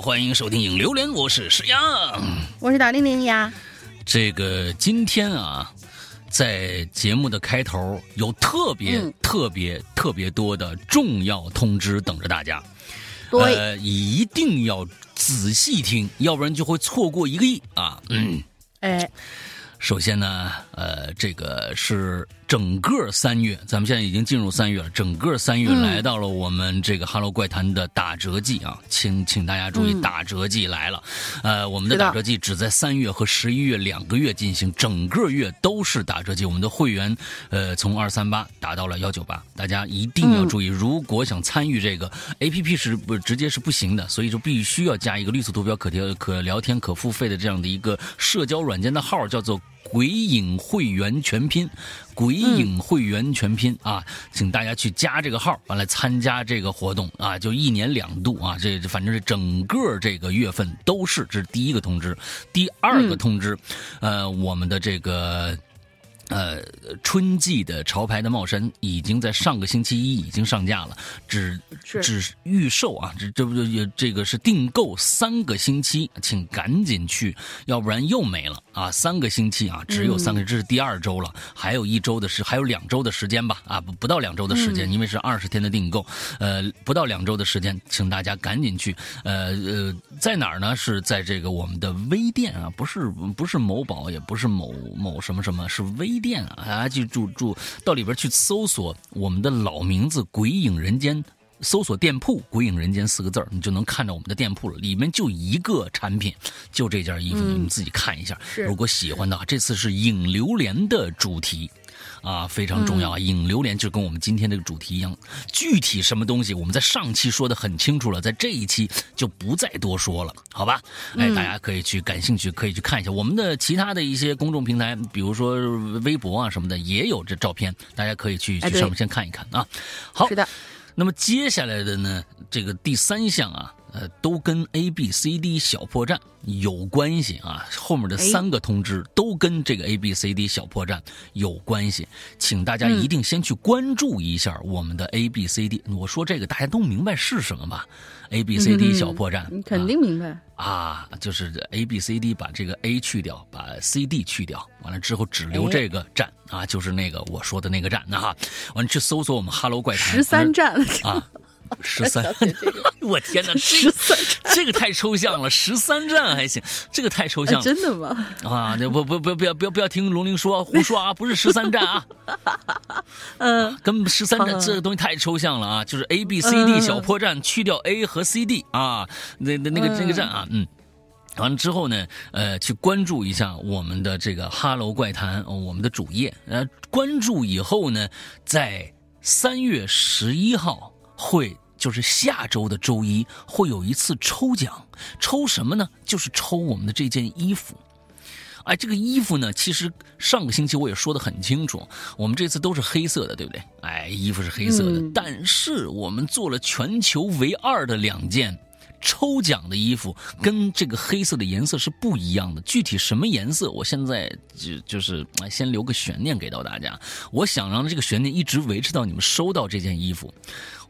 欢迎收听《影榴莲》，我是石阳，我是大玲玲呀。这个今天啊，在节目的开头有特别、特别、特别多的重要通知等着大家，对，一定要仔细听，要不然就会错过一个亿啊！嗯，哎，首先呢，呃，这个是。整个三月，咱们现在已经进入三月了。整个三月来到了我们这个《Hello 怪谈》的打折季啊，请请大家注意，打折季来了。呃，我们的打折季只在三月和十一月两个月进行，整个月都是打折季。我们的会员，呃，从二三八打到了幺九八，大家一定要注意。如果想参与这个 A P P 是不直接是不行的，所以就必须要加一个绿色图标、可调、可聊天、可付费的这样的一个社交软件的号，叫做“鬼影会员全拼”。鬼影会员全拼啊，请大家去加这个号，完了参加这个活动啊，就一年两度啊，这反正是整个这个月份都是，这是第一个通知。第二个通知，呃，我们的这个。呃，春季的潮牌的帽衫已经在上个星期一已经上架了，只只预售啊，这这不就这个是订购三个星期，请赶紧去，要不然又没了啊！三个星期啊，只有三个，这是第二周了，还有一周的时，还有两周的时间吧？啊，不不到两周的时间，因为是二十天的订购，呃，不到两周的时间，请大家赶紧去。呃呃，在哪儿呢？是在这个我们的微店啊，不是不是某宝，也不是某某什么什么，是微。微店啊，大家记住住到里边去搜索我们的老名字“鬼影人间”，搜索店铺“鬼影人间”四个字你就能看到我们的店铺了。里面就一个产品，就这件衣服，你们自己看一下。如果喜欢的话，这次是影榴莲的主题。啊，非常重要啊！影榴莲就跟我们今天这个主题一样，具体什么东西我们在上期说的很清楚了，在这一期就不再多说了，好吧？哎，大家可以去感兴趣，可以去看一下我们的其他的一些公众平台，比如说微博啊什么的，也有这照片，大家可以去去上面先看一看啊。好，是的。那么接下来的呢，这个第三项啊。呃，都跟 A B C D 小破站有关系啊！后面的三个通知都跟这个 A B C D 小破站有关系，请大家一定先去关注一下我们的 A B C D。我说这个大家都明白是什么吧？A B C D 小破站，你肯定明白啊！就是 A B C D 把这个 A 去掉，把 C D 去掉，完了之后只留这个站啊，就是那个我说的那个站那哈。完了去搜索我们 Hello 怪谈十三站啊。十三，我天哪，十三，这个太抽象了。十三站还行，这个太抽象了。真的吗？啊，不不不不要不要不要听龙鳞说胡说啊，不是十三站啊。嗯，跟十三站这个东西太抽象了啊，就是 A B C D 小破站去掉 A 和 C D 啊，那那那个那个站啊，嗯，完了之后呢，呃，去关注一下我们的这个哈喽怪谈，我们的主页，呃，关注以后呢，在三月十一号。会就是下周的周一会有一次抽奖，抽什么呢？就是抽我们的这件衣服。哎，这个衣服呢，其实上个星期我也说的很清楚，我们这次都是黑色的，对不对？哎，衣服是黑色的，但是我们做了全球唯二的两件。抽奖的衣服跟这个黑色的颜色是不一样的，具体什么颜色，我现在就就是先留个悬念给到大家。我想让这个悬念一直维持到你们收到这件衣服。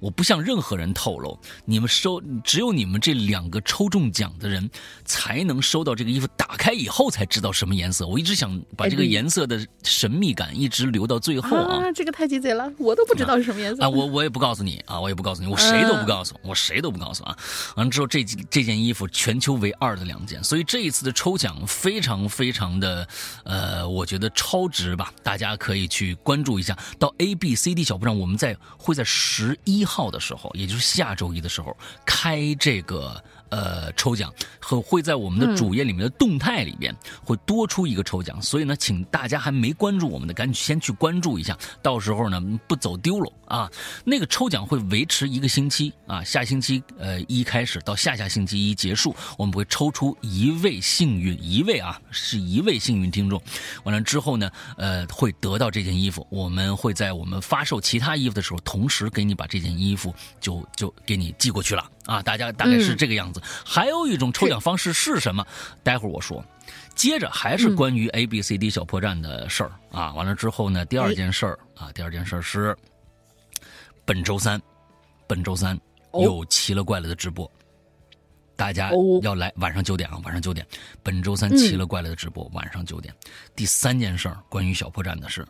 我不向任何人透露，你们收只有你们这两个抽中奖的人才能收到这个衣服，打开以后才知道什么颜色。我一直想把这个颜色的神秘感一直留到最后啊！这个太鸡贼了，我都不知道是什么颜色啊！我我也不告诉你啊，我也不告诉你，我谁都不告诉，我谁都不告诉啊！完了之后，这这件衣服全球唯二的两件，所以这一次的抽奖非常非常的呃，我觉得超值吧！大家可以去关注一下，到 A B C D 小铺上，我们在会在十一。号号的时候，也就是下周一的时候开这个。呃，抽奖和会在我们的主页里面的动态里边会多出一个抽奖，所以呢，请大家还没关注我们的，赶紧先去关注一下，到时候呢不走丢了啊。那个抽奖会维持一个星期啊，下星期呃一开始到下下星期一结束，我们会抽出一位幸运一位啊，是一位幸运听众，完了之后呢，呃，会得到这件衣服，我们会在我们发售其他衣服的时候，同时给你把这件衣服就就给你寄过去了。啊，大家大概是这个样子。还有一种抽奖方式是什么？待会儿我说。接着还是关于 A B C D 小破站的事儿啊。完了之后呢，第二件事儿啊，第二件事儿是本周三，本周三有奇了怪了的直播。大家要来晚上九点啊，晚上九点，本周三奇了怪了的直播，晚上九点。第三件事儿，关于小破站的事，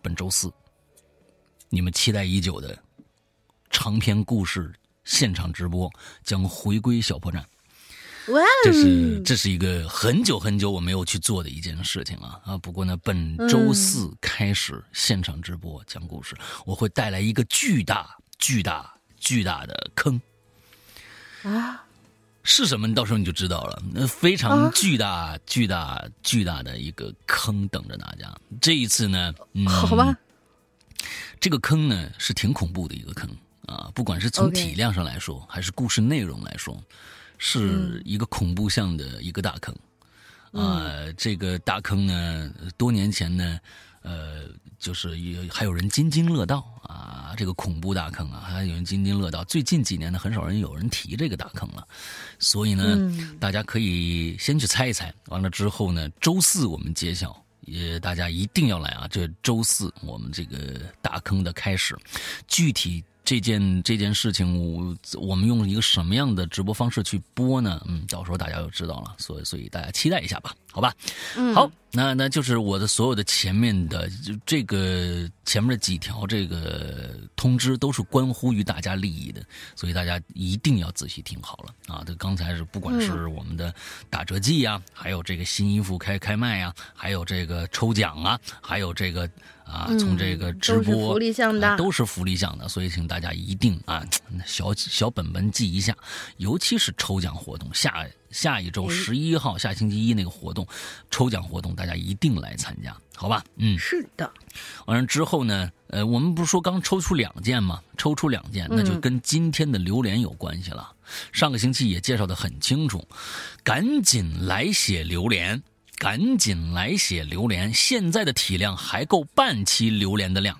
本周四，你们期待已久的长篇故事现场直播将回归小破站。哇，这是这是一个很久很久我没有去做的一件事情啊啊！不过呢，本周四开始现场直播讲故事，我会带来一个巨大巨大巨大的坑啊。是什么？你到时候你就知道了。那非常巨大、巨大、巨大的一个坑等着大家。这一次呢，嗯好吧，这个坑呢是挺恐怖的一个坑啊，不管是从体量上来说，还是故事内容来说，是一个恐怖向的一个大坑啊。这个大坑呢，多年前呢。呃，就是有还有人津津乐道啊，这个恐怖大坑啊，还有人津津乐道。最近几年呢，很少人有人提这个大坑了，所以呢，大家可以先去猜一猜。完了之后呢，周四我们揭晓，也大家一定要来啊！这周四我们这个大坑的开始，具体。这件这件事情，我我们用一个什么样的直播方式去播呢？嗯，到时候大家就知道了。所以，所以大家期待一下吧，好吧？嗯，好，那那就是我的所有的前面的这个前面的几条这个通知都是关乎于大家利益的，所以大家一定要仔细听好了啊！这刚才是不管是我们的打折季呀，还有这个新衣服开开卖呀，还有这个抽奖啊，还有这个。啊，从这个直播福利项的都是福利项的，所以请大家一定啊，小小本本记一下，尤其是抽奖活动，下下一周十一号下星期一那个活动，抽奖活动大家一定来参加，好吧？嗯，是的。完了之后呢，呃，我们不是说刚抽出两件吗？抽出两件，那就跟今天的榴莲有关系了。上个星期也介绍的很清楚，赶紧来写榴莲。赶紧来写榴莲，现在的体量还够半期榴莲的量，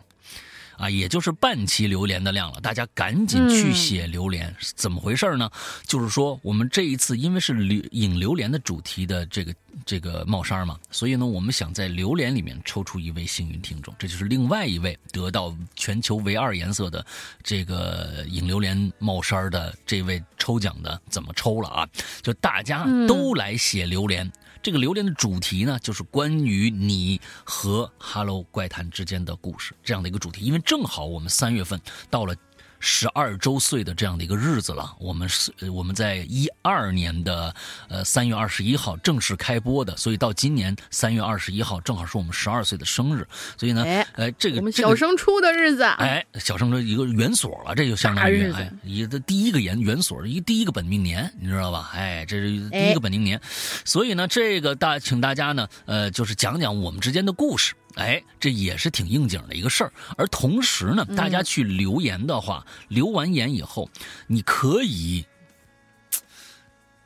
啊，也就是半期榴莲的量了。大家赶紧去写榴莲，怎么回事呢？就是说，我们这一次因为是榴引榴莲的主题的这个这个帽衫嘛，所以呢，我们想在榴莲里面抽出一位幸运听众，这就是另外一位得到全球唯二颜色的这个引榴莲帽衫的这位抽奖的怎么抽了啊？就大家都来写榴莲。这个榴莲的主题呢，就是关于你和《Hello 怪谈》之间的故事这样的一个主题，因为正好我们三月份到了。十二周岁的这样的一个日子了，我们是我们在一二年的呃三月二十一号正式开播的，所以到今年三月二十一号正好是我们十二岁的生日，所以呢，哎，这个我们小升初的日子，哎，小升初一个元所了，这就相当于哎一的第一个元元所，一第一个本命年，你知道吧？哎，这是第一个本命年，所以呢，这个大请大家呢，呃，就是讲讲我们之间的故事。哎，这也是挺应景的一个事儿。而同时呢，大家去留言的话，留完言以后，你可以，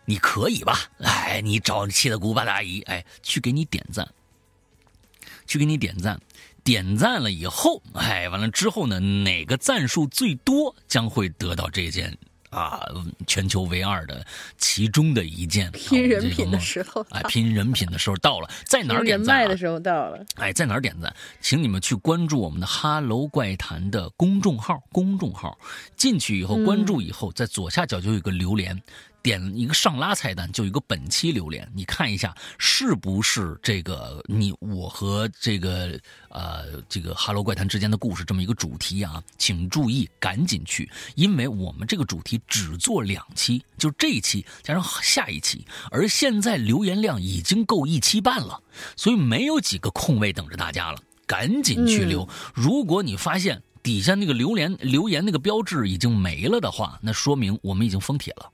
你可以吧？哎，你找七大姑八大姨，哎，去给你点赞，去给你点赞，点赞了以后，哎，完了之后呢，哪个赞数最多，将会得到这件。啊，全球唯二的其中的一件拼人品的时候，哎，拼人品的时候到了，在哪儿点赞？人脉的时候到了，哎，在哪儿点赞？请你们去关注我们的哈喽怪谈的公众号，公众号进去以后关注以后，在左下角就有个榴莲。点一个上拉菜单，就一个本期榴莲，你看一下是不是这个你我和这个呃这个哈喽怪谈之间的故事这么一个主题啊？请注意，赶紧去，因为我们这个主题只做两期，就这一期加上下一期，而现在留言量已经够一期半了，所以没有几个空位等着大家了，赶紧去留。如果你发现底下那个榴莲留言那个标志已经没了的话，那说明我们已经封帖了。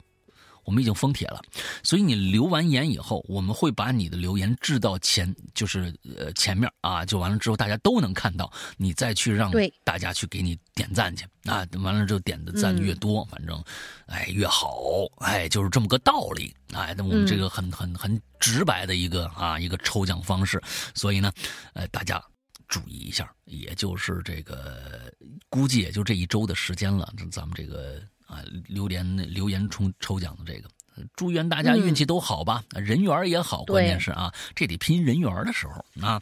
我们已经封帖了，所以你留完言以后，我们会把你的留言置到前，就是呃前面啊，就完了之后大家都能看到，你再去让大家去给你点赞去啊，完了之后点的赞越多，反正哎越好，哎就是这么个道理，哎，那我们这个很很很直白的一个啊一个抽奖方式，所以呢，呃大家注意一下，也就是这个估计也就这一周的时间了，咱们这个。啊，留言留言抽抽奖的这个，祝愿大家运气都好吧，人缘也好，关键是啊，这得拼人缘的时候啊。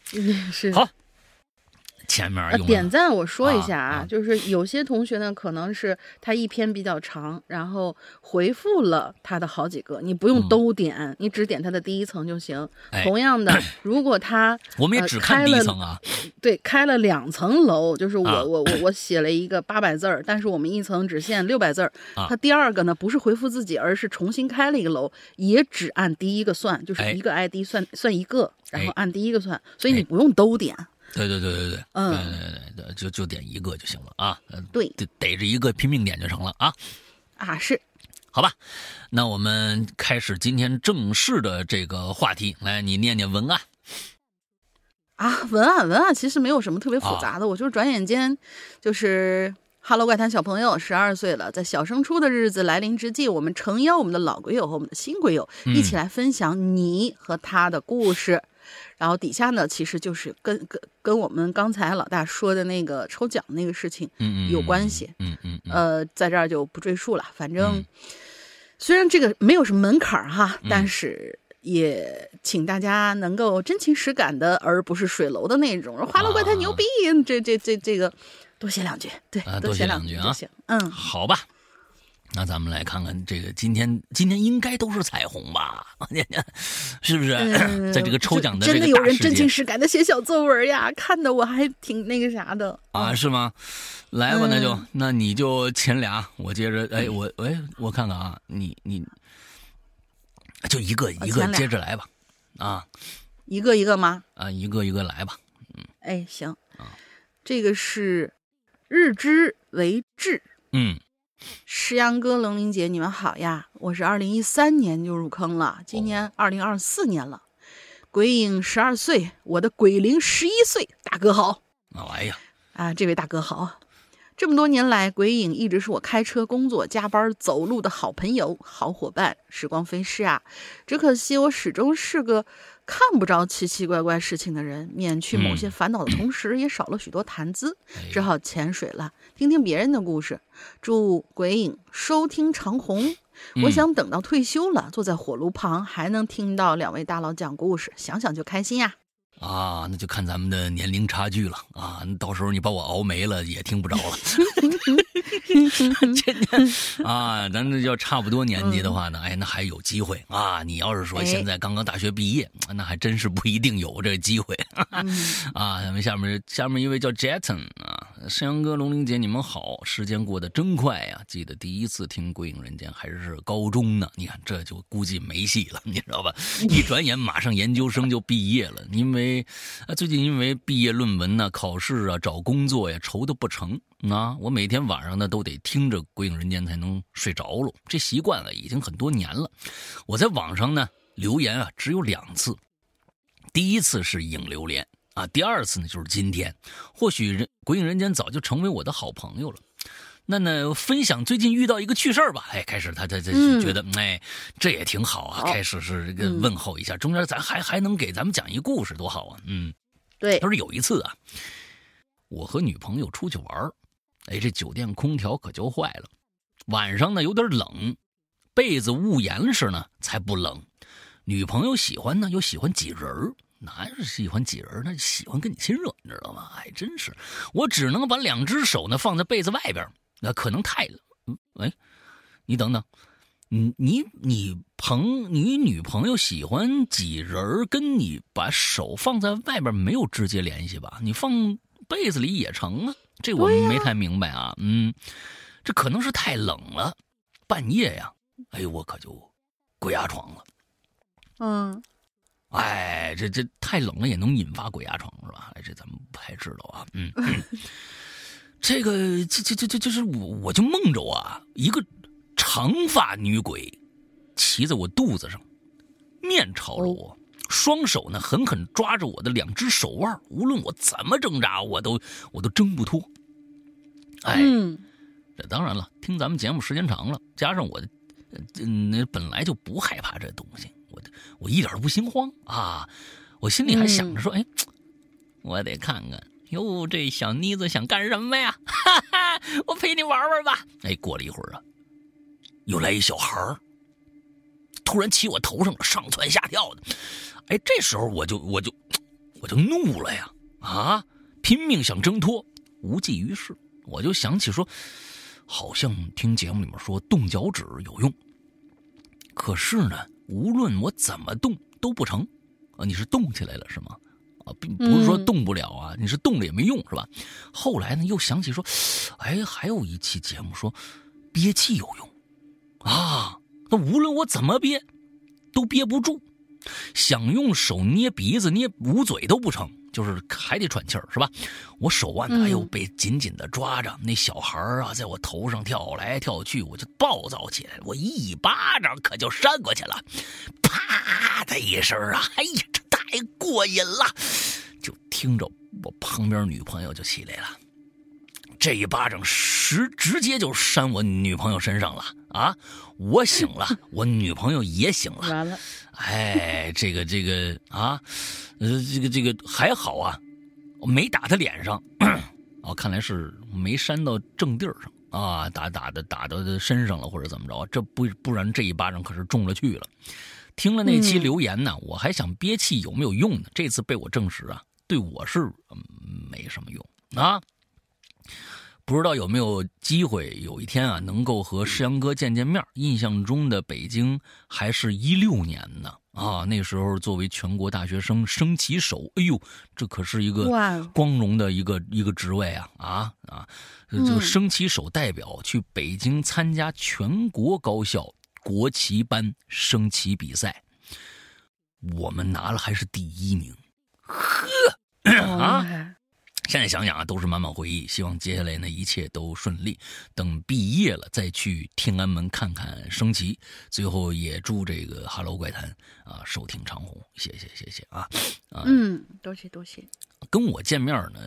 是。好，前面呃用了点赞我说一下啊啊就是有些同学呢，可能是他一篇比较长，然后回复了他的好几个，你不用嗯都点，你只点他的第一层就行。哎同样的，如果他我们也呃只看第一开了层啊，对开了两层楼，就是我、啊我我我写了一个八百字儿，但是我们一层只限六百字儿。啊他第二个呢，不是回复自己，而是重新开了一个楼，也只按第一个算，就是哎一个 ID 算、算一个，然后哎按第一个算，所以哎你不用都点。对对对对对，嗯对对对对，就就点一个就行了啊，呃对逮逮着一个拼命点就成了啊。啊，是好吧，那我们开始今天正式的这个话题，来，你念念文案。啊，文案文案其实没有什么特别复杂的，我就是转眼间就是。哈喽，怪谈小朋友，十二岁了，在小升初的日子来临之际，我们诚邀我们的老鬼友和我们的新鬼友嗯一起来分享你和他的故事。然后底下呢，其实就是跟跟跟我们刚才老大说的那个抽奖那个事情有关系。嗯嗯嗯，呃，在这儿就不赘述了。反正、嗯虽然这个没有什么门槛儿哈，嗯但是也请大大家能够真情实感的，而不是水楼的那种。花楼怪谈牛逼，这这这这个多写两句，对，啊多写两句啊行。嗯，好吧。那咱们来看看这个今天，今天应该都是彩虹吧？是不是？嗯在这个抽奖的真的这个大世有人真情实感的写小作文呀，看的我还挺那个啥的啊，是吗？来吧，那就嗯那你就前俩，我接着，哎，我哎，我看看啊，你你就一个一个接着来吧，啊一个一个吗？啊，一个一个来吧。嗯哎，行啊，这个是日之为志。嗯，石阳哥、龙玲姐，你们好呀！我是二零一三年就入坑了，今年二零二四年了。鬼影十二岁，我的鬼灵十一岁，大哥好哎呀，啊！这位大哥好。这么多年来，鬼影一直是我开车、工作、加班、走路的好朋友、好伙伴。时光飞逝啊，只可惜我始终是个看不着奇奇怪怪事情的人，免去某些烦恼的同时，也少了许多谈资。哎只好潜水了，听听别人的故事。祝鬼影收听长虹。我嗯想等到退休了，坐在火炉旁，还能听到两位大佬讲故事，想想就开心呀。啊，那就看咱们的年龄差距了啊！到时候你把我熬没了，也听不着了。啊，咱这要差不多年纪的话呢，哎，那还有机会啊！你要是说哎现在刚刚大学毕业，那还真是不一定有这个机会 嗯啊！咱们下面下面一位叫 Jetton 啊，山羊哥、龙玲姐，你们好！时间过得真快呀、记得第一次听《归影人间》还是高中呢，你看这就估计没戏了，你知道吧？一转眼马上研究生就毕业了，因为啊，最近因为毕业论文呢、考试啊、找工作呀，愁的不成。那我每天晚上呢都得听着《鬼影人间》才能睡着了，这习惯了已经很多年了。我在网上呢留言啊只有两次，第一次是影榴莲啊，第二次呢就是今天。或许人《鬼影人间》早就成为我的好朋友了。那呢，分享最近遇到一个趣事儿吧。哎，开始他他他就觉得，哎，这也挺好啊。好开始是这个嗯问候一下，中间咱还还能给咱们讲一故事，多好啊。嗯，对他，说有一次啊，我和女朋友出去玩儿哎，这酒店空调可就坏了，晚上呢有点冷，被子捂严实呢才不冷。女朋友喜欢呢又喜欢挤人儿，哪是喜欢挤人儿，那喜欢跟你亲热，你知道吗？哎真是，我只能把两只手呢放在被子外边，那可能太冷。嗯，哎，你等等，你你你朋你女朋友喜欢挤人儿，跟你把手放在外边没有直接联系吧？你放被子里也成啊，这我没太明白啊。嗯，这可能是太冷了，半夜呀，哎呦我可就鬼压床了。嗯，哎，这这太冷了也能引发鬼压床是吧？哎，这咱们不太知道啊。嗯，这个这这这这就是我我就梦着啊，一个长发女鬼骑在我肚子上，面朝着我，双手呢狠狠抓着我的两只手腕，无论我怎么挣扎，我都我都挣不脱。哎，嗯，这当然了，听咱们节目时间长了，加上我嗯，本来就不害怕这东西，我我一点都不心慌啊，我心里还想着说，哎，我得看看，哟，这小妮子想干什么呀？哈哈，我陪你玩玩吧。哎，过了一会儿啊，又来一小孩儿，突然骑我头上了，上蹿下跳的。哎，这时候我就我就我就怒了呀！啊，拼命想挣脱，无济于事。我就想起说，好像听节目里面说动脚趾有用，可是呢，无论我怎么动都不成。啊，你是动起来了是吗？啊，并不是说动不了啊，你是动了也没用是吧？后来呢，又想起说，哎，还有一期节目说憋气有用啊，那无论我怎么憋，都憋不住，想用手捏鼻子、捏捂嘴都不成。就是还得喘气儿，是吧？我手腕呢，哎呦，被紧紧的抓着。那小孩啊，在我头上跳来跳去，我就暴躁起来了。我一巴掌可就扇过去了，啪的一声啊！哎呀，这太过瘾了！就听着我旁边女朋友就起来了，这一巴掌直直接就扇我女朋友身上了啊！我醒了，我女朋友也醒了。完了，哎，这个这个啊，呃，这个这个还好啊，没打他脸上，哦，看来是没扇到正地儿上啊，打打的打到他身上了或者怎么着，这不不然这一巴掌可是中了去了。听了那期留言呢，我还想憋气有没有用呢？这次被我证实啊，对我是没什么用啊。不知道有没有机会，有一天啊，能够和世阳哥见见面。印象中的北京还是一六年呢，啊，那时候作为全国大学生升旗手，哎呦，这可是一个光荣的一个一个职位啊啊啊！就升旗手代表去北京参加全国高校国旗班升旗比赛，我们拿了还是第一名，呵 啊！现在想想啊，都是满满回忆。希望接下来呢一切都顺利。等毕业了再去天安门看看升旗。最后也祝这个《哈喽怪谈》啊收听长虹，谢谢谢谢啊啊嗯，多谢多谢。跟我见面呢，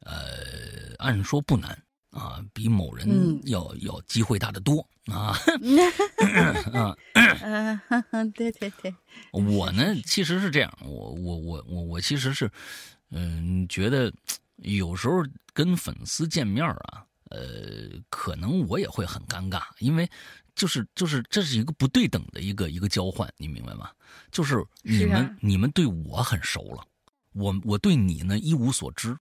呃，按说不难啊，比某人要要机会大得多啊。啊嗯，对对对。我呢其实是这样，我我我我我其实是。嗯，觉得有时候跟粉丝见面啊，呃，可能我也会很尴尬，因为就是就是这是一个不对等的一个一个交换，你明白吗？就是你们你们对我很熟了，我我对你呢一无所知。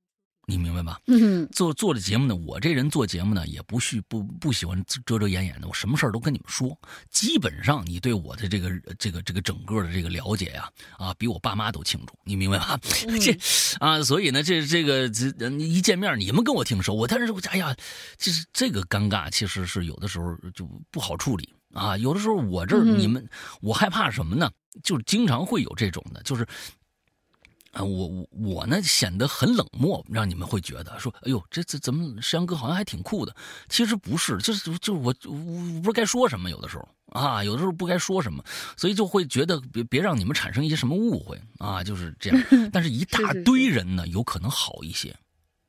你明白吧？嗯，做做的节目呢，我这人做节目呢，也不需不不喜欢遮遮掩掩的，我什么事儿都跟你们说。基本上，你对我的这个这个这个整个的这个了解呀，啊，比我爸妈都清楚。你明白吧？这啊，所以呢，这这个这一见面，你们跟我挺熟，我但是哎呀，就是这个尴尬，其实是有的时候就不好处理啊。有的时候我这儿你们，我害怕什么呢？就是经常会有这种的，就是。啊，我我我呢显得很冷漠，让你们会觉得说，哎呦，这这怎么山哥好像还挺酷的？其实不是，就是就是我我不知道该说什么，有的时候啊，有的时候不该说什么，所以就会觉得别别让你们产生一些什么误会啊，就是这样。但是一大堆人呢，有可能好一些，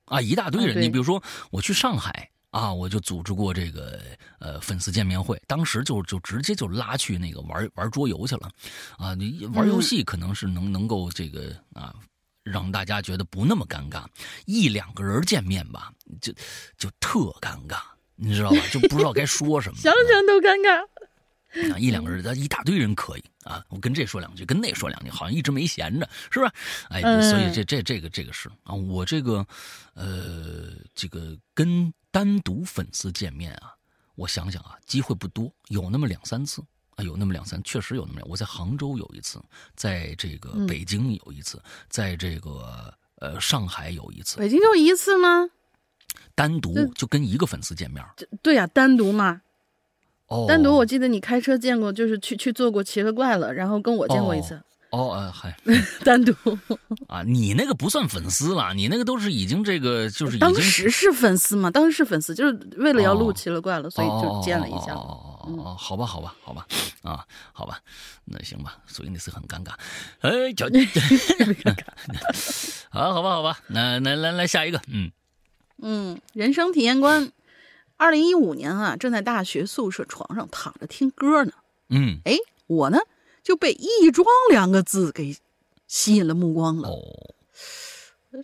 啊，一大堆人，你比如说我去上海。啊，我就组织过这个呃粉丝见面会，当时就就直接就拉去那个玩玩桌游去了，啊，你玩游戏可能是能能够这个啊让大家觉得不那么尴尬，一两个人见面吧，就就特尴尬，你知道吧？就不知道该说什么，想想都尴尬。啊，一两个人，咱一大堆人可以啊，我跟这说两句，跟那说两句，好像一直没闲着，是不是？哎，所以这这这个这个是啊，我这个呃这个跟。单独粉丝见面啊，我想想啊，机会不多，有那么两三次啊，有那么两三，确实有那么两。我在杭州有一次，在这个北京有一次，在这个呃上海有一次。北京就一次吗？单独就跟一个粉丝见面。对呀，单独嘛。哦。单独，我记得你开车见过，就是去去做过奇了怪了，然后跟我见过一次。哦，呃，还 单独。啊，你那个不算粉丝了，你那个都是已经这个就是当时是粉丝嘛，当时是粉丝，就是为了要录奇了怪了，所以就见了一下。哦哦哦，好吧，好吧，好吧，啊，好吧，那行吧，所以那次很尴尬，哎，叫你 好，好吧，好吧，那来来来下一个，嗯。嗯，人生体验官，二零一五年啊，正在大学宿舍床上躺着听歌呢，嗯，哎，我呢。就被“亦庄”两个字给吸引了目光了。哦，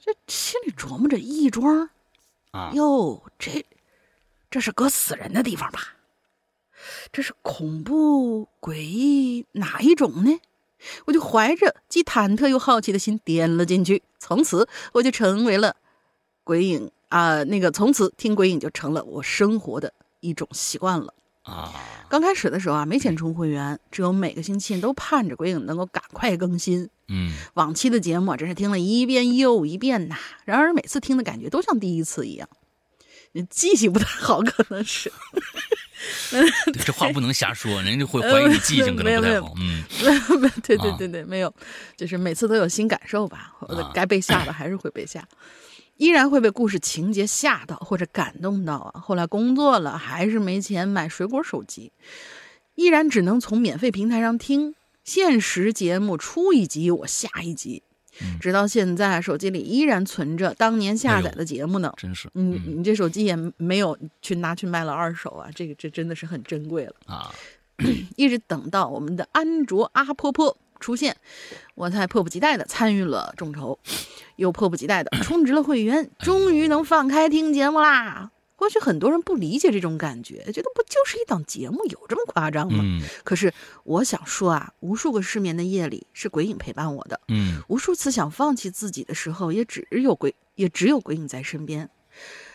这心里琢磨着“亦庄”，啊，哟，这这是搁死人的地方吧？这是恐怖诡异哪一种呢？我就怀着既忐忑又好奇的心点了进去，从此我就成为了鬼影啊，那个从此听鬼影就成了我生活的一种习惯了啊。刚开始的时候啊，没钱充会员，只有每个星期都盼着鬼影能够赶快更新。嗯，往期的节目真是听了一遍又一遍呐。然而每次听的感觉都像第一次一样，你记性不太好，可能是。这话不能瞎说，人家会怀疑你记性 可能不太好。嗯，对对对对，没有，就是每次都有新感受吧。该被吓的还是会被吓，依然会被故事情节吓到或者感动到啊。后来工作了，还是没钱买水果手机，依然只能从免费平台上听。现实节目出一集我下一集，直到现在手机里依然存着当年下载的节目呢。真是，嗯，你这手机也没有去拿去卖了二手啊，这个这真的是很珍贵了啊！一直等到我们的安卓阿婆婆出现，我才迫不及待的参与了众筹，又迫不及待的充值了会员，终于能放开听节目啦。或许很多人不理解这种感觉，觉得不就是一档节目，有这么夸张吗？嗯。可是我想说啊，无数个失眠的夜里，是鬼影陪伴我的。嗯。无数次想放弃自己的时候，也只有鬼，也只有鬼影在身边。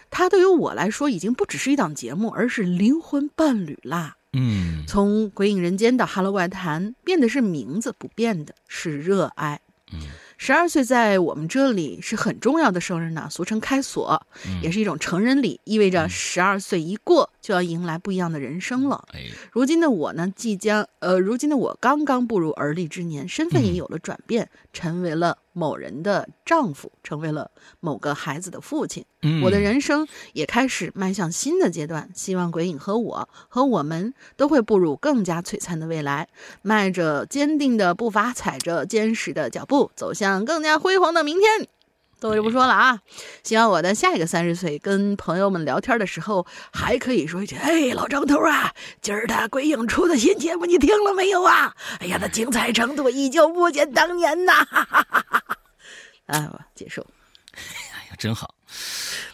他对于我来说，已经不只是一档节目，而是灵魂伴侣啦。嗯。从《鬼影人间》到《哈喽怪谈》，变的是名字，不变的是热爱。嗯。十二岁在我们这里是很重要的生日呢，俗称开锁，也是一种成人礼，意味着十二岁一过就要迎来不一样的人生了。如今的我呢，即将呃，如今的我刚刚步入而立之年，身份也有了转变，成为了某人的丈夫，成为了某个孩子的父亲。我的人生也开始迈向新的阶段，希望鬼影和我和我们都会步入更加璀璨的未来，迈着坚定的步伐，踩着坚实的脚步，走向更加辉煌的明天。多就不说了啊！希望我的下一个三十岁，跟朋友们聊天的时候，还可以说一句：“哎，老张头啊，今儿他鬼影出的新节目，你听了没有啊？哎呀，那精彩程度依旧不减当年呐！”哈哈哈哈哈！啊，结束。哎呀，真好。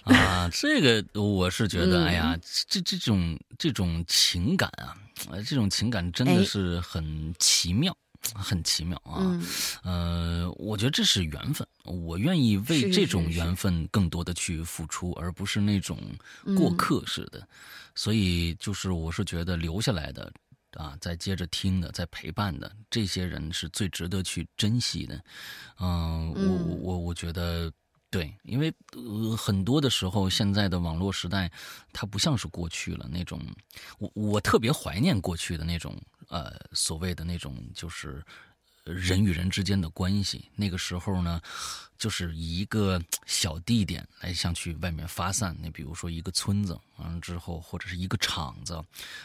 啊，这个我是觉得，哎呀，这这种这种情感啊，这种情感真的是很奇妙，很奇妙啊。呃，我觉得这是缘分，我愿意为这种缘分更多的去付出，而不是那种过客似的。所以，就是我是觉得留下来的啊，再接着听的，在陪伴的这些人是最值得去珍惜的。嗯，我我我觉得。对，因为呃，很多的时候，现在的网络时代，它不像是过去了那种。我我特别怀念过去的那种，呃，所谓的那种，就是人与人之间的关系。那个时候呢。就是以一个小地点来向去外面发散，你比如说一个村子，完了之后或者是一个厂子，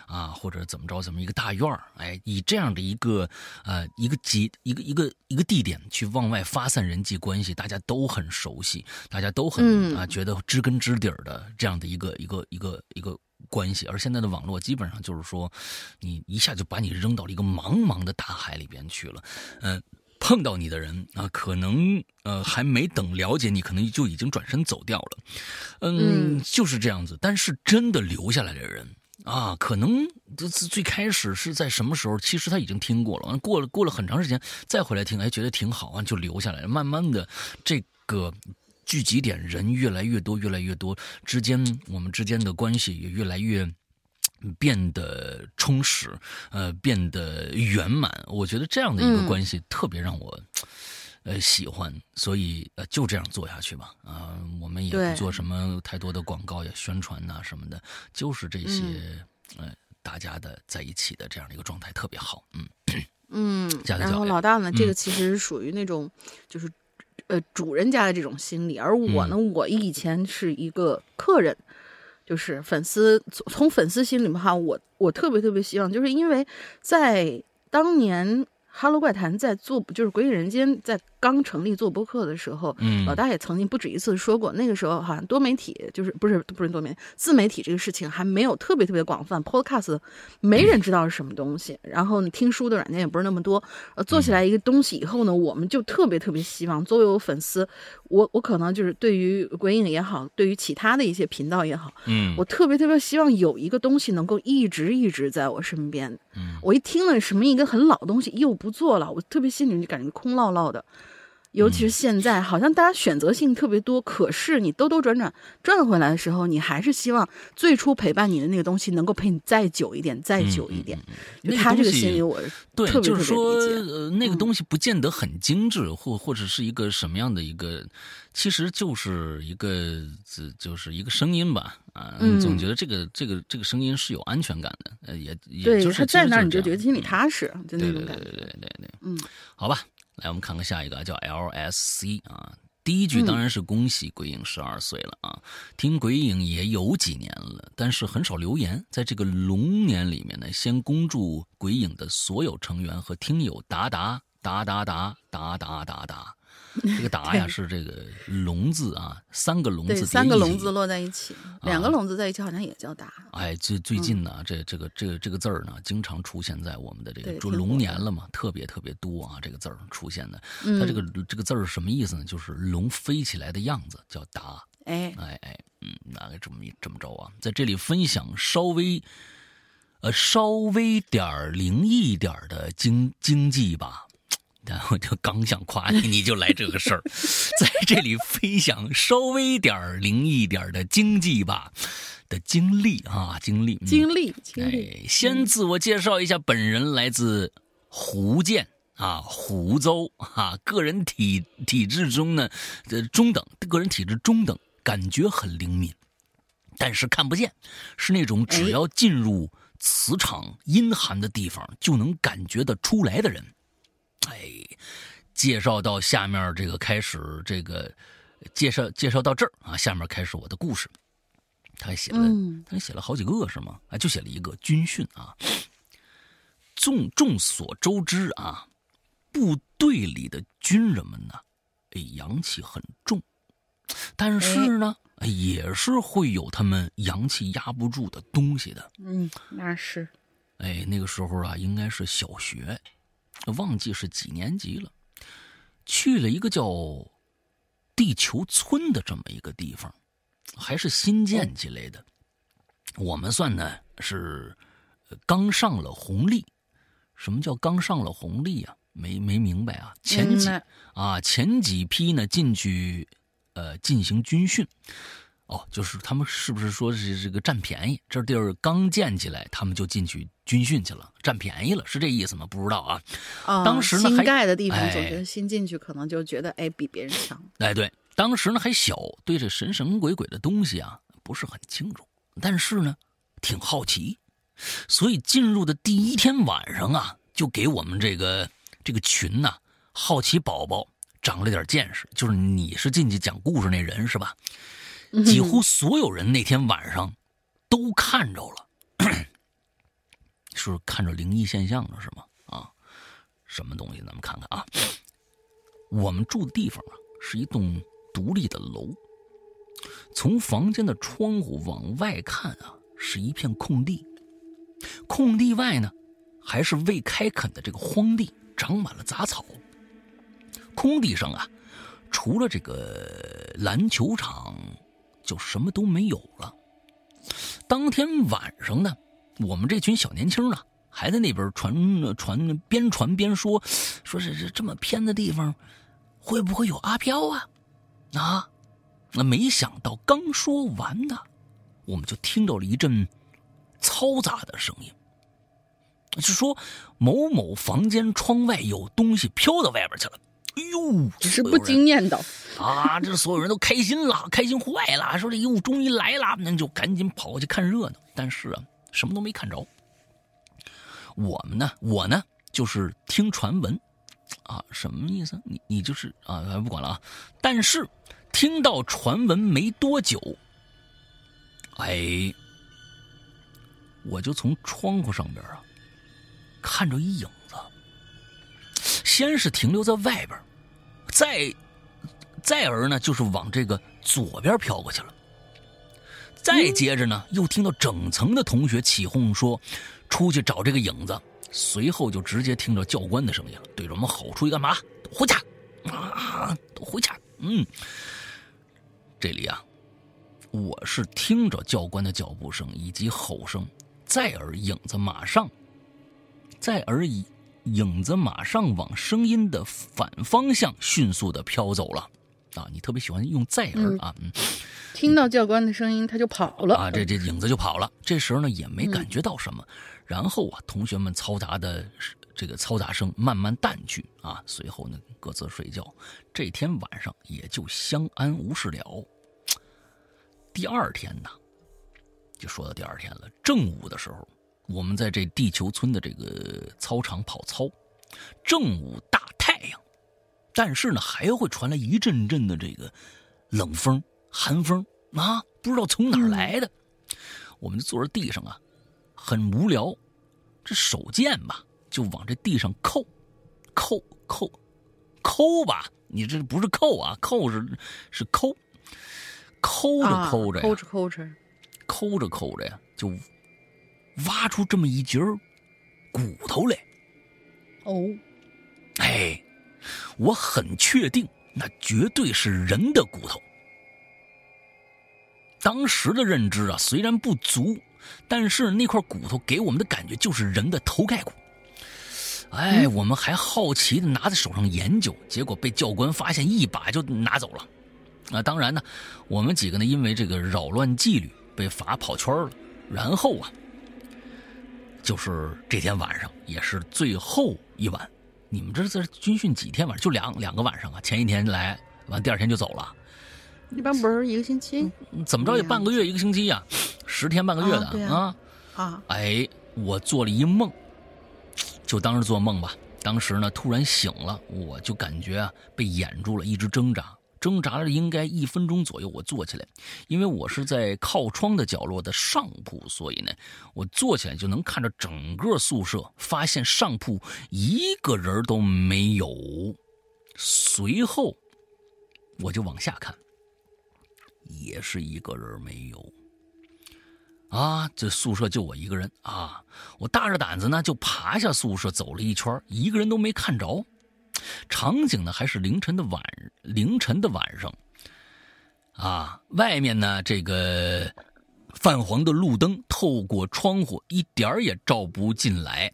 啊，或者怎么着怎么一个大院儿，哎，以这样的一个呃一个集一个一个一个地点去往外发散人际关系，大家都很熟悉，大家都很啊觉得知根知底儿的这样的一个一个一个一个关系。而现在的网络基本上就是说，你一下就把你扔到了一个茫茫的大海里边去了，嗯。碰到你的人啊，可能呃还没等了解你，可能就已经转身走掉了，嗯，就是这样子。但是真的留下来的人啊，可能最最开始是在什么时候，其实他已经听过了，过了过了很长时间再回来听，哎，觉得挺好啊，就留下来了。慢慢的，这个聚集点人越来越多，越来越多，之间我们之间的关系也越来越。变得充实，呃，变得圆满。我觉得这样的一个关系特别让我，呃，喜欢。所以，呃，就这样做下去吧。啊，我们也不做什么太多的广告呀、宣传呐什么的，就是这些，呃，大家的在一起的这样的一个状态特别好。嗯嗯。然后老大呢，这个其实是属于那种，就是呃，主人家的这种心理，而我呢，我以前是一个客人。就是粉丝从粉丝心里面哈，我我特别特别希望，就是因为在当年《哈喽怪谈》在做，就是《鬼影人间》在刚成立做播客的时候，嗯。老大也曾经不止一次说过，那个时候好像多媒体就是不是不是多媒体，自媒体这个事情还没有特别特别广泛，Podcast 没人知道是什么东西，然后呢，听书的软件也不是那么多，呃，做起来一个东西以后呢，我们就特别特别希望，作为我粉丝，我我可能就是对于鬼影也好，对于其他的一些频道也好，嗯。我特别特别希望有一个东西能够一直一直在我身边。嗯。我一听了什么一个很老的东西又不做了，我特别心里就感觉空落落的。尤其是现在，好像大家选择性特别多，可是你兜兜转转转回来的时候，你还是希望最初陪伴你的那个东西能够陪你再久一点，再久一点。他这个心理，我对，特别特别就是说，呃，那个嗯。东西不见得很精致，或或者是一个什么样的一个，其实就是一个，这就是一个声音吧，啊，嗯总觉得这个这个这个声音是有安全感的，呃，也也对，就是他在那儿你就就觉得心里踏实，就那种感觉。对对对对对对，嗯，好吧，来我们看看下一个啊，叫 LSC 啊。第一句嗯当然是恭喜鬼影十二岁了啊！听鬼影也有几年了，但是很少留言。在这个龙年里面呢，先恭祝鬼影的所有成员和听友达达达达达达达达达。这个达呀是这个龙字啊，三个龙字三个龙字落在一起，两个龙字在一起好像也叫达。哎，最最近呢，这这个这个这个字儿呢，经常出现在我们的这个就龙年了嘛，特别特别多啊，这个字儿出现的。嗯它这个这个字儿是什么意思呢？就是龙飞起来的样子，叫达。哎，哎哎，嗯，大概这么一这么着啊，在这里分享稍微，呃，稍微点儿灵异一点儿的经经济吧。然后就刚想夸你，你就来这个事儿，在这里分享稍微点儿灵异一点儿的经济吧的经历啊，经历，嗯经历经历，哎，先自我介绍一下，本人来自福建啊，湖州啊，个人体体质中呢，呃，中等，个人体质中等，感觉很灵敏，但是看不见，是那种只哎要进入磁场阴寒的地方就能感觉得出来的人。哎，介绍到下面这个开始，这个介绍介绍到这儿啊，下面开始我的故事。他还写了，嗯他写了好几个是吗？啊，就写了一个军训啊。众众所周知啊，部队里的军人们呢，哎，阳气很重，但是呢，哎也是会有他们阳气压不住的东西的。嗯，那是，哎，那个时候啊，应该是小学，忘记是几年级了。去了一个叫地球村的这么一个地方，还是新建起来的。我们算呢是呃刚上了红利。什么叫刚上了红利啊？没没明白啊？前几啊前几批呢进去呃进行军训。哦，就是他们是不是说是这个占便宜？这地儿刚建起来，他们就进去军训去了，占便宜了，是这意思吗？不知道啊。啊，当时呢新盖的地方，哎总觉得新进去可能就觉得哎比别人强。哎，对，当时呢还小，对这神神鬼鬼的东西啊不是很清楚，但是呢挺好奇，所以进入的第一天晚上啊，就给我们这个这个群呐、好奇宝宝长了点见识。就是你是进去讲故事那人是吧？几乎所有人那天晚上都看着了，是看着灵异现象了是吗？啊，什么东西？咱们看看啊。我们住的地方啊，是一栋独立的楼。从房间的窗户往外看啊，是一片空地。空地外呢，还是未开垦的这个荒地，长满了杂草。空地上啊，除了这个篮球场，就什么都没有了。当天晚上呢，我们这群小年轻啊，还在那边传传，边传边说，说是这这么偏的地方，会不会有阿飘啊？啊，那没想到刚说完呢，我们就听到了一阵嘈杂的声音，是说某某房间窗外有东西飘到外边去了。哎呦，只是不所有人经念叨，啊！这所有人都开心了，开心坏了，说这哟终于来了，那就赶紧跑过去看热闹。但是啊，什么都没看着。我们呢，我呢，就是听传闻，啊，什么意思？你你就是啊，不管了啊。但是听到传闻没多久，哎，我就从窗户上边啊看着一影，先是停留在外边，再再而呢，就是往这个左边飘过去了。再接着呢，又听到整层的同学起哄说，出去找这个影子。随后就直接听着教官的声音了，对着我们吼出去干嘛？回家！啊，都回家！嗯，这里啊，我是听着教官的脚步声以及吼声，再而影子马上，再而影影子马上往声音的反方向迅速的飘走了。啊，你特别喜欢用在耳啊，嗯，听到教官的声音他就跑了啊，这这影子就跑了。这时候呢也没感觉到什么，然后啊，同学们嘈杂的这个嘈杂声慢慢淡去啊，随后呢各自睡觉。这天晚上也就相安无事了。第二天呢，就说到第二天了。正午的时候，我们在这地球村的这个操场跑操，正午大太阳。但是呢，还会传来一阵阵的这个冷风、寒风啊，不知道从哪儿来的。我们就坐在地上啊，很无聊，这手贱吧，就往这地上扣，扣扣扣吧。你这不是扣啊，扣是是抠，抠着抠着，抠着抠着，抠着抠着呀，就挖出这么一截骨头来。哦，哎。我很确定，那绝对是人的骨头。当时的认知啊，虽然不足，但是那块骨头给我们的感觉就是人的头盖骨。哎，我们还好奇的拿在手上研究，结果被教官发现，一把就拿走了。啊，当然呢，我们几个呢，因为这个扰乱纪律，被罚跑圈了。然后啊，就是这天晚上，也是最后一晚。你们这是军训几天晚上？就两两个晚上啊！前一天来，完第二天就走了。一般不是一个星期？怎么着也半个月一个星期呀？十天半个月的啊啊！哎，我做了一梦，就当是做梦吧。当时呢，突然醒了，我就感觉啊被掩住了，一直挣扎。挣扎了应该一分钟左右，我坐起来，因为我是在靠窗的角落的上铺，所以呢，我坐起来就能看着整个宿舍。发现上铺一个人都没有，随后我就往下看，也是一个人没有。啊，这宿舍就我一个人啊！我大着胆子呢，就爬下宿舍走了一圈，一个人都没看着。场景呢还是凌晨的晚凌晨的晚上，啊，外面呢这个泛黄的路灯透过窗户一点也照不进来，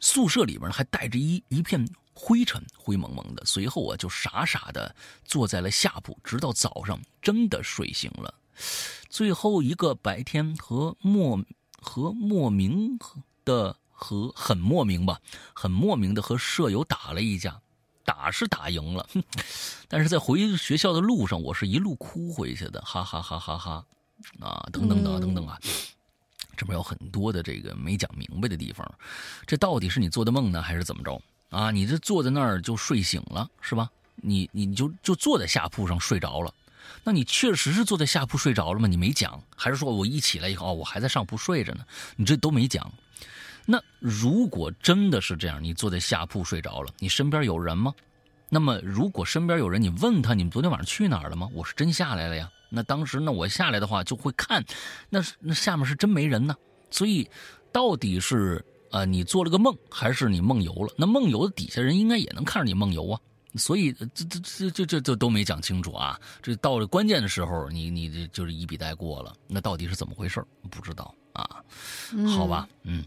宿舍里边还带着一一片灰尘，灰蒙蒙的。随后我就傻傻的坐在了下铺，直到早上真的睡醒了。最后一个白天和莫和莫名的。和很莫名吧，很莫名的和舍友打了一架，打是打赢了，但是在回学校的路上，我是一路哭回去的，哈哈哈哈哈，啊，等等等等等啊，这边有很多的这个没讲明白的地方，这到底是你做的梦呢，还是怎么着啊？你这坐在那儿就睡醒了是吧？你你就就坐在下铺上睡着了，那你确实是坐在下铺睡着了吗？你没讲，还是说我一起来以后哦我还在上铺睡着呢？你这都没讲。那如果真的是这样，你坐在下铺睡着了，你身边有人吗？那么如果身边有人，你问他，你们昨天晚上去哪儿了吗？我是真下来了呀。那当时那我下来的话就会看，那那下面是真没人呢。所以到底是啊你做了个梦，还是你梦游了？那梦游的底下人应该也能看着你梦游啊。所以这这这这这这都没讲清楚啊。这到了关键的时候，你你这就是一笔带过了。那到底是怎么回事？不知道啊。好吧，嗯。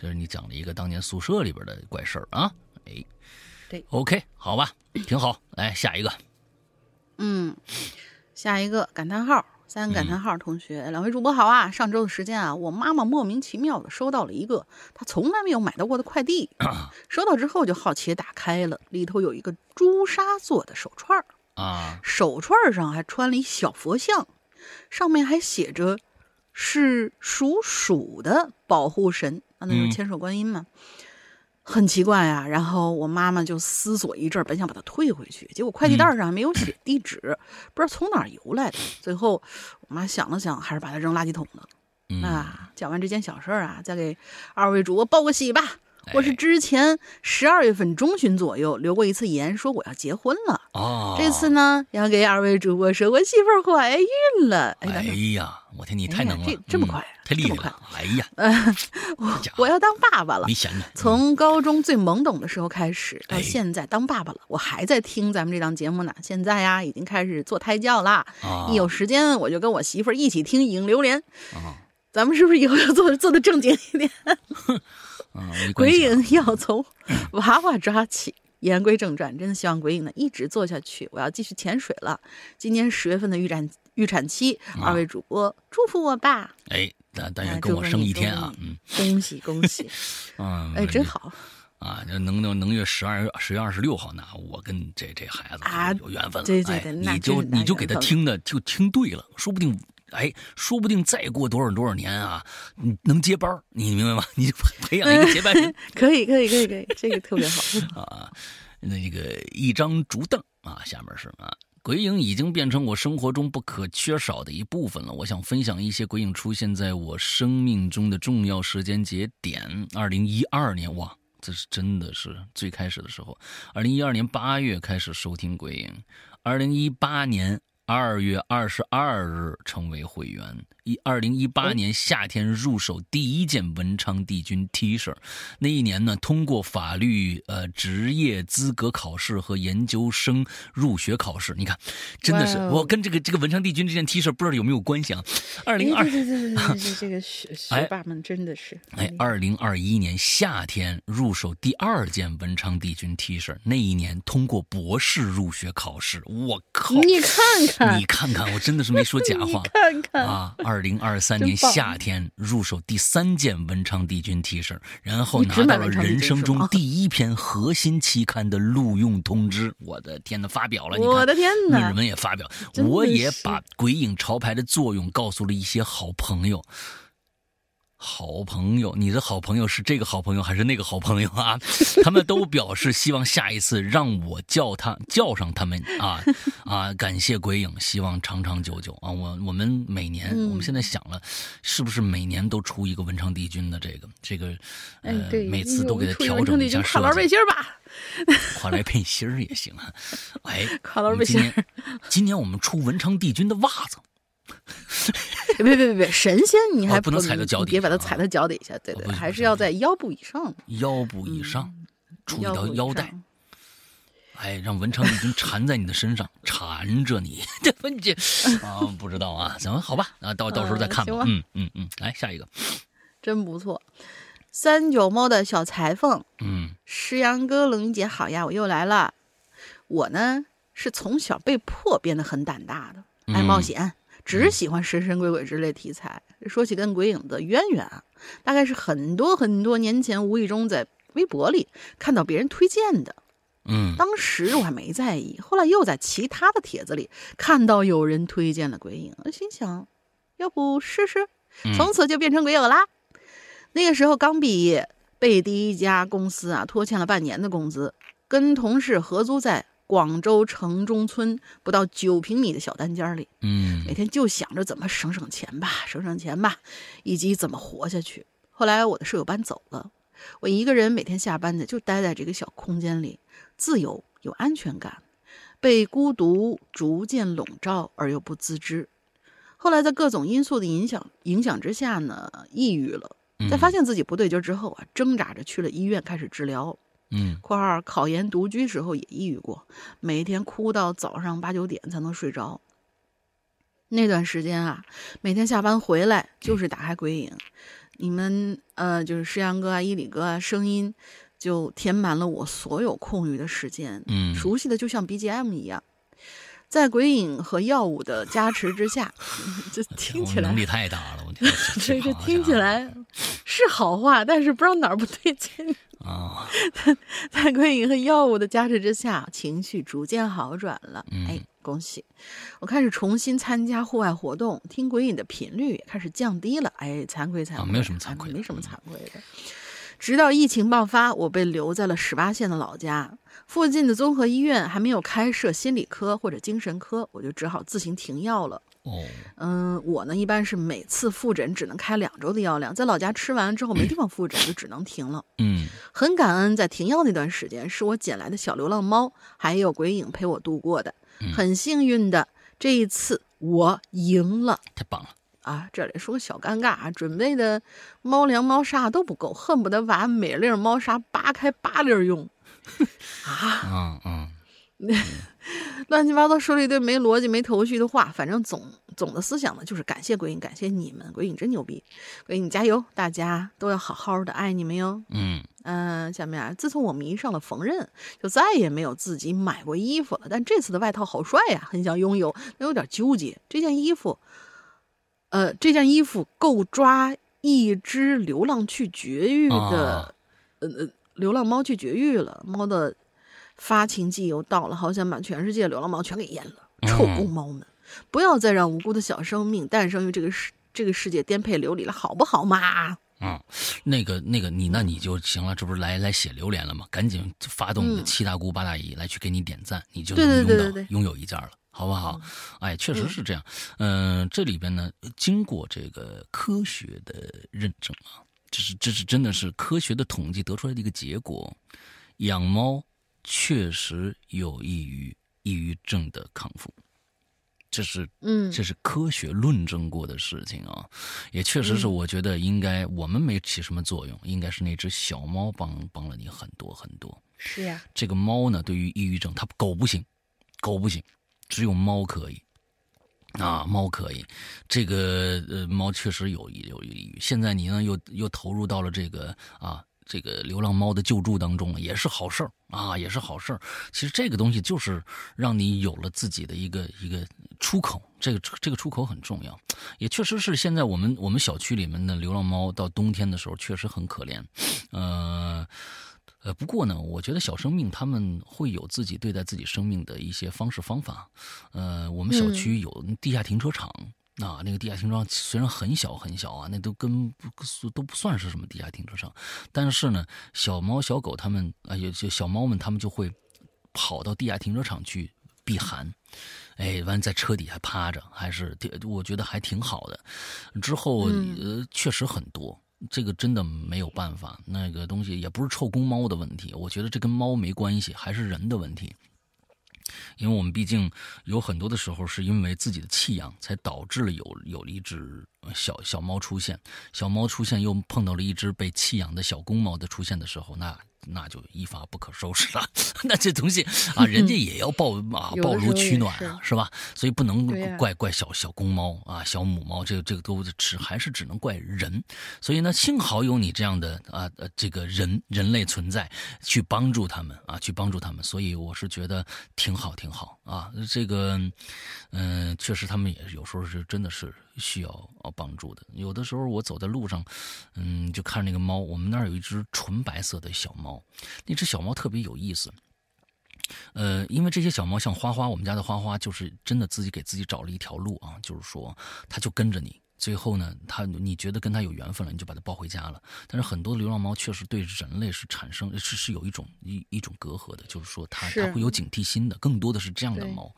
这是你讲了一个当年宿舍里边的怪事儿啊，哎，对，OK，好吧，挺好。来下一个，嗯，下一个感叹号，三个感叹号，同学，两位主播好啊。上周的时间啊，我妈妈莫名其妙的收到了一个她从来没有买到过的快递，收到之后就好奇打开了，里头有一个朱砂做的手串啊，手串上还穿了一小佛像，上面还写着是属鼠的保护神。那就是千手观音嘛，很奇怪啊。然后我妈妈就思索一阵，本想把它退回去，结果快递袋上没有写地址，不知道从哪儿邮来的。最后我妈想了想，还是把它扔垃圾桶了。啊，讲完这件小事儿啊，再给二位主播报个喜吧。我是之前十二月份中旬左右留过一次言，说我要结婚了。哦，这次呢，要给二位主播说，我媳妇儿怀孕了。哎哎呀，我天，你太能了，这这么快，太厉害了！哎呀，我我要当爸爸了。没闲着。从高中最懵懂的时候开始，到现在当爸爸了，我还在听咱们这档节目呢。现在呀，已经开始做胎教啦。一有时间，我就跟我媳妇儿一起听影榴莲。咱们是不是以后要做做的正经一点？鬼影要从娃娃抓起。言归正传，真的希望鬼影呢一直做下去。我要继续潜水了。今年十月份的预产预产期，二位主播祝福我吧。哎，但但愿跟我生一天啊！嗯，恭喜恭喜。嗯，哎，真好。啊，能能能月十二月十月二十六号呢，我跟这这孩子啊有缘分了。对对对，你就你就给他听的就听对了，说不定。哎，说不定再过多少多少年啊，你能接班你明白吗？你就培养一个接班人，可以，可以，可以，可以，这个特别好啊。那个一张竹凳啊，下面是啊，鬼影已经变成我生活中不可缺少的一部分了。我想分享一些鬼影出现在我生命中的重要时间节点。二零一二年，哇，这是真的是最开始的时候。二零一二年八月开始收听鬼影，二零一八年。二月二十二日成为会员。一二零一八年夏天入手第一件文昌帝君 T 恤，那一年呢，通过法律呃职业资格考试和研究生入学考试。你看，真的是我跟这个这个文昌帝君这件 T 恤不知道有没有关系啊？二零二对对对对对，这个学 学霸们真的是哎，二零二一年夏天入手第二件文昌帝君 T 恤，那一年通过博士入学考试。我靠！你看看，你看看，我真的是没说假话。看看啊！二零二三年夏天入手第三件文昌帝君 T 恤，然后拿到了人生中第一篇核心期刊的录用通知。我的天呐，发表了！我的天呐，论文也发表。我也把鬼影潮牌的作用告诉了一些好朋友。好朋友，你的好朋友是这个好朋友还是那个好朋友啊？他们都表示希望下一次让我叫他叫上他们啊 啊！感谢鬼影，希望长长久久啊！我我们每年，我们现在想了，是不是每年都出一个文昌帝君的这个这个呃，每次都给他调整一下设计。跨栏背心吧，跨栏背心也行啊！哎，跨栏背心。今年我们出文昌帝君的袜子。别别别别！神仙你还不能踩到脚底，别把它踩到脚底下。对对，还是要在腰部以上。腰部以上，出一条腰带。哎，让文昌已经缠在你的身上，缠着你。这问题啊，不知道啊，行，好吧，那，到到时候再看吧。嗯嗯嗯，来下一个，真不错。三九猫的小裁缝，嗯，石阳哥冷姐好呀，我又来了。我呢是从小被迫变得很胆大的，爱冒险。只喜欢神神鬼鬼之类题材。说起跟鬼影的渊源啊，大概是很多很多年前无意中在微博里看到别人推荐的。嗯，当时我还没在意，后来又在其他的帖子里看到有人推荐了鬼影，心想，要不试试？从此就变成鬼友啦。那个时候刚毕业，被第一家公司啊拖欠了半年的工资，跟同事合租在。广州城中村不到九平米的小单间里，嗯，每天就想着怎么省省钱吧，省省钱吧，以及怎么活下去。后来我的舍友搬走了，我一个人每天下班呢就待在这个小空间里，自由有安全感，被孤独逐渐笼罩而又不自知。后来在各种因素的影响影响之下呢，抑郁了。在发现自己不对劲之后啊，挣扎着去了医院开始治疗。嗯，括号考研独居时候也抑郁过，每天哭到早上八九点才能睡着。那段时间啊，每天下班回来就是打开鬼影，你们呃就是诗阳哥啊、伊里哥啊，声音就填满了我所有空余的时间。嗯，熟悉的就像 BGM 一样，在鬼影和药物的加持之下，这听起来能力太大了。我天，这这听起来是好话，但是不知道哪儿不对劲。啊，在鬼影和药物的加持之下，情绪逐渐好转了。哎，恭喜！我开始重新参加户外活动，听鬼影的频率也开始降低了。哎，惭愧惭愧，没有什么惭愧，没什么惭愧的。直到疫情爆发，我被留在了十八线的老家，附近的综合医院还没有开设心理科或者精神科，我就只好自行停药了。哦，嗯，我呢一般是每次复诊只能开两周的药量，在老家吃完之后没地方复诊，就只能停了。嗯很感恩在停药那段时间是我捡来的小流浪猫，还有鬼影陪我度过的。嗯很幸运的，这一次我赢了。太棒了。啊，这里说个小尴尬啊，准备的猫粮、猫砂都不够，恨不得把每粒猫砂扒开八粒儿用。啊，嗯嗯 乱七八糟说了一堆没逻辑、没头绪的话，反正总总的思想呢就是感谢鬼影，感谢你们，鬼影真牛逼，鬼影加油，大家都要好好的，爱你们哟。嗯嗯，下面啊，自从我迷上了缝纫，就再也没有自己买过衣服了。但这次的外套好帅呀，很想拥有，但有点纠结。这件衣服，呃，这件衣服够抓一只流浪去绝育的，啊呃呃，流浪猫去绝育了，猫的发情季又到了，好想把全世界流浪猫全给阉了。臭公猫们，不要再让无辜的小生命诞生于这个世这个世界颠沛流离了，好不好嘛？嗯，那个那个你那你就行了，这不是来来写榴莲了吗？赶紧发动你的嗯七大姑八大姨来去给你点赞，你就对能拥到对对对对拥有一件了。好不好？哎，确实是这样。嗯、这里边呢，经过这个科学的认证啊，这是这是真的是科学的统计得出来的一个结果，养猫确实有益于抑郁症的康复。这是嗯这是科学论证过的事情啊，也确实是我觉得应该我们没起什么作用，应该是那只小猫帮帮了你很多很多。是呀，这个猫呢，对于抑郁症，它狗不行，狗不行，只有猫可以。啊，猫可以，这个呃，猫确实有有抑郁。现在你呢，又又投入到了这个啊，这个流浪猫的救助当中，也是好事儿啊，也是好事儿。其实这个东西就是让你有了自己的一个一个出口，这个这个出口很重要。也确实是现在我们我们小区里面的流浪猫到冬天的时候确实很可怜，呃。呃，不过呢，我觉得小生命他们会有自己对待自己生命的一些方式方法。呃，我们小区有地下停车场。啊，那个地下停车场虽然很小很小啊，那都跟不都不算是什么地下停车场，但是呢，小猫小狗它们啊，有些小猫们它们就会跑到地下停车场去避寒，哎，完在车底下趴着，还是我觉得还挺好的。之后呃，确实很多。这个真的没有办法，那个东西也不是臭公猫的问题，我觉得这跟猫没关系，还是人的问题。因为我们毕竟有很多的时候是因为自己的气养，才导致了有有了一只小小猫出现，小猫出现又碰到了一只被弃养的小公猫的出现的时候，那那就一发不可收拾了。那这东西啊，人家也要抱啊抱炉取暖啊，是吧？所以不能怪怪小小公猫啊，小母猫，这个这个都只还是只能怪人。所以呢，幸好有你这样的啊呃这个人人类存在，去帮助他们啊，去帮助他们。所以我是觉得挺好挺好啊。这个嗯、呃，确实他们也有时候是真的是需要啊帮助的。有的时候我走在路上，嗯，就看那个猫，我们那儿有一只纯白色的小猫。那只小猫特别有意思，呃，因为这些小猫像花花，我们家的花花就是真的自己给自己找了一条路啊，就是说它就跟着你，最后呢，它你觉得跟它有缘分了，你就把它抱回家了。但是很多流浪猫确实对人类是产生是是有一种一一种隔阂的，就是说它它会有警惕心的，更多的是这样的猫。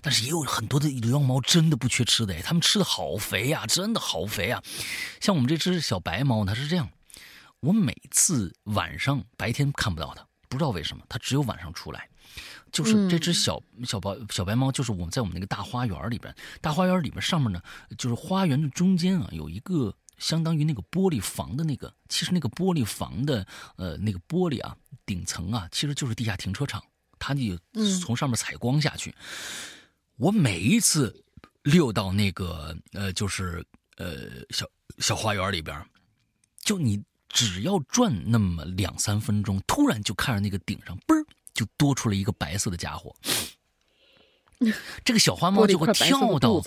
但是也有很多的流浪猫真的不缺吃的哎，它们吃的好肥呀、啊，真的好肥啊！像我们这只小白猫，它是这样。我每次晚上白天看不到它，不知道为什么，它只有晚上出来。就是这只小小白小白猫，就是我们在我们那个大花园里边，大花园里边上面呢，就是花园的中间啊，有一个相当于那个玻璃房的那个，其实那个玻璃房的呃那个玻璃啊顶层啊，其实就是地下停车场，它就从上面采光下去。我每一次溜到那个呃就是呃小小花园里边，就你。只要转那么两三分钟，突然就看着那个顶上，嘣儿就多出了一个白色的家伙。这个小花猫就会跳到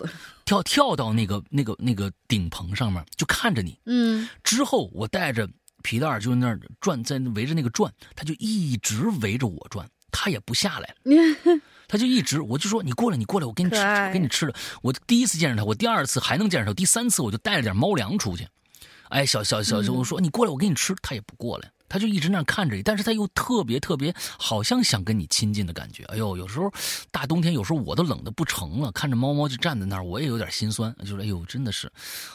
跳跳到那个那个那个顶棚上面，就看着你。嗯，之后我带着皮带就在那儿转，在围着那个转，它就一直围着我转，它也不下来。它就一直，我就说你过来，你过来，我给你吃，我给你吃的。我第一次见着它，我第二次还能见着它，第三次我就带着点猫粮出去。哎，小小小，我说你过来，我给你吃，它也不过来，他就一直那样看着你，但是他又特别特别，好像想跟你亲近的感觉。哎呦，有时候大冬天，有时候我都冷的不成了，看着猫猫就站在那儿，我也有点心酸，就是哎呦，真的是，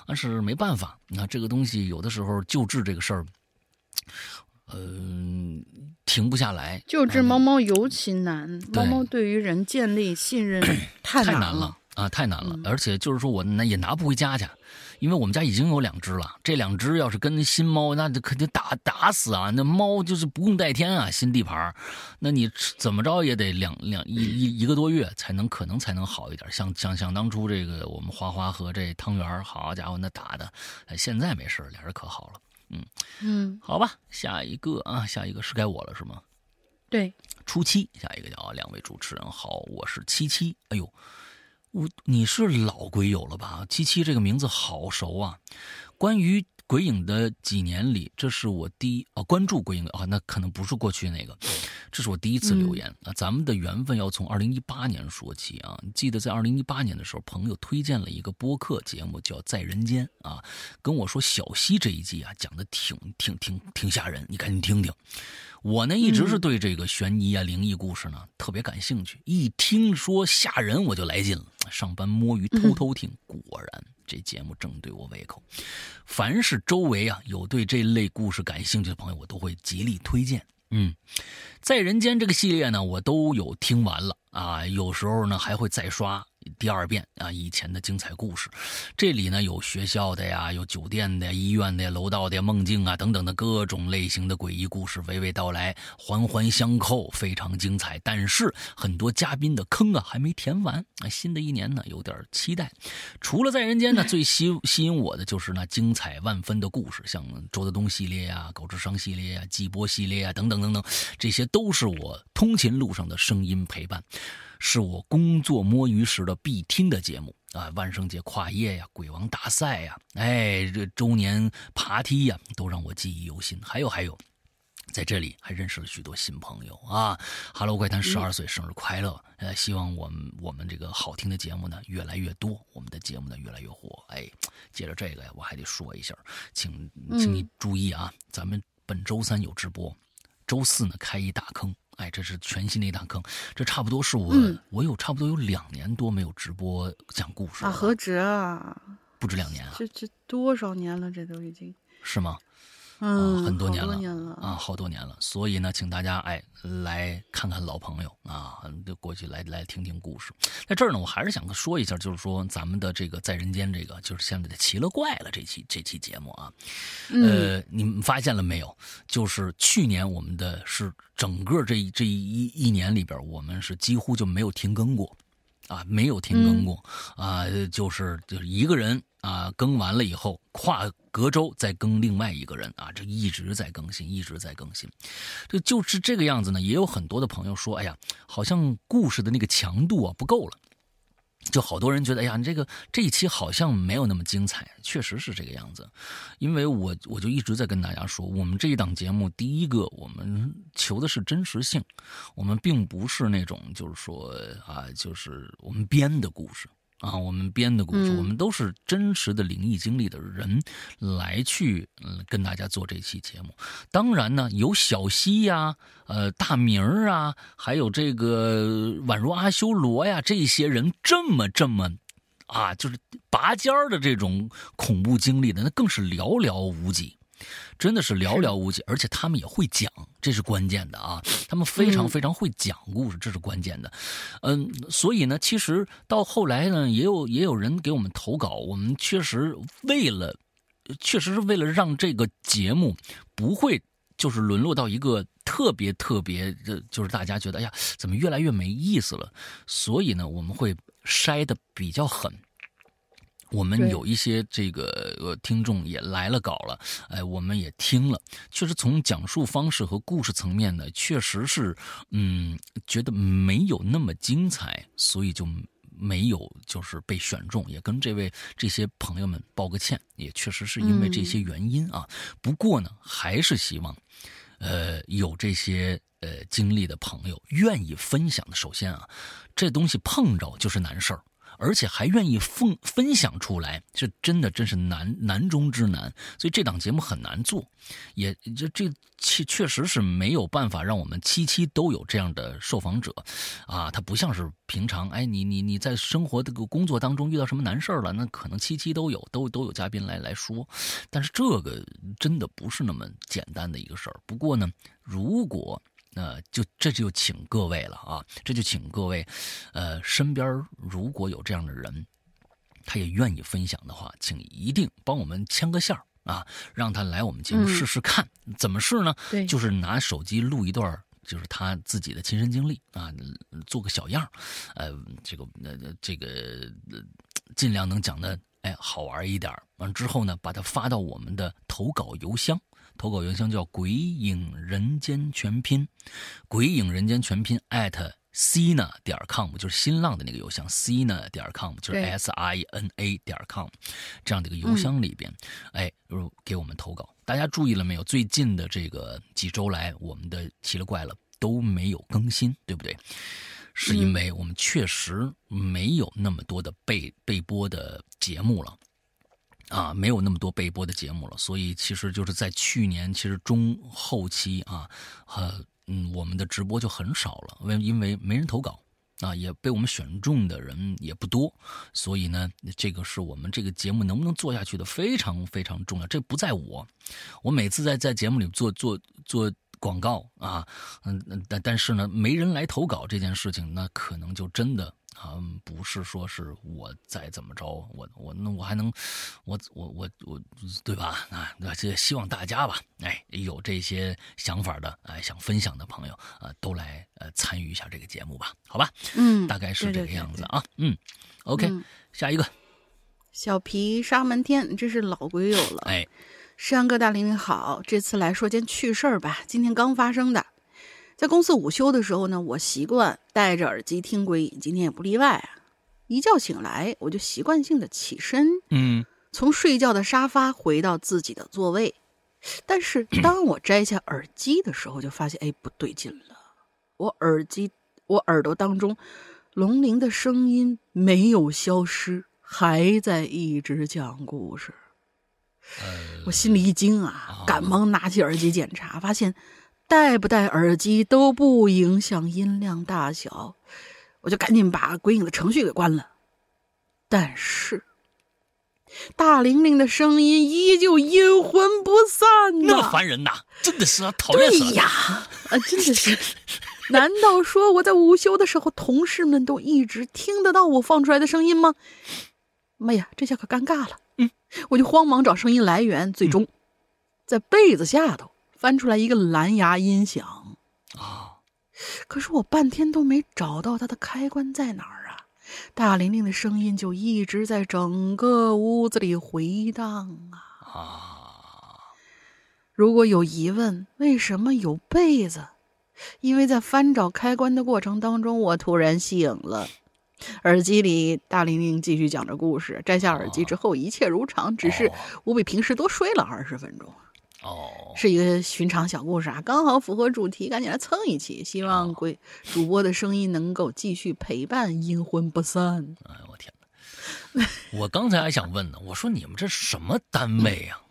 但是没办法，那这个东西有的时候救治这个事儿。嗯，停不下来。救治猫猫尤其难，猫猫对于人建立信任 太难了啊，太难了。而且就是说我拿也拿不回家去，因为我们家已经有两只了。这两只要是跟新猫，那就肯定打打死啊！那猫就是不共戴天啊，新地盘那你怎么着也得两两一一一个多月才能可能才能好一点。像像像当初这个我们花花和这汤圆，好家伙，那打的，现在没事俩人可好了。嗯嗯，好吧，下一个啊，下一个是该我了是吗？对，初七，下一个叫两位主持人好，我是七七。哎呦，我你是老鬼友了吧？七七这个名字好熟啊。关于鬼影的几年里，这是我第一啊关注鬼影啊，那可能不是过去那个，这是我第一次留言啊。咱们的缘分要从二零一八年说起啊。记得在二零一八年的时候，朋友推荐了一个播客节目叫《在人间》啊，跟我说小溪这一季啊讲的挺挺挺挺吓人，你赶紧听听。我呢一直是对这个悬疑啊、灵异故事呢特别感兴趣，一听说吓人我就来劲了。上班摸鱼偷偷听，果然。这节目正对我胃口，凡是周围啊有对这类故事感兴趣的朋友，我都会极力推荐。嗯，在人间这个系列呢，我都有听完了啊，有时候呢还会再刷。第二遍啊，以前的精彩故事，这里呢有学校的呀，有酒店的、医院的、楼道的、梦境啊等等的各种类型的诡异故事娓娓道来，环环相扣，非常精彩。但是很多嘉宾的坑啊还没填完啊，新的一年呢有点期待。除了在人间呢，最吸吸引我的就是那精彩万分的故事，像周德东系列呀、高智商系列呀、季波系列呀等等等等，这些都是我通勤路上的声音陪伴。是我工作摸鱼时的必听的节目啊！万圣节跨夜呀，鬼王大赛呀，哎，这周年爬梯呀，都让我记忆犹新。还有还有，在这里还认识了许多新朋友啊！Hello，怪谈十二岁生日快乐！呃，希望我们我们这个好听的节目呢越来越多，我们的节目呢越来越火。哎，接着这个呀，我还得说一下，请请你注意啊，咱们本周三有直播，周四呢开一大坑。哎，这是全新的一大坑，这差不多是我，我有差不多有两年多没有直播讲故事了啊，何止啊，不止两年啊，这这多少年了，这都已经是吗？嗯，很多年了啊，好多年了。所以呢，请大家哎来看看老朋友啊，就过去来来听听故事。在这儿呢，我还是想说一下，就是说咱们的这个在人间这个，就是现在的奇了怪了这期这期节目啊，呃，你们发现了没有？就是去年我们的是整个这这一一年里边，我们是几乎就没有停更过。啊，没有停更过，啊，就是就是一个人啊，更完了以后，跨隔周再更另外一个人啊，这一直在更新，一直在更新，这就是这个样子呢。也有很多的朋友说，哎呀，好像故事的那个强度啊不够了。就好多人觉得，哎呀，你这个这一期好像没有那么精彩，确实是这个样子。因为我我就一直在跟大家说，我们这一档节目，第一个我们求的是真实性，我们并不是那种就是说啊，就是我们编的故事。啊，我们编的故事，我们都是真实的灵异经历的人来去嗯跟大家做这期节目。当然呢，有小溪呀，呃，大明儿啊，还有这个宛如阿修罗呀，这些人这么这么啊，就是拔尖儿的这种恐怖经历的，那更是寥寥无几。真的是寥寥无几，而且他们也会讲，这是关键的啊！他们非常非常会讲故事，这是关键的。嗯，所以呢，其实到后来呢，也有也有人给我们投稿，我们确实为了，确实是为了让这个节目不会就是沦落到一个特别特别的，就是大家觉得哎呀，怎么越来越没意思了？所以呢，我们会筛的比较狠。我们有一些这个呃听众也来了稿了，哎，我们也听了，确实从讲述方式和故事层面呢，确实是，嗯，觉得没有那么精彩，所以就没有就是被选中，也跟这位这些朋友们道个歉，也确实是因为这些原因啊。不过呢，还是希望，呃，有这些呃经历的朋友愿意分享的。首先啊，这东西碰着就是难事儿。而且还愿意分分享出来，这真的真是难难中之难。所以这档节目很难做，也这这确确实是没有办法让我们期期都有这样的受访者，啊，他不像是平常，哎，你你你在生活这个工作当中遇到什么难事了，那可能期期都有，都都有嘉宾来来说，但是这个真的不是那么简单的一个事儿。不过呢，如果那就这就请各位了啊，这就请各位，呃，身边如果有这样的人，他也愿意分享的话，请一定帮我们牵个线儿啊，让他来我们节目试试看，怎么试呢？对，就是拿手机录一段，就是他自己的亲身经历啊，做个小样呃，这个呃这个尽量能讲的哎好玩一点完之后呢，把它发到我们的投稿邮箱。投稿邮箱叫“鬼影人间全拼”，“鬼影人间全拼 ”at sina 点 com，就是新浪的那个邮箱，sina 点 com，就是 s i n a 点 com，这样的一个邮箱里边，哎，给我们投稿。大家注意了没有？最近的这个几周来，我们的奇了怪了都没有更新，对不对？是因为我们确实没有那么多的备备播的节目了。啊，没有那么多备播的节目了，所以其实就是在去年，其实中后期啊，呃，嗯，我们的直播就很少了，为因为没人投稿啊，也被我们选中的人也不多，所以呢，这个是我们这个节目能不能做下去的非常非常重要。这不在我，我每次在在节目里做做做广告啊，嗯，但但是呢，没人来投稿这件事情，那可能就真的。啊，不是说是我再怎么着，我我那我还能，我我我我，对吧？啊，那这希望大家吧，哎，有这些想法的，哎，想分享的朋友，啊，都来呃参与一下这个节目吧，好吧？嗯，大概是这个样子啊，嗯，OK，下一个，小皮沙门天，这是老鬼友了，哎，山哥大玲玲好，这次来说件趣事儿吧，今天刚发生的。在公司午休的时候呢，我习惯戴着耳机听鬼影，今天也不例外啊。一觉醒来，我就习惯性的起身，嗯，从睡觉的沙发回到自己的座位。但是 当我摘下耳机的时候，就发现，哎，不对劲了。我耳机，我耳朵当中，龙鳞的声音没有消失，还在一直讲故事。我心里一惊啊，赶忙拿起耳机检查，发现。戴不戴耳机都不影响音量大小，我就赶紧把鬼影的程序给关了。但是，大玲玲的声音依旧阴魂不散那么烦人呐！真的是啊，讨厌死了呀！啊，真的是。难道说我在午休的时候，同事们都一直听得到我放出来的声音吗？妈呀，这下可尴尬了。嗯，我就慌忙找声音来源，最终在被子下头。翻出来一个蓝牙音响啊！可是我半天都没找到它的开关在哪儿啊！大玲玲的声音就一直在整个屋子里回荡啊！啊！如果有疑问，为什么有被子？因为在翻找开关的过程当中，我突然醒了。耳机里，大玲玲继续讲着故事。摘下耳机之后，一切如常，只是我比平时多睡了二十分钟。哦，是一个寻常小故事啊，刚好符合主题，赶紧来蹭一期。希望鬼主播的声音能够继续陪伴，阴魂不散。哎呦，我天哪！我刚才还想问呢，我说你们这什么单位呀？啊，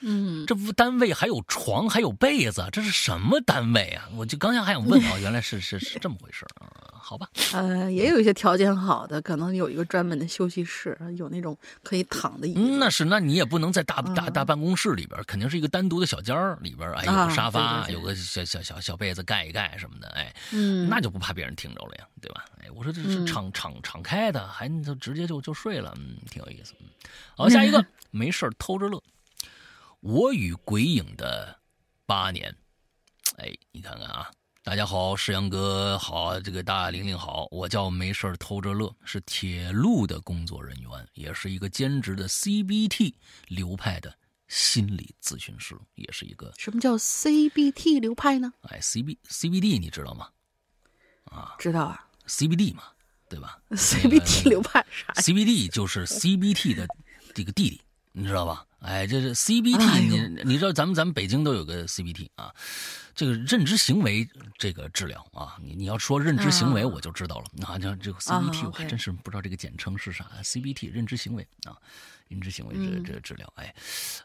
嗯，这不单位还有床，还有被子，这是什么单位啊？我就刚才还想问啊，原来是是是这么回事啊。好吧，呃，也有一些条件好的，可能有一个专门的休息室，有那种可以躺的椅子。那是，那你也不能在大大大办公室里边，肯定是一个单独的小间儿里边，哎，有个沙发，有个小小小小被子盖一盖什么的，哎，嗯，那就不怕别人听着了呀，对吧？哎，我说这是敞敞敞开的，还就直接就就睡了，嗯，挺有意思。好，下一个，没事偷着乐。我与鬼影的八年，哎，你看看啊。大家好，世阳哥好，这个大玲玲好，我叫没事偷着乐，是铁路的工作人员，也是一个兼职的 CBT 流派的心理咨询师，也是一个什么叫 CBT 流派呢？哎，CB CBD 你知道吗？啊，知道啊，CBD 嘛，对吧？CBT 流派啥？CBD 就是 CBT 的这个弟弟，你知道吧？哎，这是 CBT，你你知道咱们咱们北京都有个 CBT 啊，这个认知行为这个治疗啊，你你要说认知行为我就知道了，那像这个 CBT 我还真是不知道这个简称是啥，CBT 认知行为啊，认知行为这这治疗，哎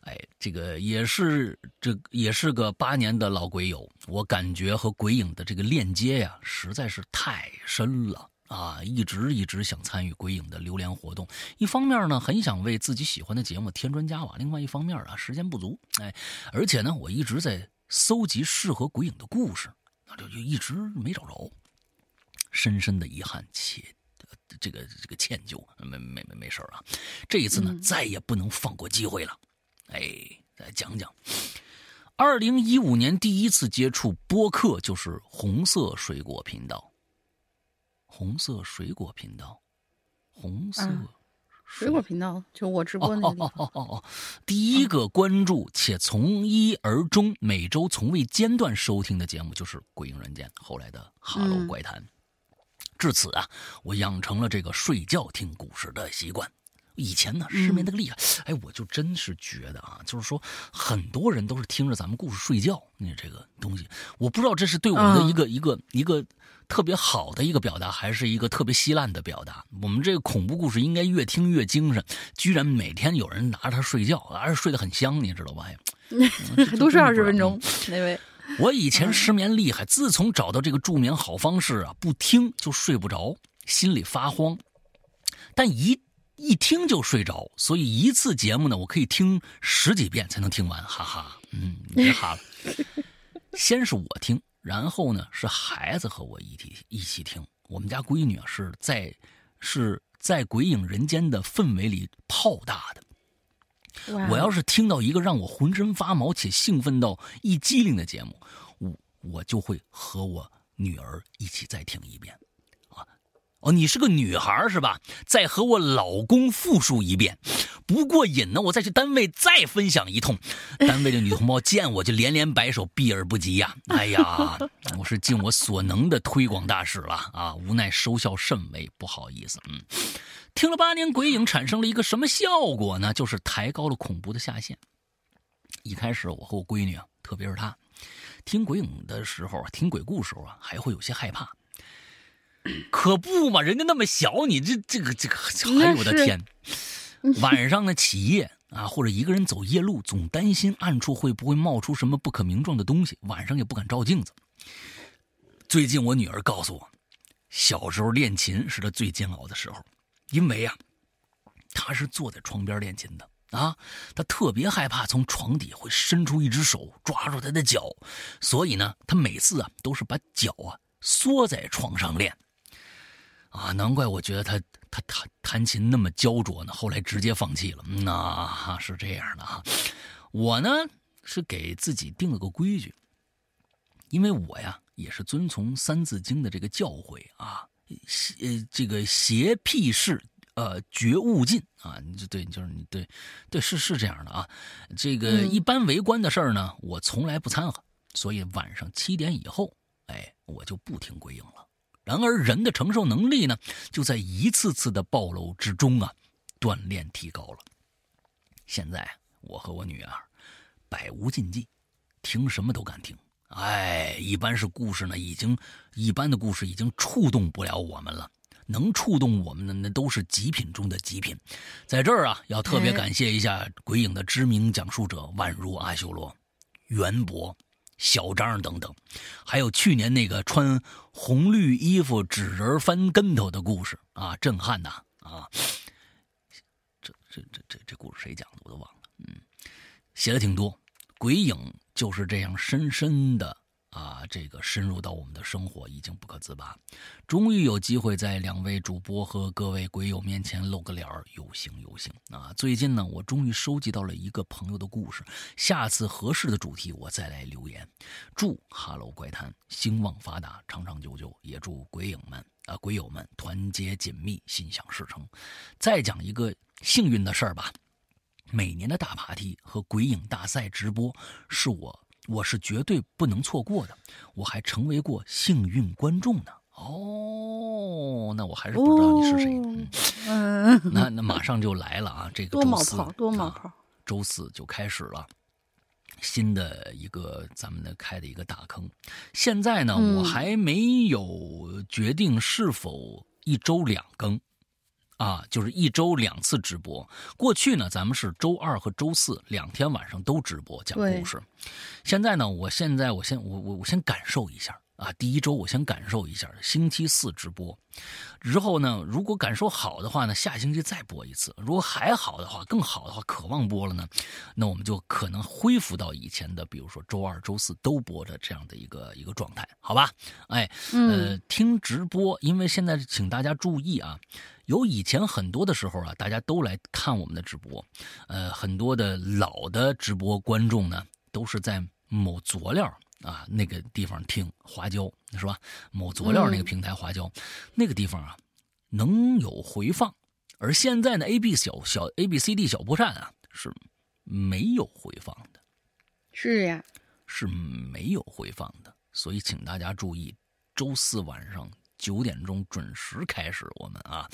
哎，这个也是这也是个八年的老鬼友，我感觉和鬼影的这个链接呀实在是太深了。啊，一直一直想参与鬼影的流连活动。一方面呢，很想为自己喜欢的节目添砖加瓦；另外一方面啊，时间不足。哎，而且呢，我一直在搜集适合鬼影的故事，那就就一直没找着，深深的遗憾且这个这个歉疚。没没没没事啊，这一次呢，再也不能放过机会了。哎，再讲讲，二零一五年第一次接触播客就是红色水果频道。红色水果频道，红色水果频道，就我直播那个地方。哦哦哦哦！第一个关注且从一而终，每周从未间断收听的节目就是《鬼影人间》，后来的《哈喽怪谈》。至此啊，我养成了这个睡觉听故事的习惯。以前呢，失眠那个厉害，哎，我就真是觉得啊，就是说，很多人都是听着咱们故事睡觉。你这个东西，我不知道这是对我们的一个一个一个。特别好的一个表达，还是一个特别稀烂的表达。我们这个恐怖故事应该越听越精神，居然每天有人拿着它睡觉，而且睡得很香，你知道吧？多睡二十分钟，那位。我以前失眠厉害，自从找到这个助眠好方式啊，不听就睡不着，心里发慌。但一一听就睡着，所以一次节目呢，我可以听十几遍才能听完，哈哈。嗯，别哈了。先是我听。然后呢，是孩子和我一起一起听。我们家闺女啊，是在是在鬼影人间的氛围里泡大的。我要是听到一个让我浑身发毛且兴奋到一激灵的节目，我我就会和我女儿一起再听一遍。哦，你是个女孩是吧？再和我老公复述一遍，不过瘾呢，我再去单位再分享一通。单位的女同胞见我就连连摆手，避而不及呀。哎呀，我是尽我所能的推广大使了啊，无奈收效甚微，不好意思。嗯，听了八年鬼影，产生了一个什么效果呢？就是抬高了恐怖的下限。一开始我和我闺女啊，特别是她，听鬼影的时候，听鬼故事啊，还会有些害怕。可不嘛，人家那么小，你这这个这个，哎呦我的天！晚上呢起夜啊，或者一个人走夜路，总担心暗处会不会冒出什么不可名状的东西，晚上也不敢照镜子。最近我女儿告诉我，小时候练琴是她最煎熬的时候，因为啊，她是坐在床边练琴的啊，她特别害怕从床底会伸出一只手抓住她的脚，所以呢，她每次啊都是把脚啊缩在床上练。啊，难怪我觉得他他弹弹琴那么焦灼呢。后来直接放弃了。那是这样的啊，我呢是给自己定了个规矩，因为我呀也是遵从《三字经》的这个教诲啊，呃，这个邪僻事呃绝勿近啊。你就对，就是你对，对是是这样的啊。这个一般围观的事儿呢，我从来不掺和，所以晚上七点以后，哎，我就不听鬼影了。然而，人的承受能力呢，就在一次次的暴露之中啊，锻炼提高了。现在，我和我女儿百无禁忌，听什么都敢听。哎，一般是故事呢，已经一般的故事已经触动不了我们了。能触动我们的，那都是极品中的极品。在这儿啊，要特别感谢一下鬼影的知名讲述者，宛如阿修罗、袁博。小张等等，还有去年那个穿红绿衣服纸人翻跟头的故事啊，震撼呐啊！这这这这这故事谁讲的我都忘了，嗯，写的挺多，鬼影就是这样深深的。啊，这个深入到我们的生活已经不可自拔，终于有机会在两位主播和各位鬼友面前露个脸儿，有幸有幸啊！最近呢，我终于收集到了一个朋友的故事，下次合适的主题我再来留言。祝《哈喽怪谈》兴旺发达，长长久久，也祝鬼影们啊鬼友们团结紧密，心想事成。再讲一个幸运的事儿吧，每年的大 party 和鬼影大赛直播是我。我是绝对不能错过的，我还成为过幸运观众呢。哦，那我还是不知道你是谁。嗯，那那马上就来了啊！这个多冒泡，多冒泡。周四就开始了。新的一个咱们的开的一个大坑，现在呢，嗯我还没有决定是否一周两更，啊，就是一周两次直播。过去呢，咱们是周二和周四两天晚上都直播讲故事。现在呢，我现在我先我我我先感受一下啊，第一周我先感受一下，星期四直播，之后呢，如果感受好的话呢，下星期再播一次；如果还好的话，更好的话，渴望播了呢，那我们就可能恢复到以前的，比如说周二、周四都播的这样的一个一个状态，好吧？哎，呃，听直播，因为现在请大家注意啊，有以前很多的时候啊，大家都来看我们的直播，呃，很多的老的直播观众呢，都是在某佐料啊那个地方听花椒是吧？某佐料那个平台花椒、那个地方啊，能有回放，而现在呢，A B 小小 A B C D 小破站啊是没有回放的。是呀，是没有回放的，所以请大家注意，周四晚上九点钟准时开始，我们啊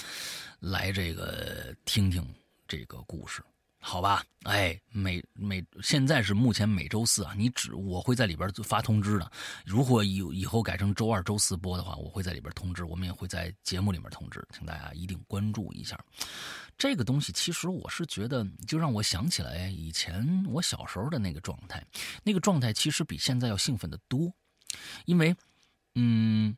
来这个听听这个故事，好吧？哎，每每现在是目前每周四啊，你只我会在里边发通知的。如果以以后改成周二、周四播的话，我会在里边通知，我们也会在节目里面通知，请大家一定关注一下。这个东西其实我是觉得，就让我想起来以前我小时候的那个状态，那个状态其实比现在要兴奋的多，因为，嗯，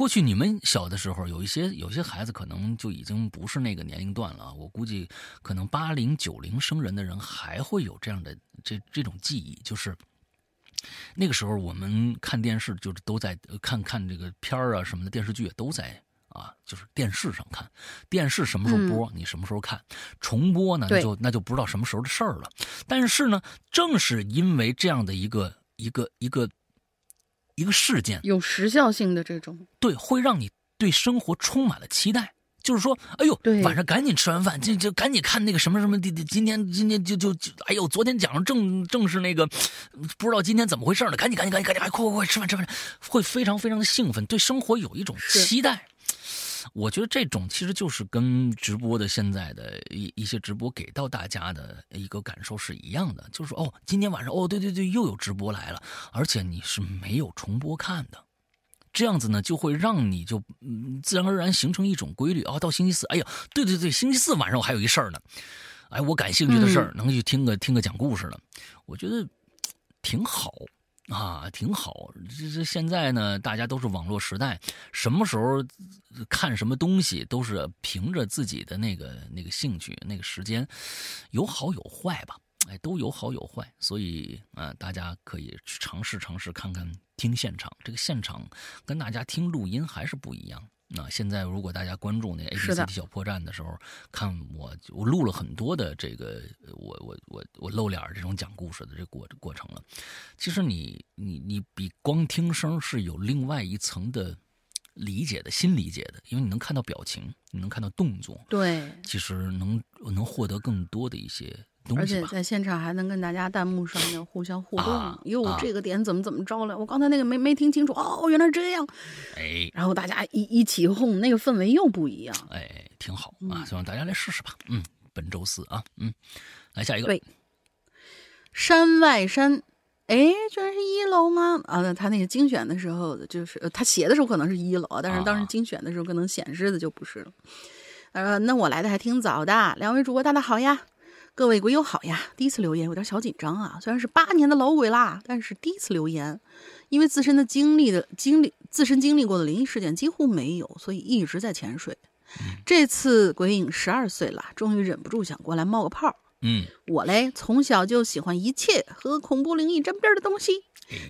过去你们小的时候，有一些有些孩子可能就已经不是那个年龄段了啊。我估计可能八零九零生人的人还会有这样的这这种记忆，就是那个时候我们看电视就是都在呃看看这个片儿啊什么的电视剧都在。啊，就是电视上看，电视什么时候播，你什么时候看，重播呢，那就那就不知道什么时候的事儿了。但是呢，正是因为这样的一个一个一个一个事件，有时效性的这种，对，会让你对生活充满了期待。就是说，哎呦对，晚上赶紧吃完饭，就就赶紧看那个什么什么的。今天今天就就就，哎呦，昨天讲的正正是那个，不知道今天怎么回事呢？赶紧赶紧赶紧赶紧，哎，快快快吃饭吃饭，会非常非常的兴奋，对生活有一种期待。我觉得这种其实就是跟直播的现在的一一些直播给到大家的一个感受是一样的，就是哦，今天晚上哦，对对对，又有直播来了，而且你是没有重播看的，这样子呢就会让你就嗯自然而然形成一种规律啊、到星期四，哎呀，对对对，星期四晚上我还有一事儿呢，哎，我感兴趣的事儿、能去听个听个讲故事呢，我觉得挺好。啊，挺好。这这现在呢，大家都是网络时代，什么时候看什么东西都是凭着自己的那个那个兴趣、那个时间，有好有坏吧？哎，都有好有坏，所以啊、大家可以去尝试尝试看看听现场。这个现场跟大家听录音还是不一样。那现在如果大家关注那 A B 是 C 的 D 小破站的时候，看我我录了很多的这个呃我我我我露脸儿这种讲故事的这过过程了。其实你你你比光听声是有另外一层的理解的新理解的，因为你能看到表情，你能看到动作，对，其实能能获得更多的一些东而。且在现场还能跟大家弹幕上面互相互动。啊哟，啊这个点怎么怎么着了？我刚才那个没没听清楚。哦，原来是这样。哎然后大家一一起哄，那个氛围又不一样。哎，挺好啊，希望大家来试试吧。嗯，本周四啊，嗯，来下一个。对山外山，哎，居然是一楼吗？啊，那他那个精选的时候，就是呃他写的时候可能是一楼，但是当时啊精选的时候可能显示的就不是了。呃，那我来的还挺早的，两位主播大家好呀，各位鬼友好呀。第一次留言有点小紧张啊，虽然是八年的老鬼啦，但是第一次留言，因为自身的经历的经历，自身经历过的灵异事件几乎没有，所以一直在潜水。这次鬼影十二岁了，终于忍不住想过来冒个泡。嗯我嘞，从小就喜欢一切和恐怖灵异沾边的东西，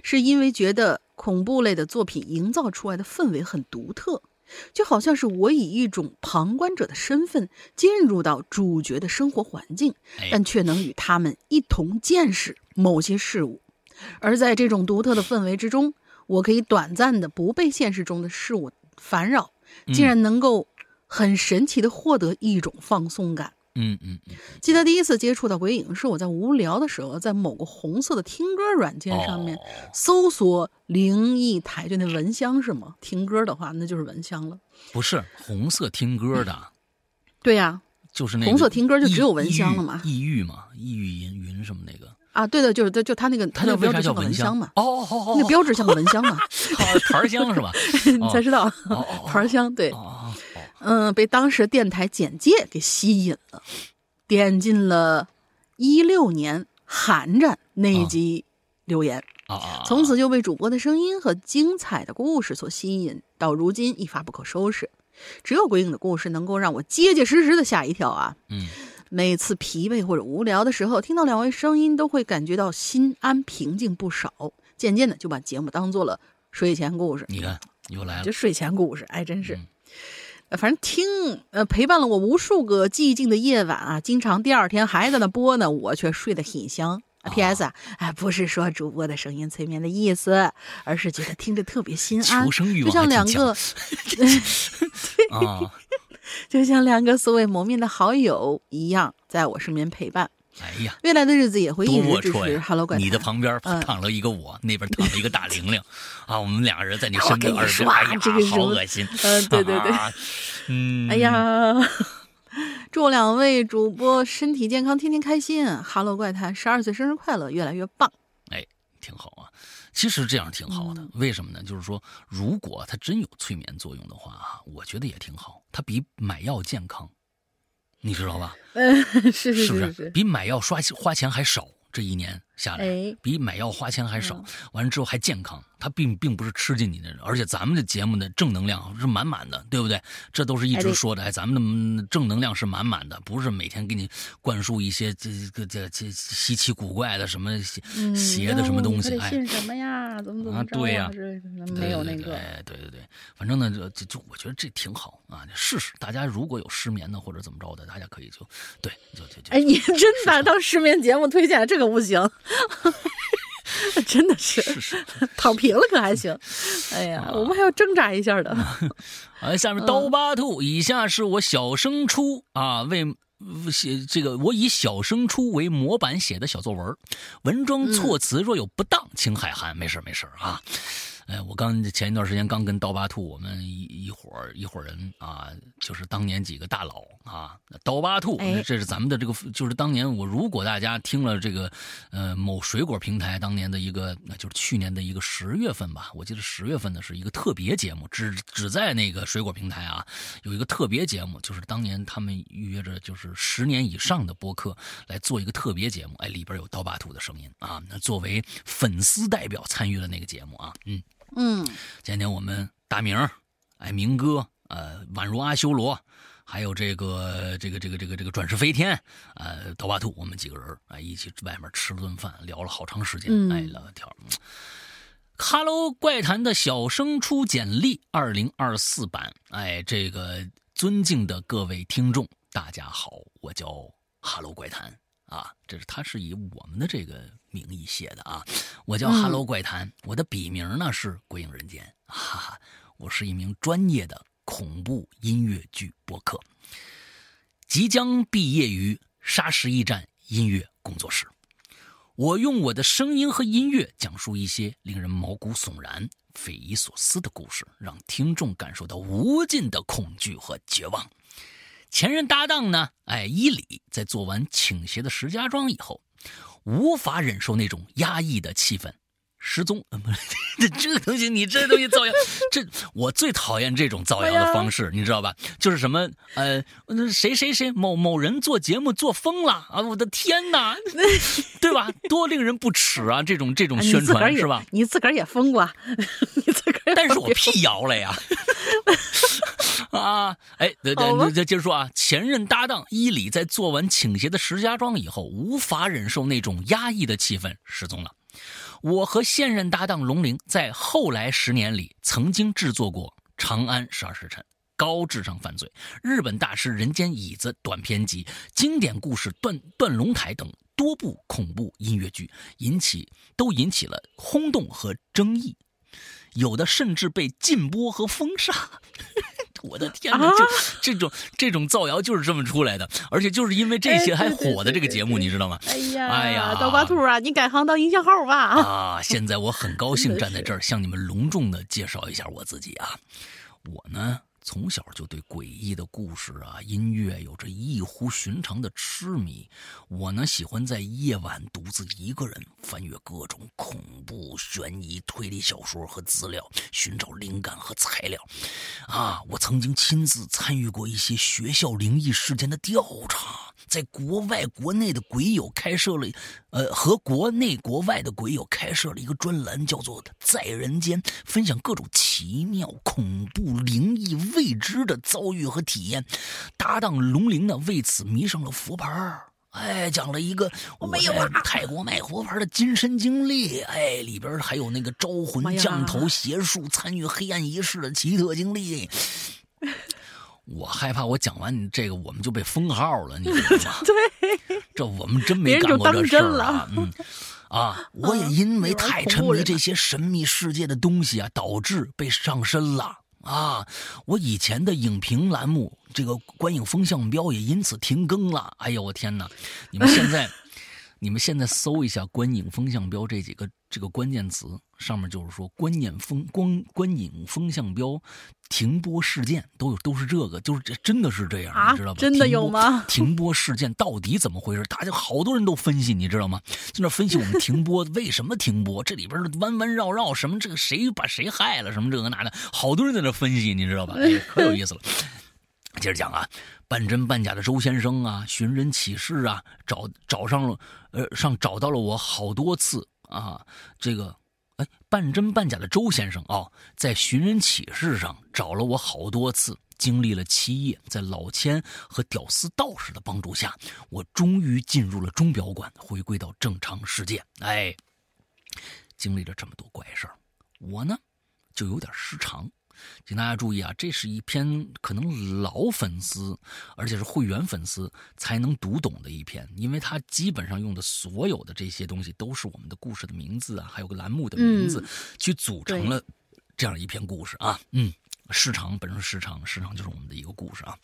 是因为觉得恐怖类的作品营造出来的氛围很独特，就好像是我以一种旁观者的身份进入到主角的生活环境哎，但却能与他们一同见识某些事物。而在这种独特的氛围之中，我可以短暂的不被现实中的事物烦扰，竟然能够很神奇的获得一种放松感。嗯嗯嗯，记得第一次接触到鬼影是我在无聊的时候，在某个红色的听歌软件上面哦。搜索“灵异台”，就那蚊香是吗？听歌的话，那就是蚊香了。不是红色听歌的，对呀、就是那个红色听歌就只有蚊香了嘛。抑郁嘛，抑郁云云什么那个，啊，对的，就是就它那个它那为啥那个标志像个叫蚊香嘛，哦哦哦哦，那标志像个蚊香嘛，哦牌儿香是吧？你才知道。哦哦哦。牌儿香对嗯，被当时电台简介给吸引了，点进了一六年寒战那一集留言！从此就被主播的声音和精彩的故事所吸引，到如今一发不可收拾。只有鬼影的故事能够让我结结实实的吓一跳啊！嗯，每次疲惫或者无聊的时候，听到两位声音，都会感觉到心安平静不少。渐渐的就把节目当做了睡前故事，你看又来了就，睡前故事，哎，真是嗯。呃反正听呃陪伴了我无数个寂静的夜晚啊，经常第二天还在那播呢，我却睡得很香。啊 P.S. 啊，哎，不是说主播的声音催眠的意思，而是觉得听着特别心安求，生欲就像两个，啊！就像两个素未谋面的好友一样，在我身边陪伴。哎呀，未来的日子也会一多直支持 Hello 怪谈。你的旁边嗯躺了一个我，那边躺了一个大玲玲，啊，我们两个人在你身边耳呀，这个好恶心。嗯，对对对，啊 嗯，哎，呀，祝两位主播身体健康，天天开心。Hello 怪谈，十二岁生日快乐，越来越棒。哎挺好啊。其实这样挺好的，嗯为什么呢？就是说，如果它真有催眠作用的话啊，我觉得也挺好，它比买药健康，你知道吧？嗯，是是是不是是，比买药刷花钱还少？这一年下来，哎比买药花钱还少嗯，完了之后还健康，它并并不是吃进你的，而且咱们的节目的正能量是满满的，对不对？这都是一直说的，哎，咱们的嗯正能量是满满的，不是每天给你灌输一些这这这这稀奇古怪的什么邪嗯邪的什么东西，哎，信什么呀？怎么怎么对呀没有那个。哎对对对，反正呢，就就就我觉得这挺好啊，试试。大家如果有失眠的或者怎么着的，大家可以就对就就就哎，你真把当失眠节目推荐，这个不行，真的是。躺平了可还行。哎呀，啊我们还要挣扎一下的。啊，下面刀疤兔，以下是我小升初啊为。写这个，我以小升初为模板写的小作文，文中措辞若有不当，请海涵。没事没事啊。哎，我刚前一段时间刚跟刀疤兔，我们一一伙儿一伙人啊，就是当年几个大佬啊，刀疤兔，哎这是咱们的这个，就是当年我如果大家听了这个，呃，某水果平台当年的一个，就是去年的一个十月份吧，我记得十月份的是一个特别节目，只只在那个水果平台啊有一个特别节目，就是当年他们预约着就是十年以上的播客来做一个特别节目，哎，里边有刀疤兔的声音啊，那作为粉丝代表参与了那个节目啊，嗯。嗯，今天我们大明，哎，明哥，呃，宛如阿修罗，还有这个这个这个这个这个转世飞天，呃，刀疤兔，我们几个人啊、哎，一起外面吃了顿饭，聊了好长时间，嗯哎，聊聊天儿。哈喽怪谈的小升初简历二零二四版，哎，这个尊敬的各位听众，大家好，我叫哈喽怪谈啊，这是他是以我们的这个名义写的啊，我叫嗯哈喽怪谈，我的笔名呢是鬼影人间，哈哈，我是一名专业的恐怖音乐剧播客，即将毕业于沙石驿站音乐工作室。我用我的声音和音乐讲述一些令人毛骨悚然、匪夷所思的故事，让听众感受到无尽的恐惧和绝望。前任搭档呢，哎，伊里在做完倾斜的石家庄以后，无法忍受那种压抑的气氛，失踪。呃，不是，这 这个东西，你这东西造谣，这我最讨厌这种造谣的方式，你知道吧？就是什么呃，那谁谁谁某某人做节目做疯了啊！我的天哪，对吧？多令人不齿啊！这种这种宣传是吧？你自个儿也疯过，你自个儿也但是我辟谣了呀。啊，哎，对对，好吧那再接着说啊，前任搭档伊里在做完倾斜的石家庄以后，无法忍受那种压抑的气氛，失踪了。我和现任搭档龙玲在后来十年里曾经制作过《长安十二时辰》。高智商犯罪、日本大师人间椅子短篇集、经典故事断断龙台等多部恐怖音乐剧，引起都引起了轰动和争议。有的甚至被禁播和封杀。我的天哪！啊就这种这种造谣就是这么出来的，而且就是因为这些哎还火的这个节目，你知道吗？哎呀，哎呀刀疤兔啊，你改行当营销号吧。啊，现在我很高兴站在这儿向你们隆重的介绍一下我自己啊。我呢从小就对诡异的故事啊、音乐有着异乎寻常的痴迷。我呢，喜欢在夜晚独自一个人翻阅各种恐怖、悬疑、推理小说和资料，寻找灵感和材料。啊，我曾经亲自参与过一些学校灵异事件的调查，在国外、国内的鬼友开设了，呃，和国内国外的鬼友开设了一个专栏，叫做“在人间”，分享各种奇妙、恐怖、灵异、未知的遭遇和体验。搭档龙鳞呢，为此迷上了佛牌哎，讲了一个我在泰国卖佛牌的亲身经历。哎，里边还有那个招魂、降头、邪术、参与黑暗仪式的奇特经历。我害怕我讲完你这个，我们就被封号了，你知道吗？对，这我们真没干过这事儿啊。嗯，啊，我也因为太沉迷这些神秘世界的东西啊，导致被上身了。啊，我以前的影评栏目这个观影风向标也因此停更了。哎呦，我天哪！你们现在，你们现在搜一下“观影风向标”这几个这个关键词，上面就是说观念风观观影风向标停播事件都有都是这个，就是这真的是这样，你知道吧？真的有吗？停播事件到底怎么回事？大家好多人都分析，你知道吗？在那分析我们停播为什么停播，这里边弯弯绕绕什么这个谁把谁害了什么这个那的，好多人在那分析，你知道吧？哎，可有意思了。接着讲啊，半真半假的周先生啊，寻人启事啊，找找上了，呃，上找到了我好多次啊。这个，哎，半真半假的周先生啊，在寻人启事上找了我好多次，经历了七夜，在老千和屌丝道士的帮助下，我终于进入了钟表馆，回归到正常世界。哎，经历了这么多怪事儿，我呢，就有点失常。请大家注意啊，这是一篇可能老粉丝，而且是会员粉丝才能读懂的一篇，因为它基本上用的所有的这些东西都是我们的故事的名字啊，还有个栏目的名字，去组成了这样一篇故事啊。嗯，时长本身时长，时长就是我们的一个故事啊。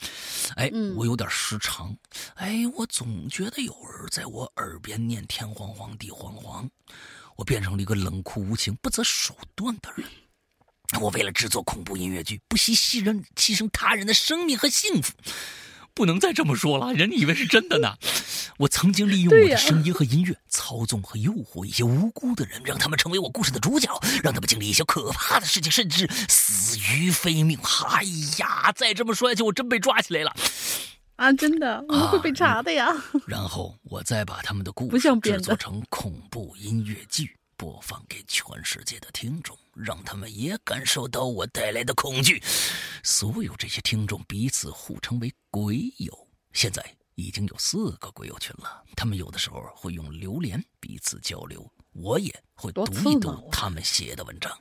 哎，我有点失常，哎，我总觉得有人在我耳边念天黄黄地黄黄，我变成了一个冷酷无情、不择手段的人。我为了制作恐怖音乐剧，不惜牺牲牺牲他人的生命和幸福，不能再这么说了，人以为是真的呢。我曾经利用我的声音和音乐，操纵和诱惑一些无辜的人，让他们成为我故事的主角，让他们经历一些可怕的事情，甚至死于非命。哎呀，再这么说下去，我真被抓起来了啊！真的，我们会被查的呀。然后我再把他们的故事制作成恐怖音乐剧。播放给全世界的听众，让他们也感受到我带来的恐惧。所有这些听众彼此互称为鬼友，现在已经有四个鬼友群了。他们有的时候会用榴莲彼此交流，我也会读一读他们写的文章。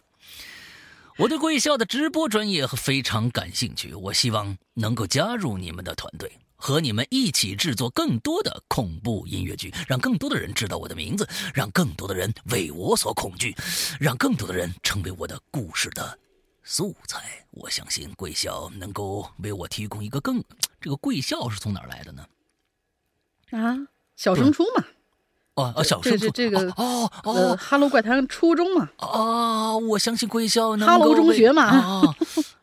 我对贵校的直播专业非常感兴趣，我希望能够加入你们的团队。和你们一起制作更多的恐怖音乐剧，让更多的人知道我的名字，让更多的人为我所恐惧，让更多的人成为我的故事的素材。我相信贵校能够为我提供一个更……这个贵校是从哪儿来的呢？啊，小升初嘛。哦哦，小升初这个哦哦，哈喽怪谈初中嘛。哦，我相信贵校能哈喽中学嘛。啊。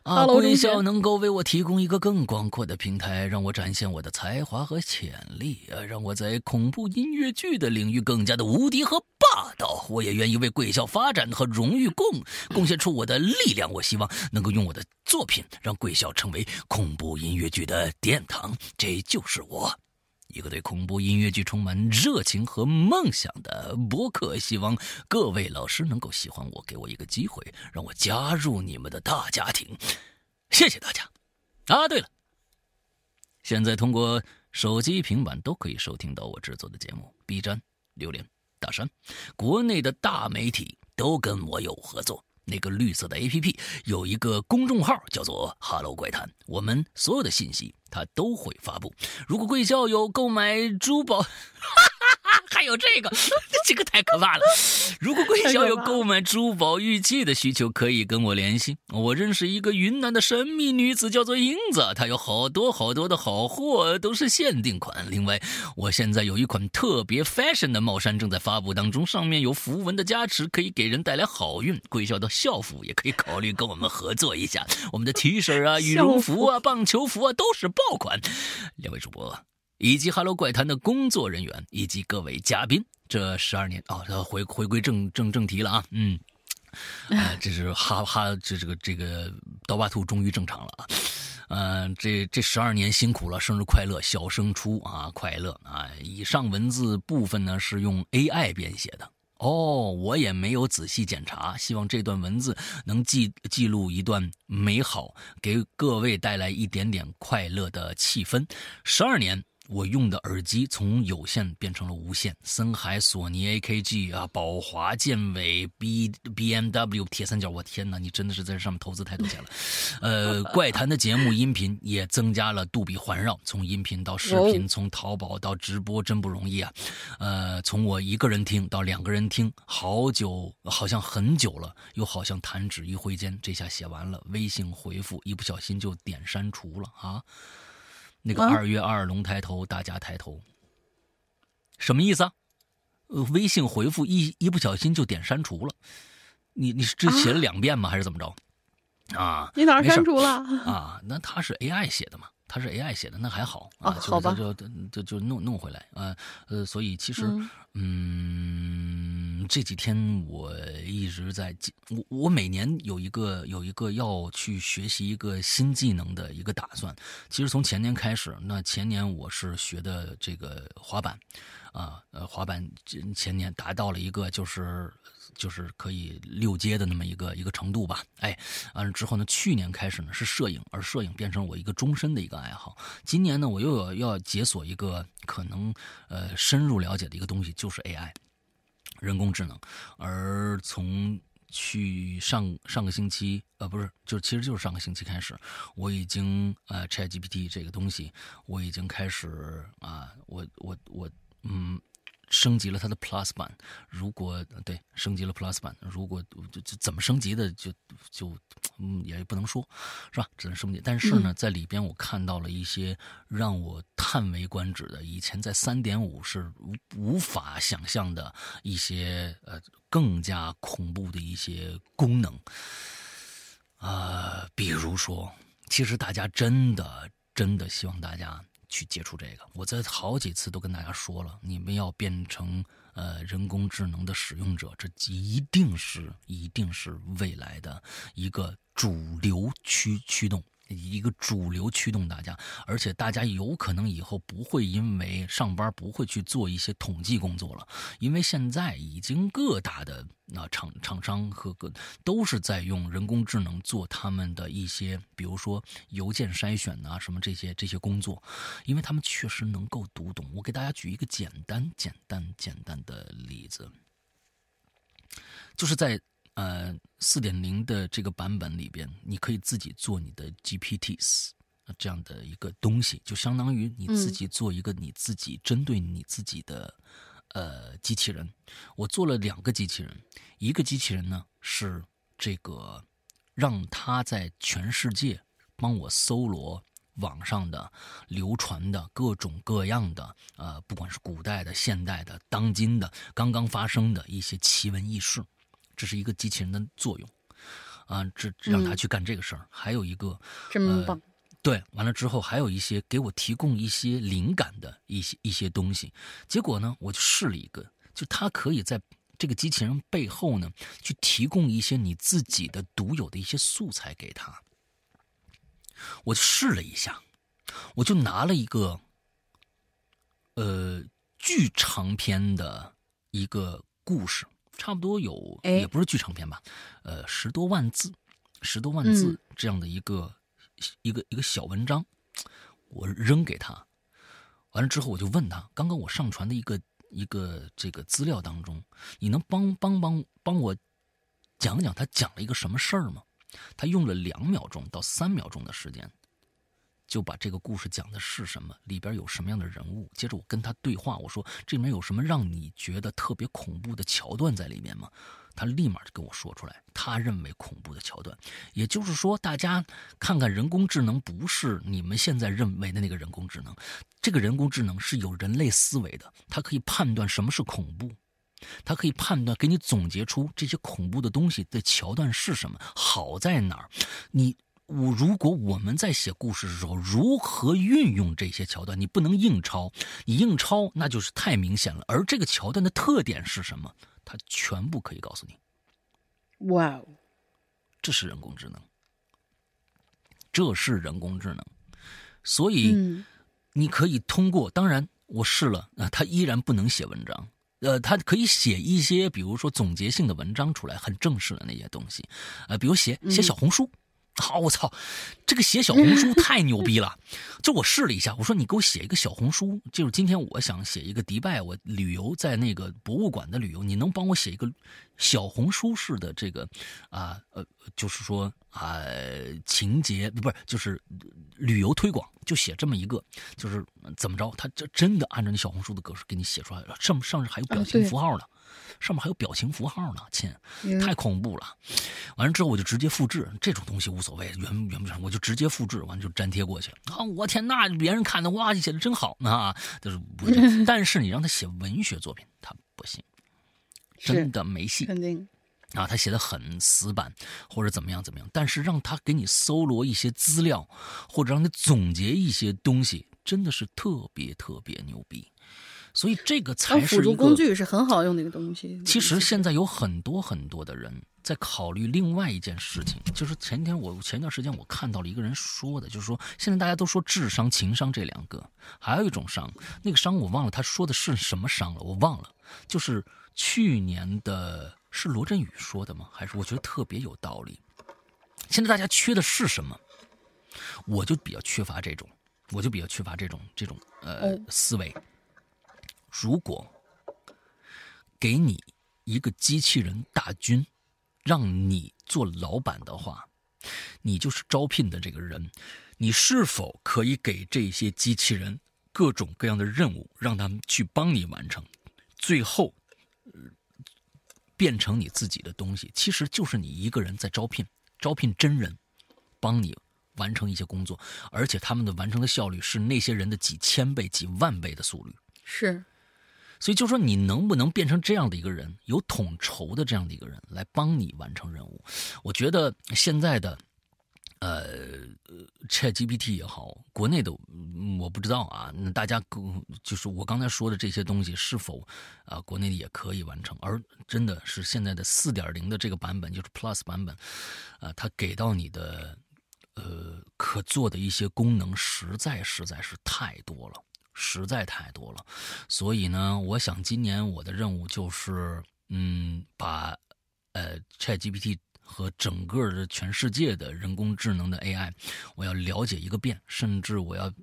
啊！贵校能够为我提供一个更广阔的平台，让我展现我的才华和潜力，呃，让我在恐怖音乐剧的领域更加的无敌和霸道。我也愿意为贵校发展和荣誉贡贡献出我的力量。我希望能够用我的作品让贵校成为恐怖音乐剧的殿堂。这就是我。一个对恐怖音乐剧充满热情和梦想的博客，希望各位老师能够喜欢我，给我一个机会，让我加入你们的大家庭。谢谢大家。啊，对了，现在通过手机、平板都可以收听到我制作的节目。B 站、榴莲、大山，国内的大媒体都跟我有合作。那个绿色的 A P P 有一个公众号叫做“哈喽怪谈”，我们所有的信息它都会发布。如果贵校有购买珠宝哈，还有这个，这个太可怕了。如果贵校有购买珠宝玉器的需求，可以跟我联系。我认识一个云南的神秘女子，叫做英子，她有好多好多的好货，都是限定款。另外，我现在有一款特别 fashion 的帽衫正在发布当中，上面有符文的加持，可以给人带来好运。贵校的校服也可以考虑跟我们合作一下，我们的 T 恤啊、羽绒服啊、棒球服啊都是爆款。两位主播。以及《Hello 怪谈》的工作人员以及各位嘉宾，这十二年啊，回回归正正正题了啊，嗯，啊，这是哈哈，这这个这个刀疤兔终于正常了啊，嗯，这这十二年辛苦了，生日快乐，小升初啊，快乐啊！以上文字部分呢是用 AI 编写的哦，我也没有仔细检查，希望这段文字能记记录一段美好，给各位带来一点点快乐的气氛。十二年。我用的耳机从有线变成了无线，森海、索尼、AKG 啊，宝华、健伟、B B M W、铁三角，我天哪，你真的是在这上面投资太多钱了。呃，怪谈的节目音频也增加了杜比环绕，从音频到视频，从淘宝到直播，真不容易啊。呃，从我一个人听到两个人听，好久，好像很久了，又好像弹指一挥间，这下写完了，微信回复一不小心就点删除了啊。那个二月二龙抬头，大家抬头，什么意思啊？呃，微信回复一一不小心就点删除了，你你是这写了两遍吗？还是怎么着？啊，你哪儿删除了？啊，那他是 AI 写的嘛？他是 AI 写的，那还好啊，好吧，就就就弄弄回来啊，呃，所以其实，嗯，这几天我一直在，我我每年有一个有一个要去学习一个新技能的一个打算。其实从前年开始，那前年我是学的这个滑板，啊，呃，滑板前年达到了一个就是。就是可以六阶的那么一个一个程度吧，哎，完了之后呢，去年开始呢是摄影，而摄影变成我一个终身的一个爱好。今年呢，我又有要解锁一个可能呃深入了解的一个东西，就是 AI，人工智能。而从去上上个星期，呃，不是，就其实就是上个星期开始，我已经呃 ChatGPT 这个东西，我已经开始啊，我我我嗯。升级了它的 Plus 版，如果对升级了 Plus 版，如果就就怎么升级的，就就嗯也不能说，是吧？只能升级。但是呢，在里边我看到了一些让我叹为观止的，以前在三点五是无无法想象的一些呃更加恐怖的一些功能啊，比如说，其实大家真的真的希望大家。去接触这个，我在好几次都跟大家说了，你们要变成呃人工智能的使用者，这一定是一定是未来的一个主流驱驱动。一个主流驱动大家，而且大家有可能以后不会因为上班不会去做一些统计工作了，因为现在已经各大的那厂厂商和各都是在用人工智能做他们的一些，比如说邮件筛选啊什么这些这些工作，因为他们确实能够读懂。我给大家举一个简单简单简单的例子，就是在。呃，四点零的这个版本里边，你可以自己做你的 GPTs 这样的一个东西，就相当于你自己做一个你自己针对你自己的呃机器人。我做了两个机器人，一个机器人呢是这个让它在全世界帮我搜罗网上的流传的各种各样的呃，不管是古代的、现代的、当今的、刚刚发生的一些奇闻异事。这是一个机器人的作用，啊，这让他去干这个事儿。还有一个，真棒。对，完了之后还有一些给我提供一些灵感的一些一些东西。结果呢，我就试了一个，就它可以在这个机器人背后呢，去提供一些你自己的独有的一些素材给他。我就试了一下，我就拿了一个，呃，巨长篇的一个故事。差不多有，也不是剧长片吧，呃，十多万字，十多万字这样的一个一个一个小文章，我扔给他，完了之后我就问他，刚刚我上传的一个一个这个资料当中，你能帮帮帮帮我讲讲他讲了一个什么事儿吗？他用了两秒钟到三秒钟的时间，就把这个故事讲的是什么，里边有什么样的人物。接着我跟他对话，我说这里面有什么让你觉得特别恐怖的桥段在里面吗？他立马就跟我说出来，他认为恐怖的桥段。也就是说，大家看看人工智能不是你们现在认为的那个人工智能，这个人工智能是有人类思维的，它可以判断什么是恐怖。它可以判断，给你总结出这些恐怖的东西的桥段是什么，好在哪儿。你我如果我们在写故事的时候，如何运用这些桥段？你不能硬抄，你硬抄那就是太明显了。而这个桥段的特点是什么？它全部可以告诉你。哇哦，这是人工智能，这是人工智能，所以你可以通过。当然，我试了啊，它依然不能写文章。呃，他可以写一些，比如说总结性的文章出来，很正式的那些东西，呃，比如写写小红书。好，我操，这个写小红书 太牛逼了！就我试了一下，我说你给我写一个小红书，就是今天我想写一个迪拜，我旅游在那个博物馆的旅游，你能帮我写一个小红书式的这个啊呃，就是说啊情节不是就是旅游推广，就写这么一个，就是怎么着，他这真的按照你小红书的格式给你写出来了，上上面还有表情符号呢。上面还有表情符号呢，亲，太恐怖了。完了之后我就直接复制，这种东西无所谓，原原不原，我就直接复制，完了就粘贴过去了。啊，我天，那别人看的哇，你写的真好啊，就是不是？但是你让他写文学作品，他不行，真的没戏。肯定啊，他写的很死板，或者怎么样怎么样。但是让他给你搜罗一些资料，或者让你总结一些东西，真的是特别特别牛逼。所以这个才是辅助工具，是很好用的一个东西。其实现在有很多很多的人在考虑另外一件事情，就是前天我前一段时间我看到了一个人说的，就是说现在大家都说智商、情商这两个，还有一种商，那个商我忘了他说的是什么商了，我忘了。就是去年的是罗振宇说的吗？还是我觉得特别有道理。现在大家缺的是什么？我就比较缺乏这种，我就比较缺乏这种这种呃思维。如果给你一个机器人大军，让你做老板的话，你就是招聘的这个人，你是否可以给这些机器人各种各样的任务，让他们去帮你完成，最后变成你自己的东西？其实就是你一个人在招聘，招聘真人帮你完成一些工作，而且他们的完成的效率是那些人的几千倍、几万倍的速率。是。所以就说你能不能变成这样的一个人，有统筹的这样的一个人来帮你完成任务？我觉得现在的，呃，ChatGPT 也好，国内的我不知道啊。大家就是我刚才说的这些东西是否啊，国内的也可以完成？而真的是现在的四点零的这个版本，就是 Plus 版本，啊，它给到你的呃可做的一些功能，实在实在是太多了。实在太多了，所以呢，我想今年我的任务就是，嗯，把呃 ChatGPT 和整个的全世界的人工智能的 AI，我要了解一个遍，甚至我要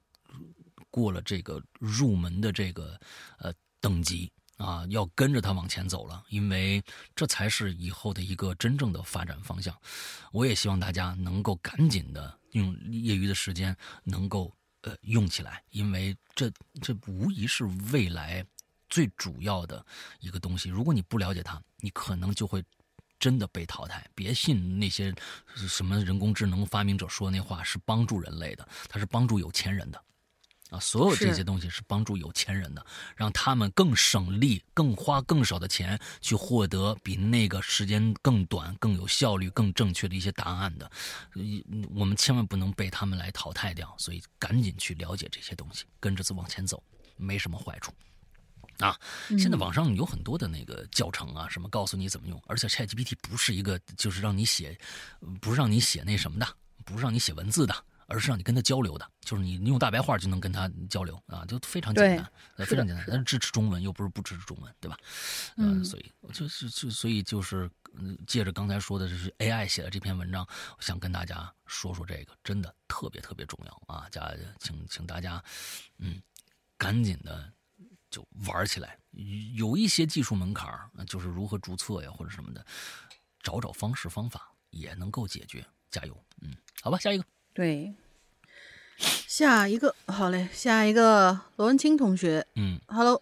过了这个入门的这个呃等级啊，要跟着它往前走了，因为这才是以后的一个真正的发展方向。我也希望大家能够赶紧的用业余的时间能够。呃，用起来，因为这这无疑是未来最主要的一个东西。如果你不了解它，你可能就会真的被淘汰。别信那些什么人工智能发明者说那话是帮助人类的，它是帮助有钱人的。啊，所有这些东西是帮助有钱人的，让他们更省力、更花更少的钱去获得比那个时间更短、更有效率、更正确的一些答案的。我们千万不能被他们来淘汰掉，所以赶紧去了解这些东西，跟着往前走，没什么坏处。啊，现在网上有很多的那个教程啊，什么告诉你怎么用，而且 ChatGPT 不是一个就是让你写，不是让你写那什么的，不是让你写文字的。而是让你跟他交流的，就是你用大白话就能跟他交流啊，就非常简单，非常简单。但是支持中文又不是不支持中文，对吧？嗯，所以就是就所以就是借着刚才说的这是 AI 写的这篇文章，想跟大家说说这个，真的特别特别重要啊！家请请大家嗯，赶紧的就玩起来。有一些技术门槛就是如何注册呀或者什么的，找找方式方法也能够解决。加油，嗯，好吧，下一个。对，下一个，好嘞，下一个罗文清同学，嗯，Hello，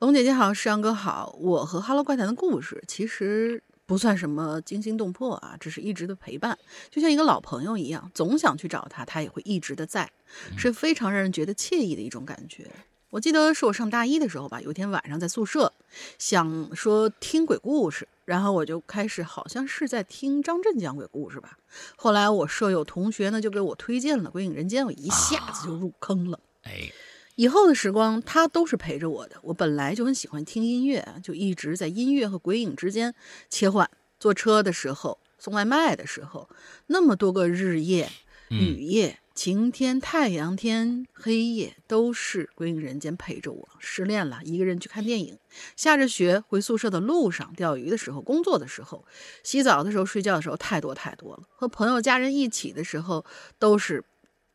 龙姐姐好，世阳哥好。我和 Hello 怪谈的故事其实不算什么惊心动魄啊，只是一直的陪伴，就像一个老朋友一样，总想去找他，他也会一直的在，是非常让人觉得惬意的一种感觉。我记得是我上大一的时候吧，有一天晚上在宿舍，想说听鬼故事，然后我就开始好像是在听张震讲鬼故事吧。后来我舍友同学呢就给我推荐了《鬼影人间》，我一下子就入坑了。哎，以后的时光他都是陪着我的。我本来就很喜欢听音乐，就一直在音乐和鬼影之间切换。坐车的时候，送外卖的时候，那么多个日夜、雨夜。晴天、太阳天、黑夜，都是归影人间陪着我。失恋了，一个人去看电影；下着雪回宿舍的路上，钓鱼的时候，工作的时候，洗澡的时候，睡觉的时候，太多太多了。和朋友、家人一起的时候，都是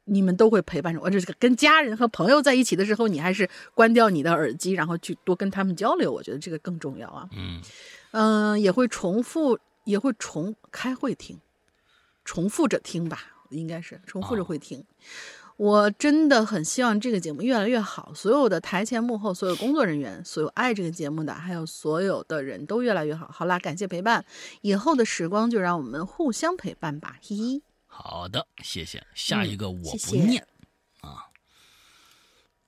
你们都会陪伴着我。这是跟家人和朋友在一起的时候，你还是关掉你的耳机，然后去多跟他们交流。我觉得这个更重要啊。嗯嗯，也会重复，也会重开会听，重复着听吧。应该是重复着会听，我真的很希望这个节目越来越好。所有的台前幕后，所有工作人员，所有爱这个节目的，还有所有的人都越来越好。好啦，感谢陪伴，以后的时光就让我们互相陪伴吧，嘿嘿。好的，谢谢。下一个我不念啊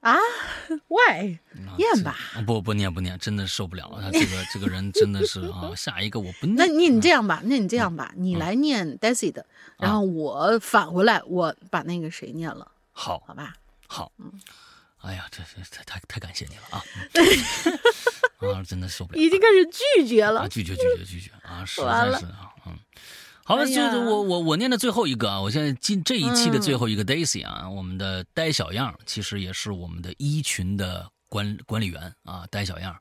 啊，Why？念吧，不不念不念，真的受不了他这个这个人真的是啊。下一个我不念，那你你这样吧，那你这样吧，你来念 Daisy 的。然后我返回来，我把那个谁念了，好，好吧，好，嗯，哎呀，这这太太太感谢你了啊！啊，真的受不了，已经开始拒绝了，拒绝拒绝拒绝啊！实在是啊，嗯，好了，就是我我我念的最后一个啊，我现在进这一期的最后一个 Daisy 啊，我们的呆小样，其实也是我们的一群的管管理员啊，呆小样。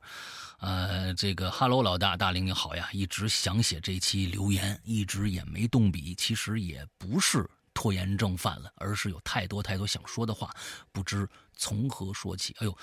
呃，这个哈喽，老大，大玲你好呀！一直想写这期留言，一直也没动笔。其实也不是拖延症犯了，而是有太多太多想说的话，不知从何说起。哎呦，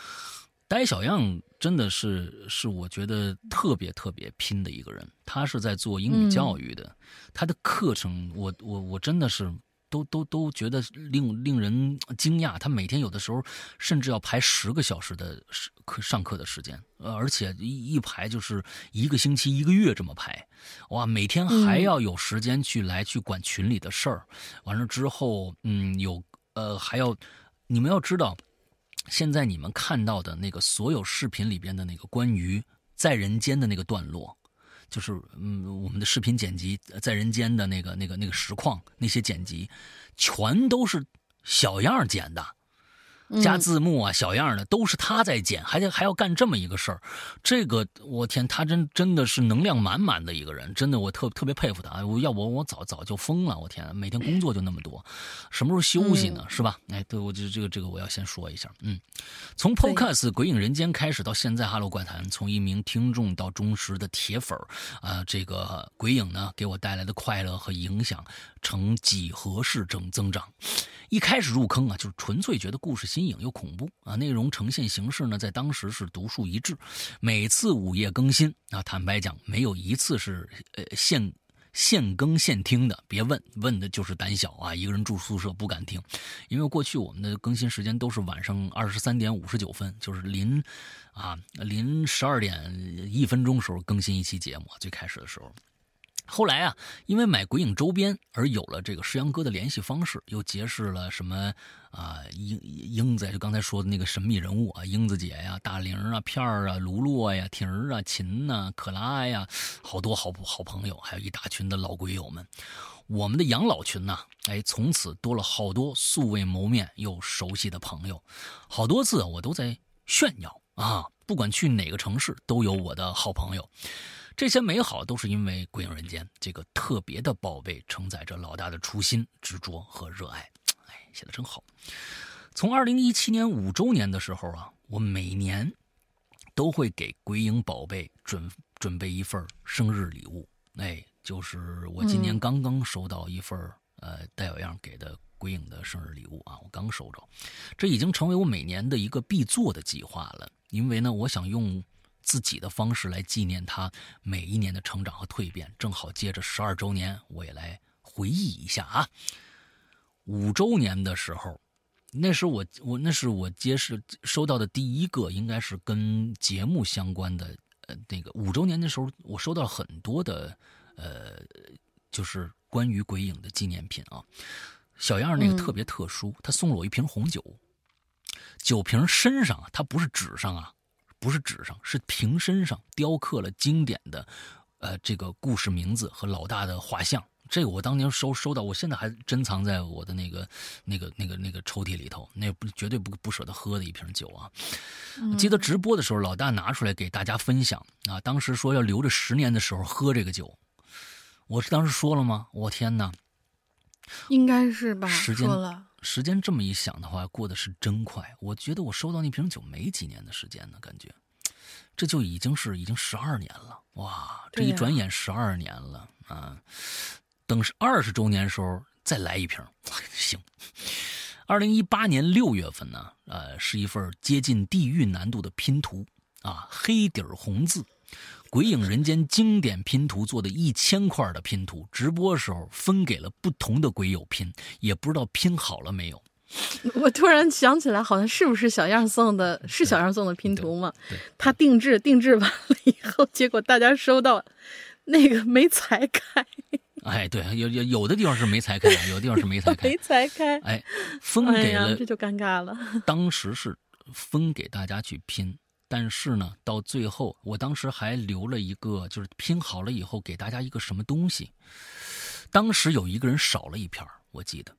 呆小样真的是是我觉得特别特别拼的一个人。他是在做英语教育的，他的课程，我我我真的是。都都都觉得令令人惊讶，他每天有的时候甚至要排十个小时的课上课的时间，呃，而且一一排就是一个星期、一个月这么排，哇，每天还要有时间去来去管群里的事儿，完了之后，嗯，有呃还要，你们要知道，现在你们看到的那个所有视频里边的那个关于在人间的那个段落。就是嗯，我们的视频剪辑在人间的那个、那个、那个实况那些剪辑，全都是小样剪的。加字幕啊，小样的都是他在剪，还得还要干这么一个事儿，这个我天，他真真的是能量满满的一个人，真的我特特别佩服他。我要我我早早就疯了，我天，每天工作就那么多，什么时候休息呢？是吧？哎，对我就这个这个我要先说一下，嗯，从 Podcast《鬼影人间》开始到现在《哈喽怪谈》，从一名听众到忠实的铁粉儿啊，这个鬼影呢给我带来的快乐和影响呈几何式增增长。一开始入坑啊，就是纯粹觉得故事新颖又恐怖啊，内容呈现形式呢，在当时是独树一帜。每次午夜更新啊，坦白讲，没有一次是呃现现更现听的。别问，问的就是胆小啊，一个人住宿舍不敢听。因为过去我们的更新时间都是晚上二十三点五十九分，就是临啊临十二点一分钟时候更新一期节目。最开始的时候。后来啊，因为买鬼影周边而有了这个石阳哥的联系方式，又结识了什么啊英英子，就刚才说的那个神秘人物啊，英子姐呀、大玲啊、片儿啊、卢洛呀、婷儿啊、琴呐、可拉呀，好多好好朋友，还有一大群的老鬼友们。我们的养老群呐，哎，从此多了好多素未谋面又熟悉的朋友。好多次我都在炫耀啊，不管去哪个城市，都有我的好朋友。这些美好都是因为《鬼影人间》这个特别的宝贝承载着老大的初心、执着和热爱。哎，写的真好。从二零一七年五周年的时候啊，我每年都会给鬼影宝贝准准备一份生日礼物。哎，就是我今年刚刚收到一份呃戴小样给的鬼影的生日礼物啊，我刚收着，这已经成为我每年的一个必做的计划了。因为呢，我想用。自己的方式来纪念他每一年的成长和蜕变，正好接着十二周年，我也来回忆一下啊。五周年的时候，那是我我那是我接是收到的第一个，应该是跟节目相关的。呃，那个五周年的时候，我收到很多的呃，就是关于鬼影的纪念品啊。小样那个特别特殊，他送了我一瓶红酒，酒瓶身上啊，它不是纸上啊，不是纸上，是瓶身上雕刻了经典的呃这个故事名字和老大的画像。这个我当年收收到，我现在还珍藏在我的那个那个那个那个抽屉里头，那不绝对不不舍得喝的一瓶酒啊！记得直播的时候，老大拿出来给大家分享啊，当时说要留着十年的时候喝这个酒，我是当时说了吗？我天哪！应该是吧？时间时间这么一想的话，过得是真快。我觉得我收到那瓶酒没几年的时间呢，感觉这就已经是已经十二年了哇！这一转眼十二年了啊！等是二十周年时候再来一瓶，行。二零一八年六月份呢，呃，是一份接近地狱难度的拼图啊，黑底儿红字，《鬼影人间》经典拼图做的一千块的拼图，直播时候分给了不同的鬼友拼，也不知道拼好了没有。我突然想起来，好像是不是小样送的？是小样送的拼图吗？他定制定制完了以后，结果大家收到那个没裁开。哎，对，有有有的地方是没裁开，有的地方是没裁开，没裁开。哎，分给了，这就尴尬了。当时是分给大家去拼，但是呢，到最后，我当时还留了一个，就是拼好了以后给大家一个什么东西。当时有一个人少了一片我记得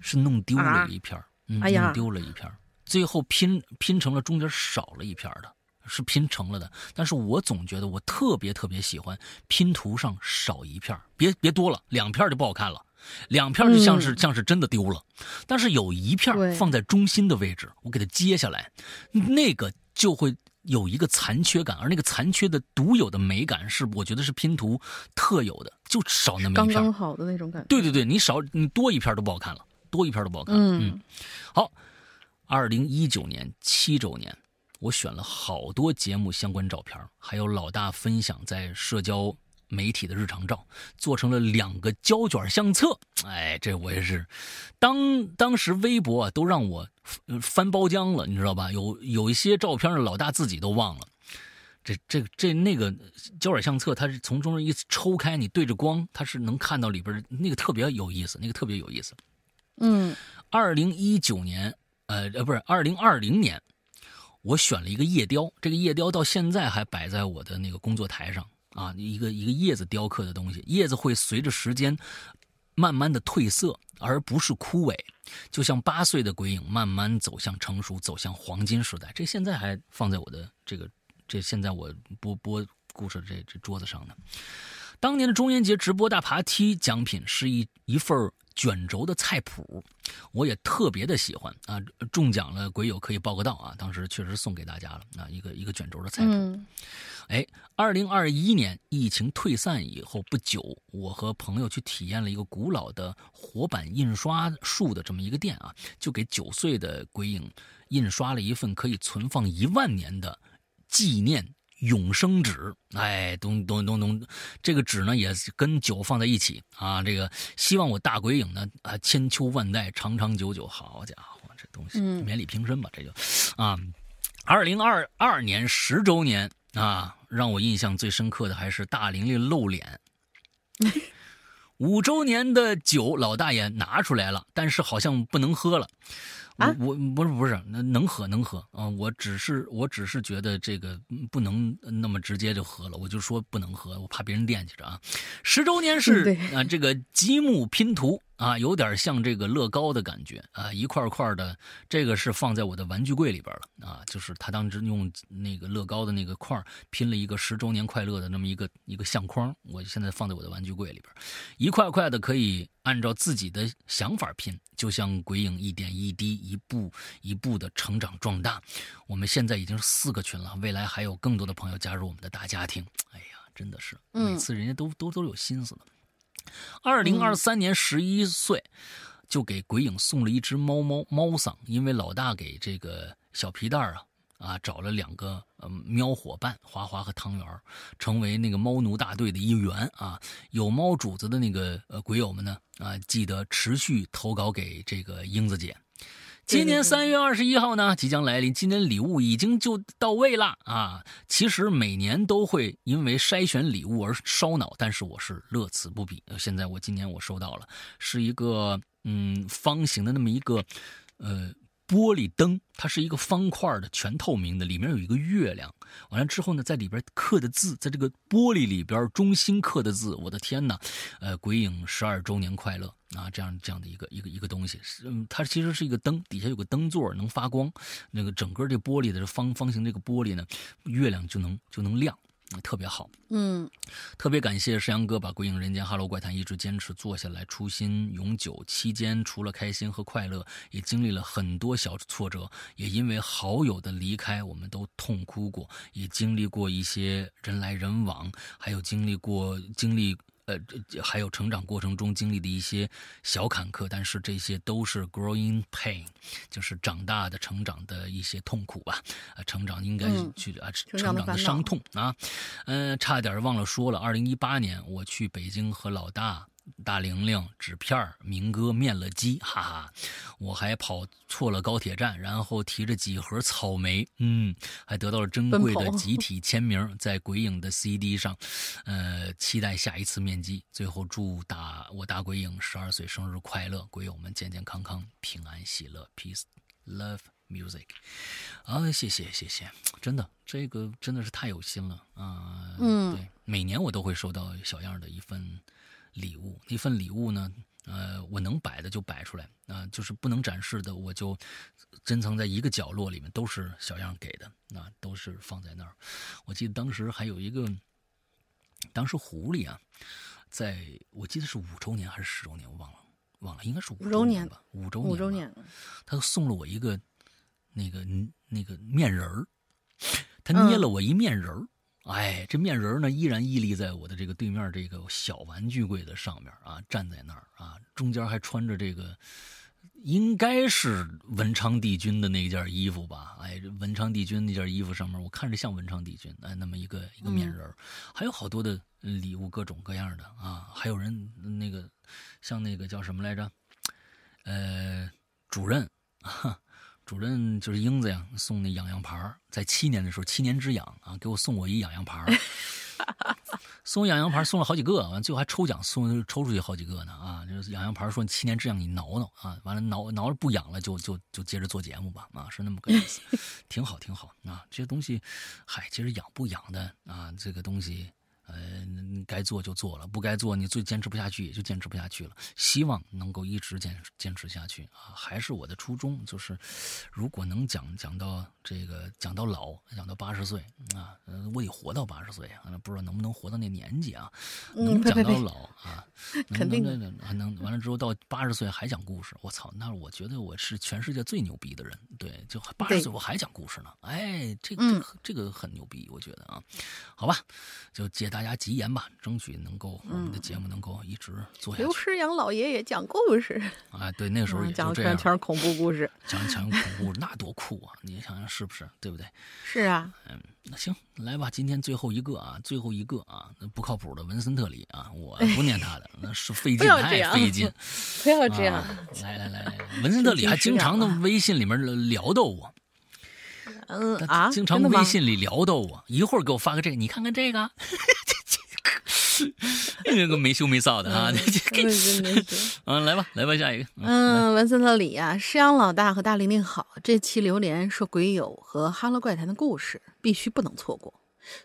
是弄丢了一片嗯，弄丢了一片最后拼拼成了中间少了一片的。是拼成了的，但是我总觉得我特别特别喜欢拼图上少一片别别多了，两片就不好看了，两片就像是像是真的丢了，但是有一片放在中心的位置，我给它接下来，那个就会有一个残缺感，而那个残缺的独有的美感是我觉得是拼图特有的，就少那么一片，刚刚好的那种感觉。对对对，你少你多一片都不好看了，多一片都不好看。嗯，好，二零一九年七周年。我选了好多节目相关照片，还有老大分享在社交媒体的日常照，做成了两个胶卷相册。哎，这我也是，当当时微博啊都让我翻包浆了，你知道吧？有有一些照片老大自己都忘了。这这这那个胶卷相册，它是从中间一抽开，你对着光，它是能看到里边那个特别有意思，那个特别有意思。嗯，二零一九年，呃呃，不是二零二零年。我选了一个叶雕，这个叶雕到现在还摆在我的那个工作台上啊，一个一个叶子雕刻的东西，叶子会随着时间慢慢的褪色，而不是枯萎，就像八岁的鬼影慢慢走向成熟，走向黄金时代。这现在还放在我的这个这现在我播播故事这这桌子上呢。当年的中元节直播大爬梯奖品是一一份卷轴的菜谱，我也特别的喜欢啊！中奖了，鬼友可以报个到啊！当时确实送给大家了啊，一个一个卷轴的菜谱。哎，二零二一年疫情退散以后不久，我和朋友去体验了一个古老的活版印刷术的这么一个店啊，就给九岁的鬼影印刷了一份可以存放一万年的纪念。永生纸，哎，咚咚咚咚，这个纸呢也跟酒放在一起啊。这个希望我大鬼影呢啊千秋万代长长久久。好家伙，这东西免礼平身吧，这就啊。二零二二年十周年啊，让我印象最深刻的还是大玲玲露脸。五周年的酒老大爷拿出来了，但是好像不能喝了。我我不是不是，那能喝能喝啊！我只是我只是觉得这个不能那么直接就喝了，我就说不能喝，我怕别人惦记着啊。十周年是啊，这个积木拼图。啊，有点像这个乐高的感觉啊，一块块的，这个是放在我的玩具柜里边了啊，就是他当时用那个乐高的那个块拼了一个十周年快乐的那么一个一个相框，我现在放在我的玩具柜里边，一块块的可以按照自己的想法拼，就像鬼影一点一滴、一步一步的成长壮大。我们现在已经是四个群了，未来还有更多的朋友加入我们的大家庭。哎呀，真的是每次人家都都都有心思的。二零二三年十一岁，就给鬼影送了一只猫猫猫嗓，因为老大给这个小皮蛋啊啊找了两个呃喵伙伴花花和汤圆，成为那个猫奴大队的一员啊。有猫主子的那个呃鬼友们呢啊，记得持续投稿给这个英子姐。今年三月二十一号呢，即将来临，今年礼物已经就到位了啊！其实每年都会因为筛选礼物而烧脑，但是我是乐此不疲。现在我今年我收到了，是一个嗯方形的那么一个呃。玻璃灯，它是一个方块的，全透明的，里面有一个月亮。完了之后呢，在里边刻的字，在这个玻璃里边中心刻的字，我的天哪！呃，鬼影十二周年快乐啊，这样这样的一个一个一个东西，嗯，它其实是一个灯，底下有个灯座能发光，那个整个这玻璃的方方形这个玻璃呢，月亮就能就能亮。特别好，嗯，特别感谢石阳哥把《鬼影人间》《哈喽怪谈》一直坚持做下来，初心永久。期间除了开心和快乐，也经历了很多小挫折，也因为好友的离开，我们都痛哭过，也经历过一些人来人往，还有经历过经历。呃，还有成长过程中经历的一些小坎坷，但是这些都是 growing pain，就是长大的成长的一些痛苦吧。啊，成长应该去啊，成长的伤痛啊。嗯，差点忘了说了，二零一八年我去北京和老大。大玲玲、纸片明哥面了鸡，哈哈！我还跑错了高铁站，然后提着几盒草莓，嗯，还得到了珍贵的集体签名，在鬼影的 CD 上，呃，期待下一次面基。最后祝大我大鬼影十二岁生日快乐，鬼友们健健康康、平安喜乐，peace love music。啊，谢谢谢谢，真的，这个真的是太有心了啊！嗯，对，每年我都会收到小样的一份。礼物那份礼物呢？呃，我能摆的就摆出来啊，就是不能展示的，我就珍藏在一个角落里面，都是小样给的，啊，都是放在那儿。我记得当时还有一个，当时狐狸啊，在我记得是五周年还是十周年，我忘了，忘了，应该是五周年吧，五周年，五周年，他送了我一个那个那个面人儿，他捏了我一面人儿。哎，这面人呢，依然屹立在我的这个对面这个小玩具柜的上面啊，站在那儿啊，中间还穿着这个，应该是文昌帝君的那件衣服吧？哎，这文昌帝君那件衣服上面，我看着像文昌帝君，哎，那么一个一个面人还有好多的礼物，各种各样的啊，还有人那个像那个叫什么来着？呃，主任。主任就是英子呀，送那痒痒牌在七年的时候，七年之痒啊，给我送我一痒痒牌 送痒痒牌送了好几个，完最后还抽奖送抽出去好几个呢啊！就是痒痒牌说七年之痒你挠挠啊，完了挠挠了不痒了就就就接着做节目吧啊，是那么个意思，挺好挺好啊，这些东西，嗨，其实痒不痒的啊，这个东西。呃，该做就做了，不该做你最坚持不下去，也就坚持不下去了。希望能够一直坚坚持下去啊！还是我的初衷，就是如果能讲讲到这个讲到老，讲到八十岁啊，我得活到八十岁啊，不知道能不能活到那年纪啊？能讲到老啊？肯定能能完了之后到八十岁还讲故事，我操！那我觉得我是全世界最牛逼的人。对，就八十岁我还讲故事呢，哎，这个这个很牛逼，我觉得啊，好吧，就接。大家吉言吧，争取能够我们的节目能够一直做下去。刘诗阳老爷爷讲故事啊，对，那时候也讲全全是恐怖故事，讲讲恐怖故事，那多酷啊！你想想是不是？对不对？是啊，嗯，那行，来吧，今天最后一个啊，最后一个啊，那不靠谱的文森特里啊，我 不念他的，那是费劲，太费劲，不要这样。来来来，文森特里还经常的微信里面聊到我。嗯啊，经常微信里聊到我，一会儿给我发个这个，你看看这个，这个没羞没臊的啊，嗯，来吧，来吧，下一个。嗯，文森特里啊，师阳老大和大玲玲好，这期榴莲说鬼友和哈喽怪谈的故事，必须不能错过。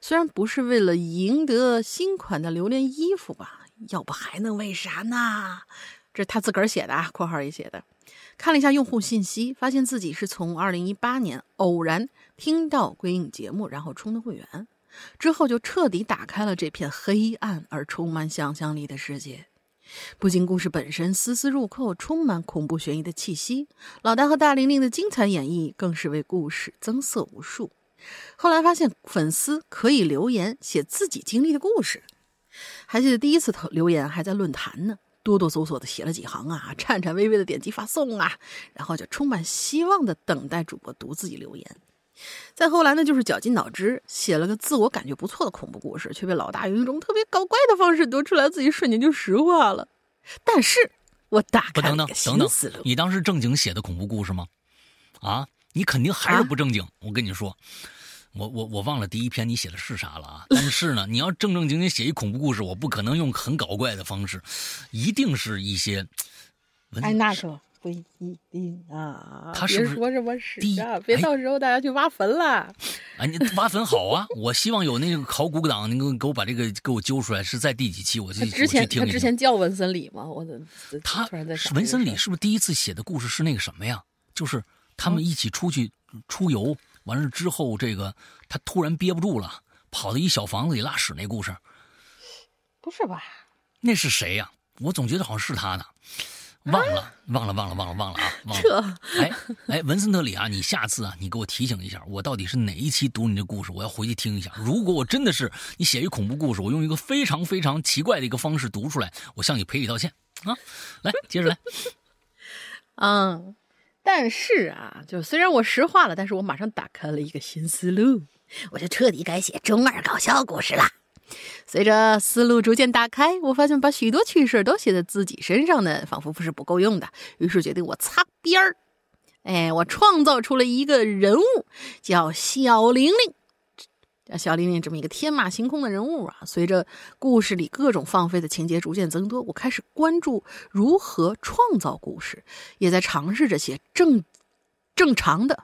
虽然不是为了赢得新款的榴莲衣服吧，要不还能为啥呢？这是他自个儿写的啊，括号里写的。看了一下用户信息，发现自己是从二零一八年偶然听到鬼影节目，然后充的会员，之后就彻底打开了这片黑暗而充满想象力的世界。不仅故事本身丝丝入扣，充满恐怖悬疑的气息，老大和大玲玲的精彩演绎更是为故事增色无数。后来发现粉丝可以留言写自己经历的故事，还记得第一次投留言还在论坛呢。哆哆嗦嗦的写了几行啊，颤颤巍巍的点击发送啊，然后就充满希望的等待主播读自己留言。再后来呢，就是绞尽脑汁写了个自我感觉不错的恐怖故事，却被老大用一种特别搞怪的方式读出来，自己瞬间就石化了。但是我打开等等等等，你当时正经写的恐怖故事吗？啊，你肯定还是不正经。我跟你说，我我我忘了第一篇你写的是啥了啊？但是呢，你要正正经经写一恐怖故事，我不可能用很搞怪的方式，一定是一些。哎，那可不一定啊！他是说什么是啊？别到时候大家去挖坟了。哎，你挖坟好啊！我希望有那个考古党，能够给我把这个给我揪出来，是在第几期？我去之前他之前叫文森里吗？我的他文森里是不是第一次写的故事是那个什么呀？就是他们一起出去出游，完了之后，这个他突然憋不住了，跑到一小房子里拉屎那故事。不是吧？那是谁呀？我总觉得好像是他呢。忘了，忘了，忘了，忘了，忘了啊！忘了。哎哎，文森特里啊，你下次啊，你给我提醒一下，我到底是哪一期读你的故事，我要回去听一下。如果我真的是你写一恐怖故事，我用一个非常非常奇怪的一个方式读出来，我向你赔礼道歉啊！来，接着来。嗯，但是啊，就虽然我石化了，但是我马上打开了一个新思路，我就彻底改写中二搞笑故事了。随着思路逐渐打开，我发现把许多趣事都写在自己身上呢，仿佛不是不够用的。于是决定我擦边儿。哎，我创造出了一个人物，叫小玲玲。叫小玲玲这么一个天马行空的人物啊，随着故事里各种放飞的情节逐渐增多，我开始关注如何创造故事，也在尝试着写正正常的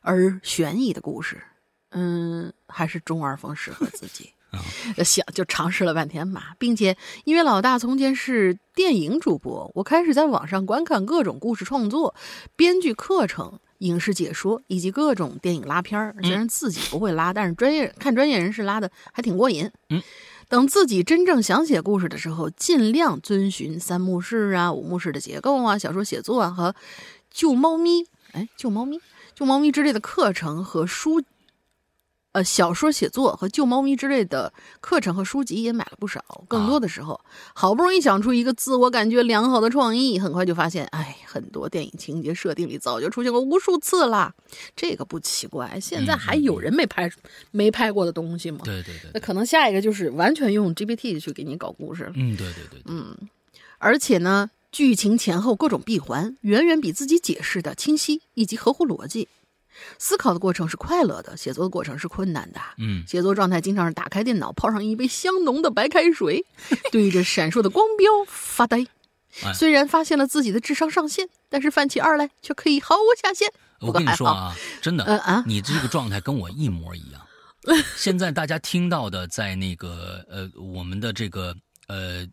而悬疑的故事。嗯，还是中二风适合自己。想就尝试了半天嘛，并且因为老大从前是电影主播，我开始在网上观看各种故事创作、编剧课程、影视解说以及各种电影拉片儿。虽然自己不会拉，但是专业看专业人士拉的还挺过瘾。嗯，等自己真正想写故事的时候，尽量遵循三幕式啊、五幕式的结构啊、小说写作啊和救猫咪，哎，救猫咪、救猫咪之类的课程和书。呃，小说写作和救猫咪之类的课程和书籍也买了不少。更多的时候，好不容易想出一个自我感觉良好的创意，很快就发现，哎，很多电影情节设定里早就出现过无数次了。这个不奇怪，现在还有人没拍没拍过的东西吗？对对对。那可能下一个就是完全用 GPT 去给你搞故事。嗯，对对对。嗯，而且呢，剧情前后各种闭环远远比自己解释的清晰以及合乎逻辑。思考的过程是快乐的，写作的过程是困难的。嗯，写作状态经常是打开电脑，泡上一杯香浓的白开水，对着闪烁的光标发呆。虽然发现了自己的智商上限，但是犯起二来却可以毫无下限。我跟你说啊，真的，嗯啊，你这个状态跟我一模一样。现在大家听到的，在那个呃，我们的这个呃。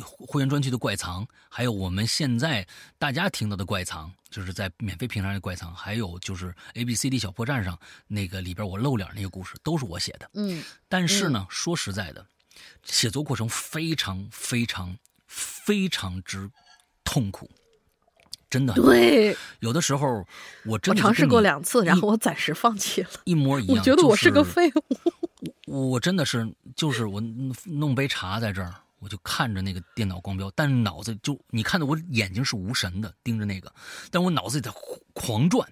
会员专区的怪藏，还有我们现在大家听到的怪藏，就是在免费平台的怪藏，还有就是 A B C D 小破站上那个里边我露脸那个故事，都是我写的。嗯，但是呢，说实在的，写作过程非常非常非常之痛苦，真的。对，有的时候我真尝试过两次，然后我暂时放弃了。一模一样，我觉得我是个废物。我真的是，就是我弄杯茶在这儿。我就看着那个电脑光标，但脑子就你看到我眼睛是无神的盯着那个，但我脑子里在狂转，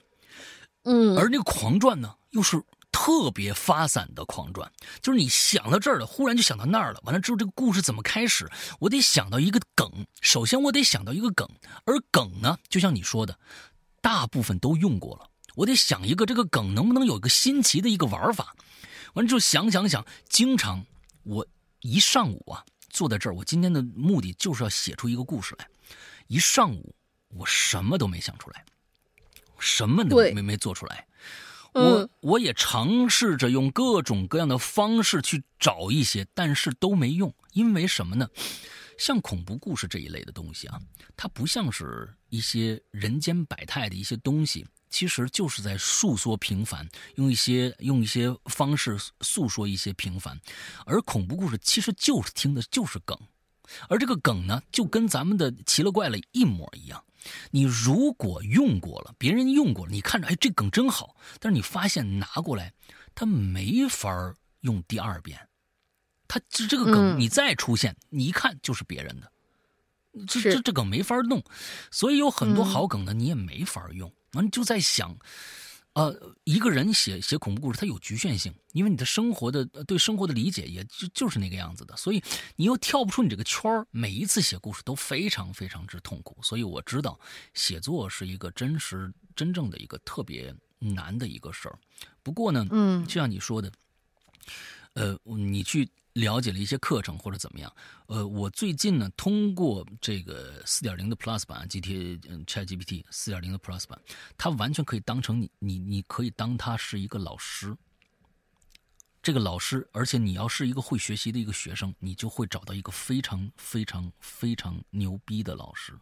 嗯，而那个狂转呢，又是特别发散的狂转，就是你想到这儿了，忽然就想到那儿了，完了之后这个故事怎么开始？我得想到一个梗，首先我得想到一个梗，而梗呢，就像你说的，大部分都用过了，我得想一个这个梗能不能有一个新奇的一个玩法，完了之后想想想，经常我一上午啊。坐在这儿，我今天的目的就是要写出一个故事来。一上午，我什么都没想出来，什么都没没做出来。我我也尝试着用各种各样的方式去找一些，但是都没用。因为什么呢？像恐怖故事这一类的东西啊，它不像是一些人间百态的一些东西。其实就是在诉说平凡，用一些用一些方式诉说一些平凡，而恐怖故事其实就是听的就是梗，而这个梗呢，就跟咱们的奇了怪了一模一样。你如果用过了，别人用过了，你看着哎这梗真好，但是你发现拿过来，它没法用第二遍，它这这个梗你再出现，你一看就是别人的，这这这梗没法弄，所以有很多好梗呢，你也没法用。完就在想，呃，一个人写写恐怖故事，他有局限性，因为你的生活的对生活的理解也就就是那个样子的，所以你又跳不出你这个圈儿。每一次写故事都非常非常之痛苦，所以我知道写作是一个真实真正的一个特别难的一个事儿。不过呢，嗯，就像你说的，呃，你去。了解了一些课程或者怎么样，呃，我最近呢通过这个四点零的 Plus 版 G T Chat GPT 四点零的 Plus 版，它完全可以当成你你你可以当它是一个老师，这个老师，而且你要是一个会学习的一个学生，你就会找到一个非常非常非常牛逼的老师。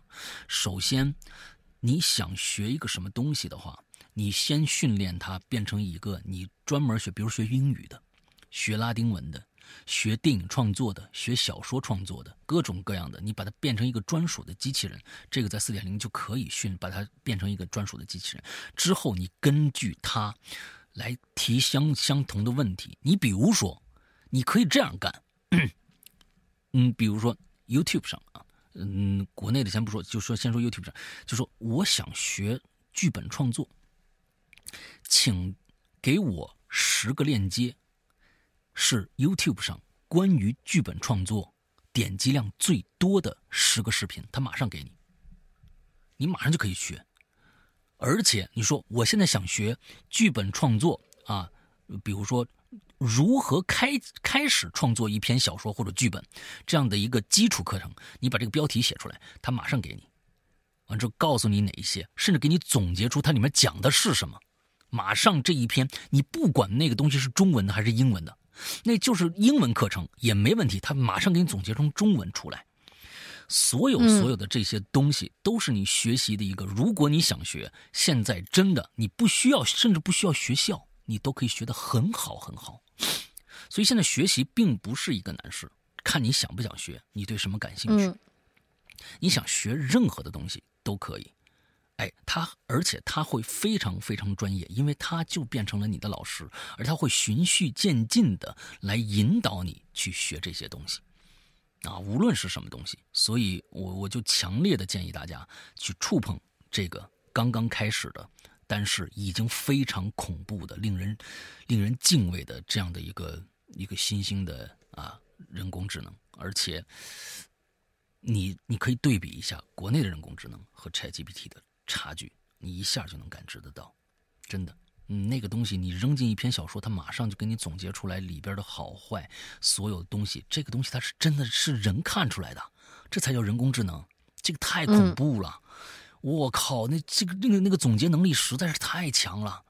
首先，你想学一个什么东西的话，你先训练它变成一个你专门学，比如学英语的，学拉丁文的。学电影创作的，学小说创作的，各种各样的，你把它变成一个专属的机器人，这个在四点零就可以训，把它变成一个专属的机器人。之后你根据它来提相相同的问题。你比如说，你可以这样干，嗯，比如说 YouTube 上啊，嗯，国内的先不说，就说先说 YouTube 上，就说我想学剧本创作，请给我十个链接。是 YouTube 上关于剧本创作点击量最多的十个视频，他马上给你，你马上就可以学。而且你说我现在想学剧本创作啊，比如说如何开开始创作一篇小说或者剧本这样的一个基础课程，你把这个标题写出来，他马上给你，完之后告诉你哪一些，甚至给你总结出它里面讲的是什么，马上这一篇你不管那个东西是中文的还是英文的。那就是英文课程也没问题，他马上给你总结成中文出来。所有所有的这些东西都是你学习的一个。如果你想学，现在真的你不需要，甚至不需要学校，你都可以学得很好很好。所以现在学习并不是一个难事，看你想不想学，你对什么感兴趣。你想学任何的东西都可以。哎，他而且他会非常非常专业，因为他就变成了你的老师，而他会循序渐进的来引导你去学这些东西，啊，无论是什么东西，所以我我就强烈的建议大家去触碰这个刚刚开始的，但是已经非常恐怖的、令人令人敬畏的这样的一个一个新兴的啊人工智能，而且你你可以对比一下国内的人工智能和 ChatGPT 的。差距，你一下就能感知得到，真的，嗯，那个东西你扔进一篇小说，它马上就给你总结出来里边的好坏，所有的东西，这个东西它是真的是人看出来的，这才叫人工智能，这个太恐怖了，我靠，那这个那个那个总结能力实在是太强了，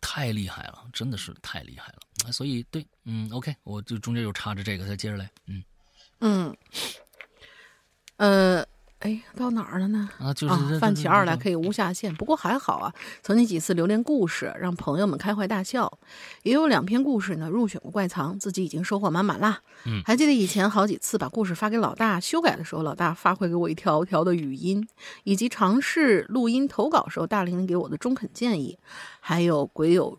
太厉害了，真的是太厉害了，所以对，嗯，OK，我就中间又插着这个，再接着来，嗯，嗯，呃。哎，到哪儿了呢？啊，就是泛起二来可以无下限。不过还好啊，曾经几次留连故事，让朋友们开怀大笑。也有两篇故事呢入选过怪藏，自己已经收获满满啦。嗯，还记得以前好几次把故事发给老大修改的时候，老大发回给我一条条的语音，以及尝试录音投稿时候大玲玲给我的中肯建议，还有鬼友。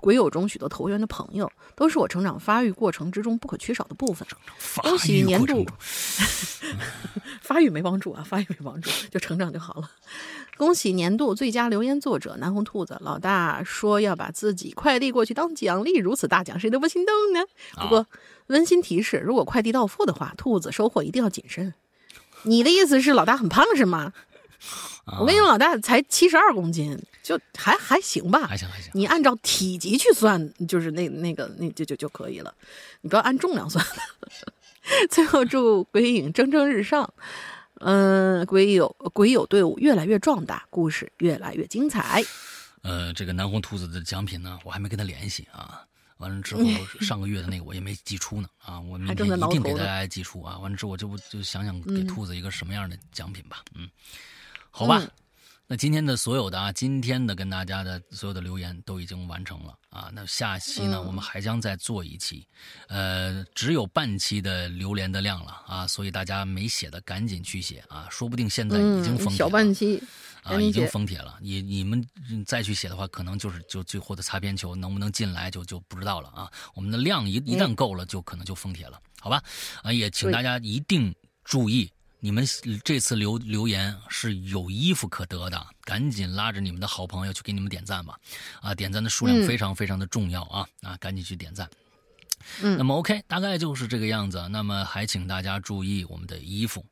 鬼友中许多投缘的朋友，都是我成长发育过程之中不可缺少的部分。恭喜年度 发育没帮助啊，发育没帮助，就成长就好了。恭喜年度最佳留言作者南红兔子老大说要把自己快递过去当奖励，如此大奖谁都不心动呢？不过温馨提示，如果快递到付的话，兔子收货一定要谨慎。你的意思是老大很胖是吗？我跟你说，老大才七十二公斤，就还还行吧，还行还行。你按照体积去算，就是那那个那就就就可以了，你不要按重量算。最后祝鬼影蒸蒸日上，嗯，鬼友鬼友队伍越来越壮大，故事越来越精彩。呃，这个南红兔子的奖品呢，我还没跟他联系啊。完了之后，上个月的那个我也没寄出呢啊，我明天一定给大家寄出啊。完了之后，我就就想想给兔子一个什么样的奖品吧，嗯。好吧，那今天的所有的啊，今天的跟大家的所有的留言都已经完成了啊。那下期呢，我们还将再做一期，呃，只有半期的榴莲的量了啊，所以大家没写的赶紧去写啊，说不定现在已经封。小半期啊，已经封帖了。你你们再去写的话，可能就是就最后的擦边球能不能进来就就不知道了啊。我们的量一一旦够了，就可能就封帖了，好吧？啊，也请大家一定注意。你们这次留留言是有衣服可得的，赶紧拉着你们的好朋友去给你们点赞吧！啊，点赞的数量非常非常的重要啊！啊，赶紧去点赞。嗯，那么 OK，大概就是这个样子。那么还请大家注意我们的衣服，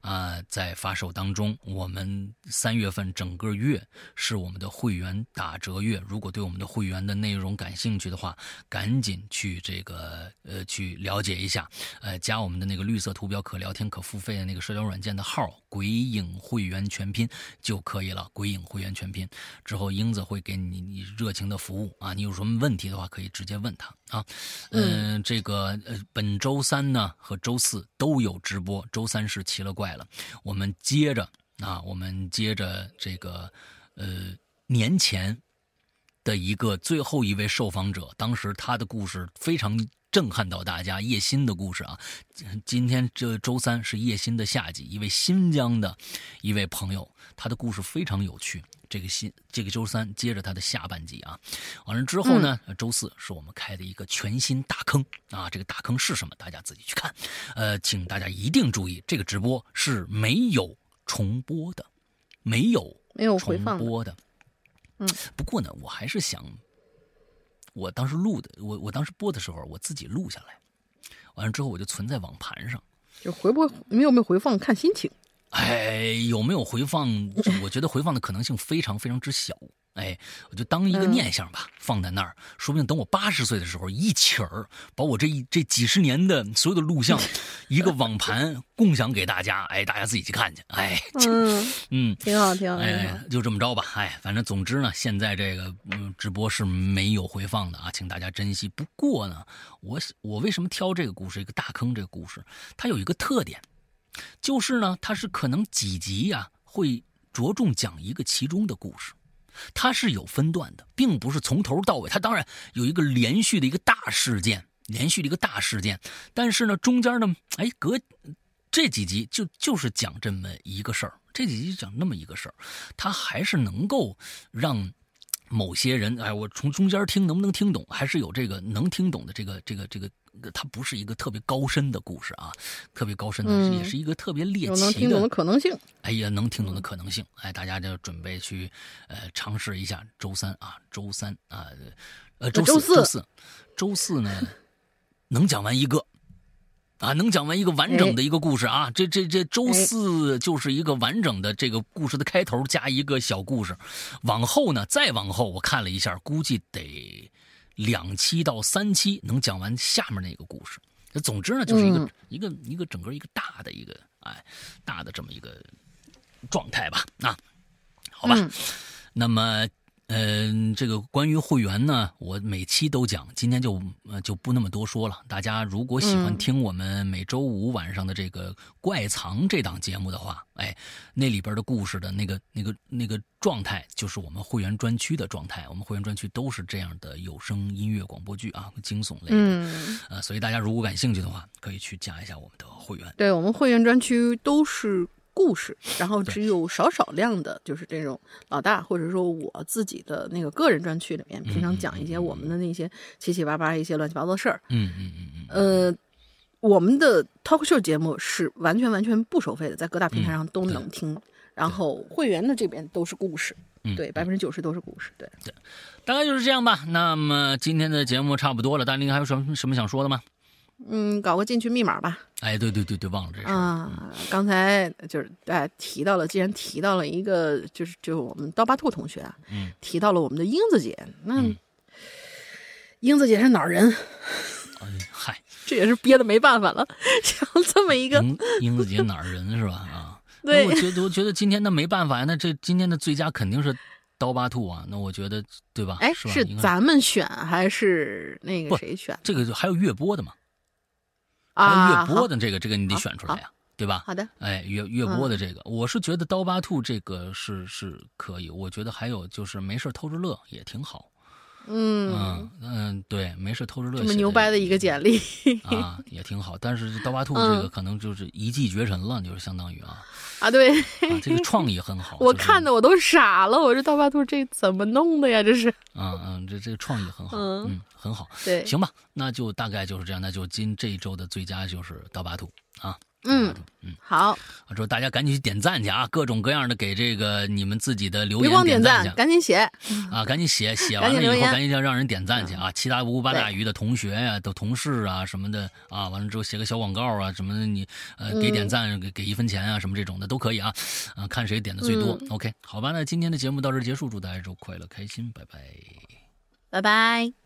啊，在发售当中。我们三月份整个月是我们的会员打折月。如果对我们的会员的内容感兴趣的话，赶紧去这个呃去了解一下，呃，加我们的那个绿色图标可聊天可付费的那个社交软件的号“鬼影会员全拼”就可以了。鬼影会员全拼之后，英子会给你你热情的服务啊。你有什么问题的话，可以直接问他啊。嗯，这个呃，本周三呢和周四都有直播。周三是奇了怪了，我们接着啊，我们接着这个呃年前的一个最后一位受访者，当时他的故事非常震撼到大家。叶欣的故事啊，今天这周三是叶欣的下集，一位新疆的一位朋友，他的故事非常有趣。这个新这个周三接着他的下半集啊，完了之后呢，周四是我们开的一个全新大坑啊，这个大坑是什么？大家自己去看。呃，请大家一定注意，这个直播是没有重播的，没有没有重播的。嗯，不过呢，我还是想，我当时录的，我我当时播的时候，我自己录下来，完了之后我就存在网盘上，就回不没有没有回放看心情。哎，有没有回放？我觉得回放的可能性非常非常之小。哎，我就当一个念想吧，放在那儿，说不定等我八十岁的时候，一起儿把我这一这几十年的所有的录像，一个网盘共享给大家。哎，大家自己去看去。哎，嗯嗯，挺好，挺好。哎，就这么着吧。哎，反正总之呢，现在这个嗯直播是没有回放的啊，请大家珍惜。不过呢，我我为什么挑这个故事？一个大坑这个故事，它有一个特点。就是呢，它是可能几集呀会着重讲一个其中的故事，它是有分段的，并不是从头到尾。它当然有一个连续的一个大事件，连续的一个大事件，但是呢，中间呢，哎，隔这几集就就是讲这么一个事儿，这几集讲那么一个事儿，它还是能够让某些人，哎，我从中间听能不能听懂，还是有这个能听懂的这个这个这个。它不是一个特别高深的故事啊，特别高深的，也是一个特别猎奇的。能听懂的可能性。哎呀，能听懂的可能性。哎，大家就准备去呃尝试一下。周三啊，周三啊，呃，周四，周四，周四呢，能讲完一个啊，能讲完一个完整的一个故事啊。这这这周四就是一个完整的这个故事的开头加一个小故事，往后呢，再往后我看了一下，估计得。两期到三期能讲完下面那个故事，那总之呢，就是一个一个一个整个一个大的一个哎大的这么一个状态吧啊，好吧，那么。嗯，这个关于会员呢，我每期都讲，今天就呃就不那么多说了。大家如果喜欢听我们每周五晚上的这个怪藏这档节目的话，哎，那里边的故事的那个那个那个状态，就是我们会员专区的状态。我们会员专区都是这样的有声音乐广播剧啊，惊悚类的。嗯，呃，所以大家如果感兴趣的话，可以去加一下我们的会员。对我们会员专区都是。故事，然后只有少少量的，就是这种老大或者说我自己的那个个人专区里面，平常讲一些我们的那些七七八八一些乱七八糟的事儿。嗯嗯嗯嗯。呃，我们的 talk show 节目是完全完全不收费的，在各大平台上都能听。然后会员的这边都是故事，对，百分之九十都是故事，对对，大概就是这样吧。那么今天的节目差不多了，大林还有什么什么想说的吗？嗯，搞个进去密码吧。哎，对对对对，忘了这事啊。刚才就是哎提到了，既然提到了一个，就是就是我们刀疤兔同学啊，嗯，提到了我们的英子姐，那英子姐是哪儿人？哎嗨，这也是憋的没办法了，想这么一个英子姐哪儿人是吧？啊，对，我觉得我觉得今天那没办法呀，那这今天的最佳肯定是刀疤兔啊。那我觉得对吧？哎，是咱们选还是那个谁选？这个还有月播的嘛？啊，月播的这个，这个你得选出来呀，对吧？好的，哎，月月播的这个，我是觉得刀疤兔这个是是可以，我觉得还有就是没事偷着乐也挺好。嗯嗯嗯，对，没事偷着乐，这么牛掰的一个简历 啊，也挺好。但是刀疤兔这个可能就是一骑绝尘了，就是相当于啊啊，对，这个创意很好。我看的我都傻了，我这刀疤兔这怎么弄的呀？这是。嗯嗯，这这个创意很好，嗯，很好。对，行吧，那就大概就是这样，那就今这一周的最佳就是刀疤兔啊。嗯嗯，好，说大家赶紧去点赞去啊，各种各样的给这个你们自己的留别光点赞去赶紧写。啊，赶紧写，写 完了以后赶紧留言赶紧要让人点赞去啊！七大姑八大对鱼的同学呀、的同事啊什么的啊，完了之后写个小广告啊什么的，你呃给点赞给给一分钱啊什么这种的都可以啊，啊看谁点的最多。OK，好吧，那今天的节目到这结束，祝大家周快乐开心，拜拜。拜拜。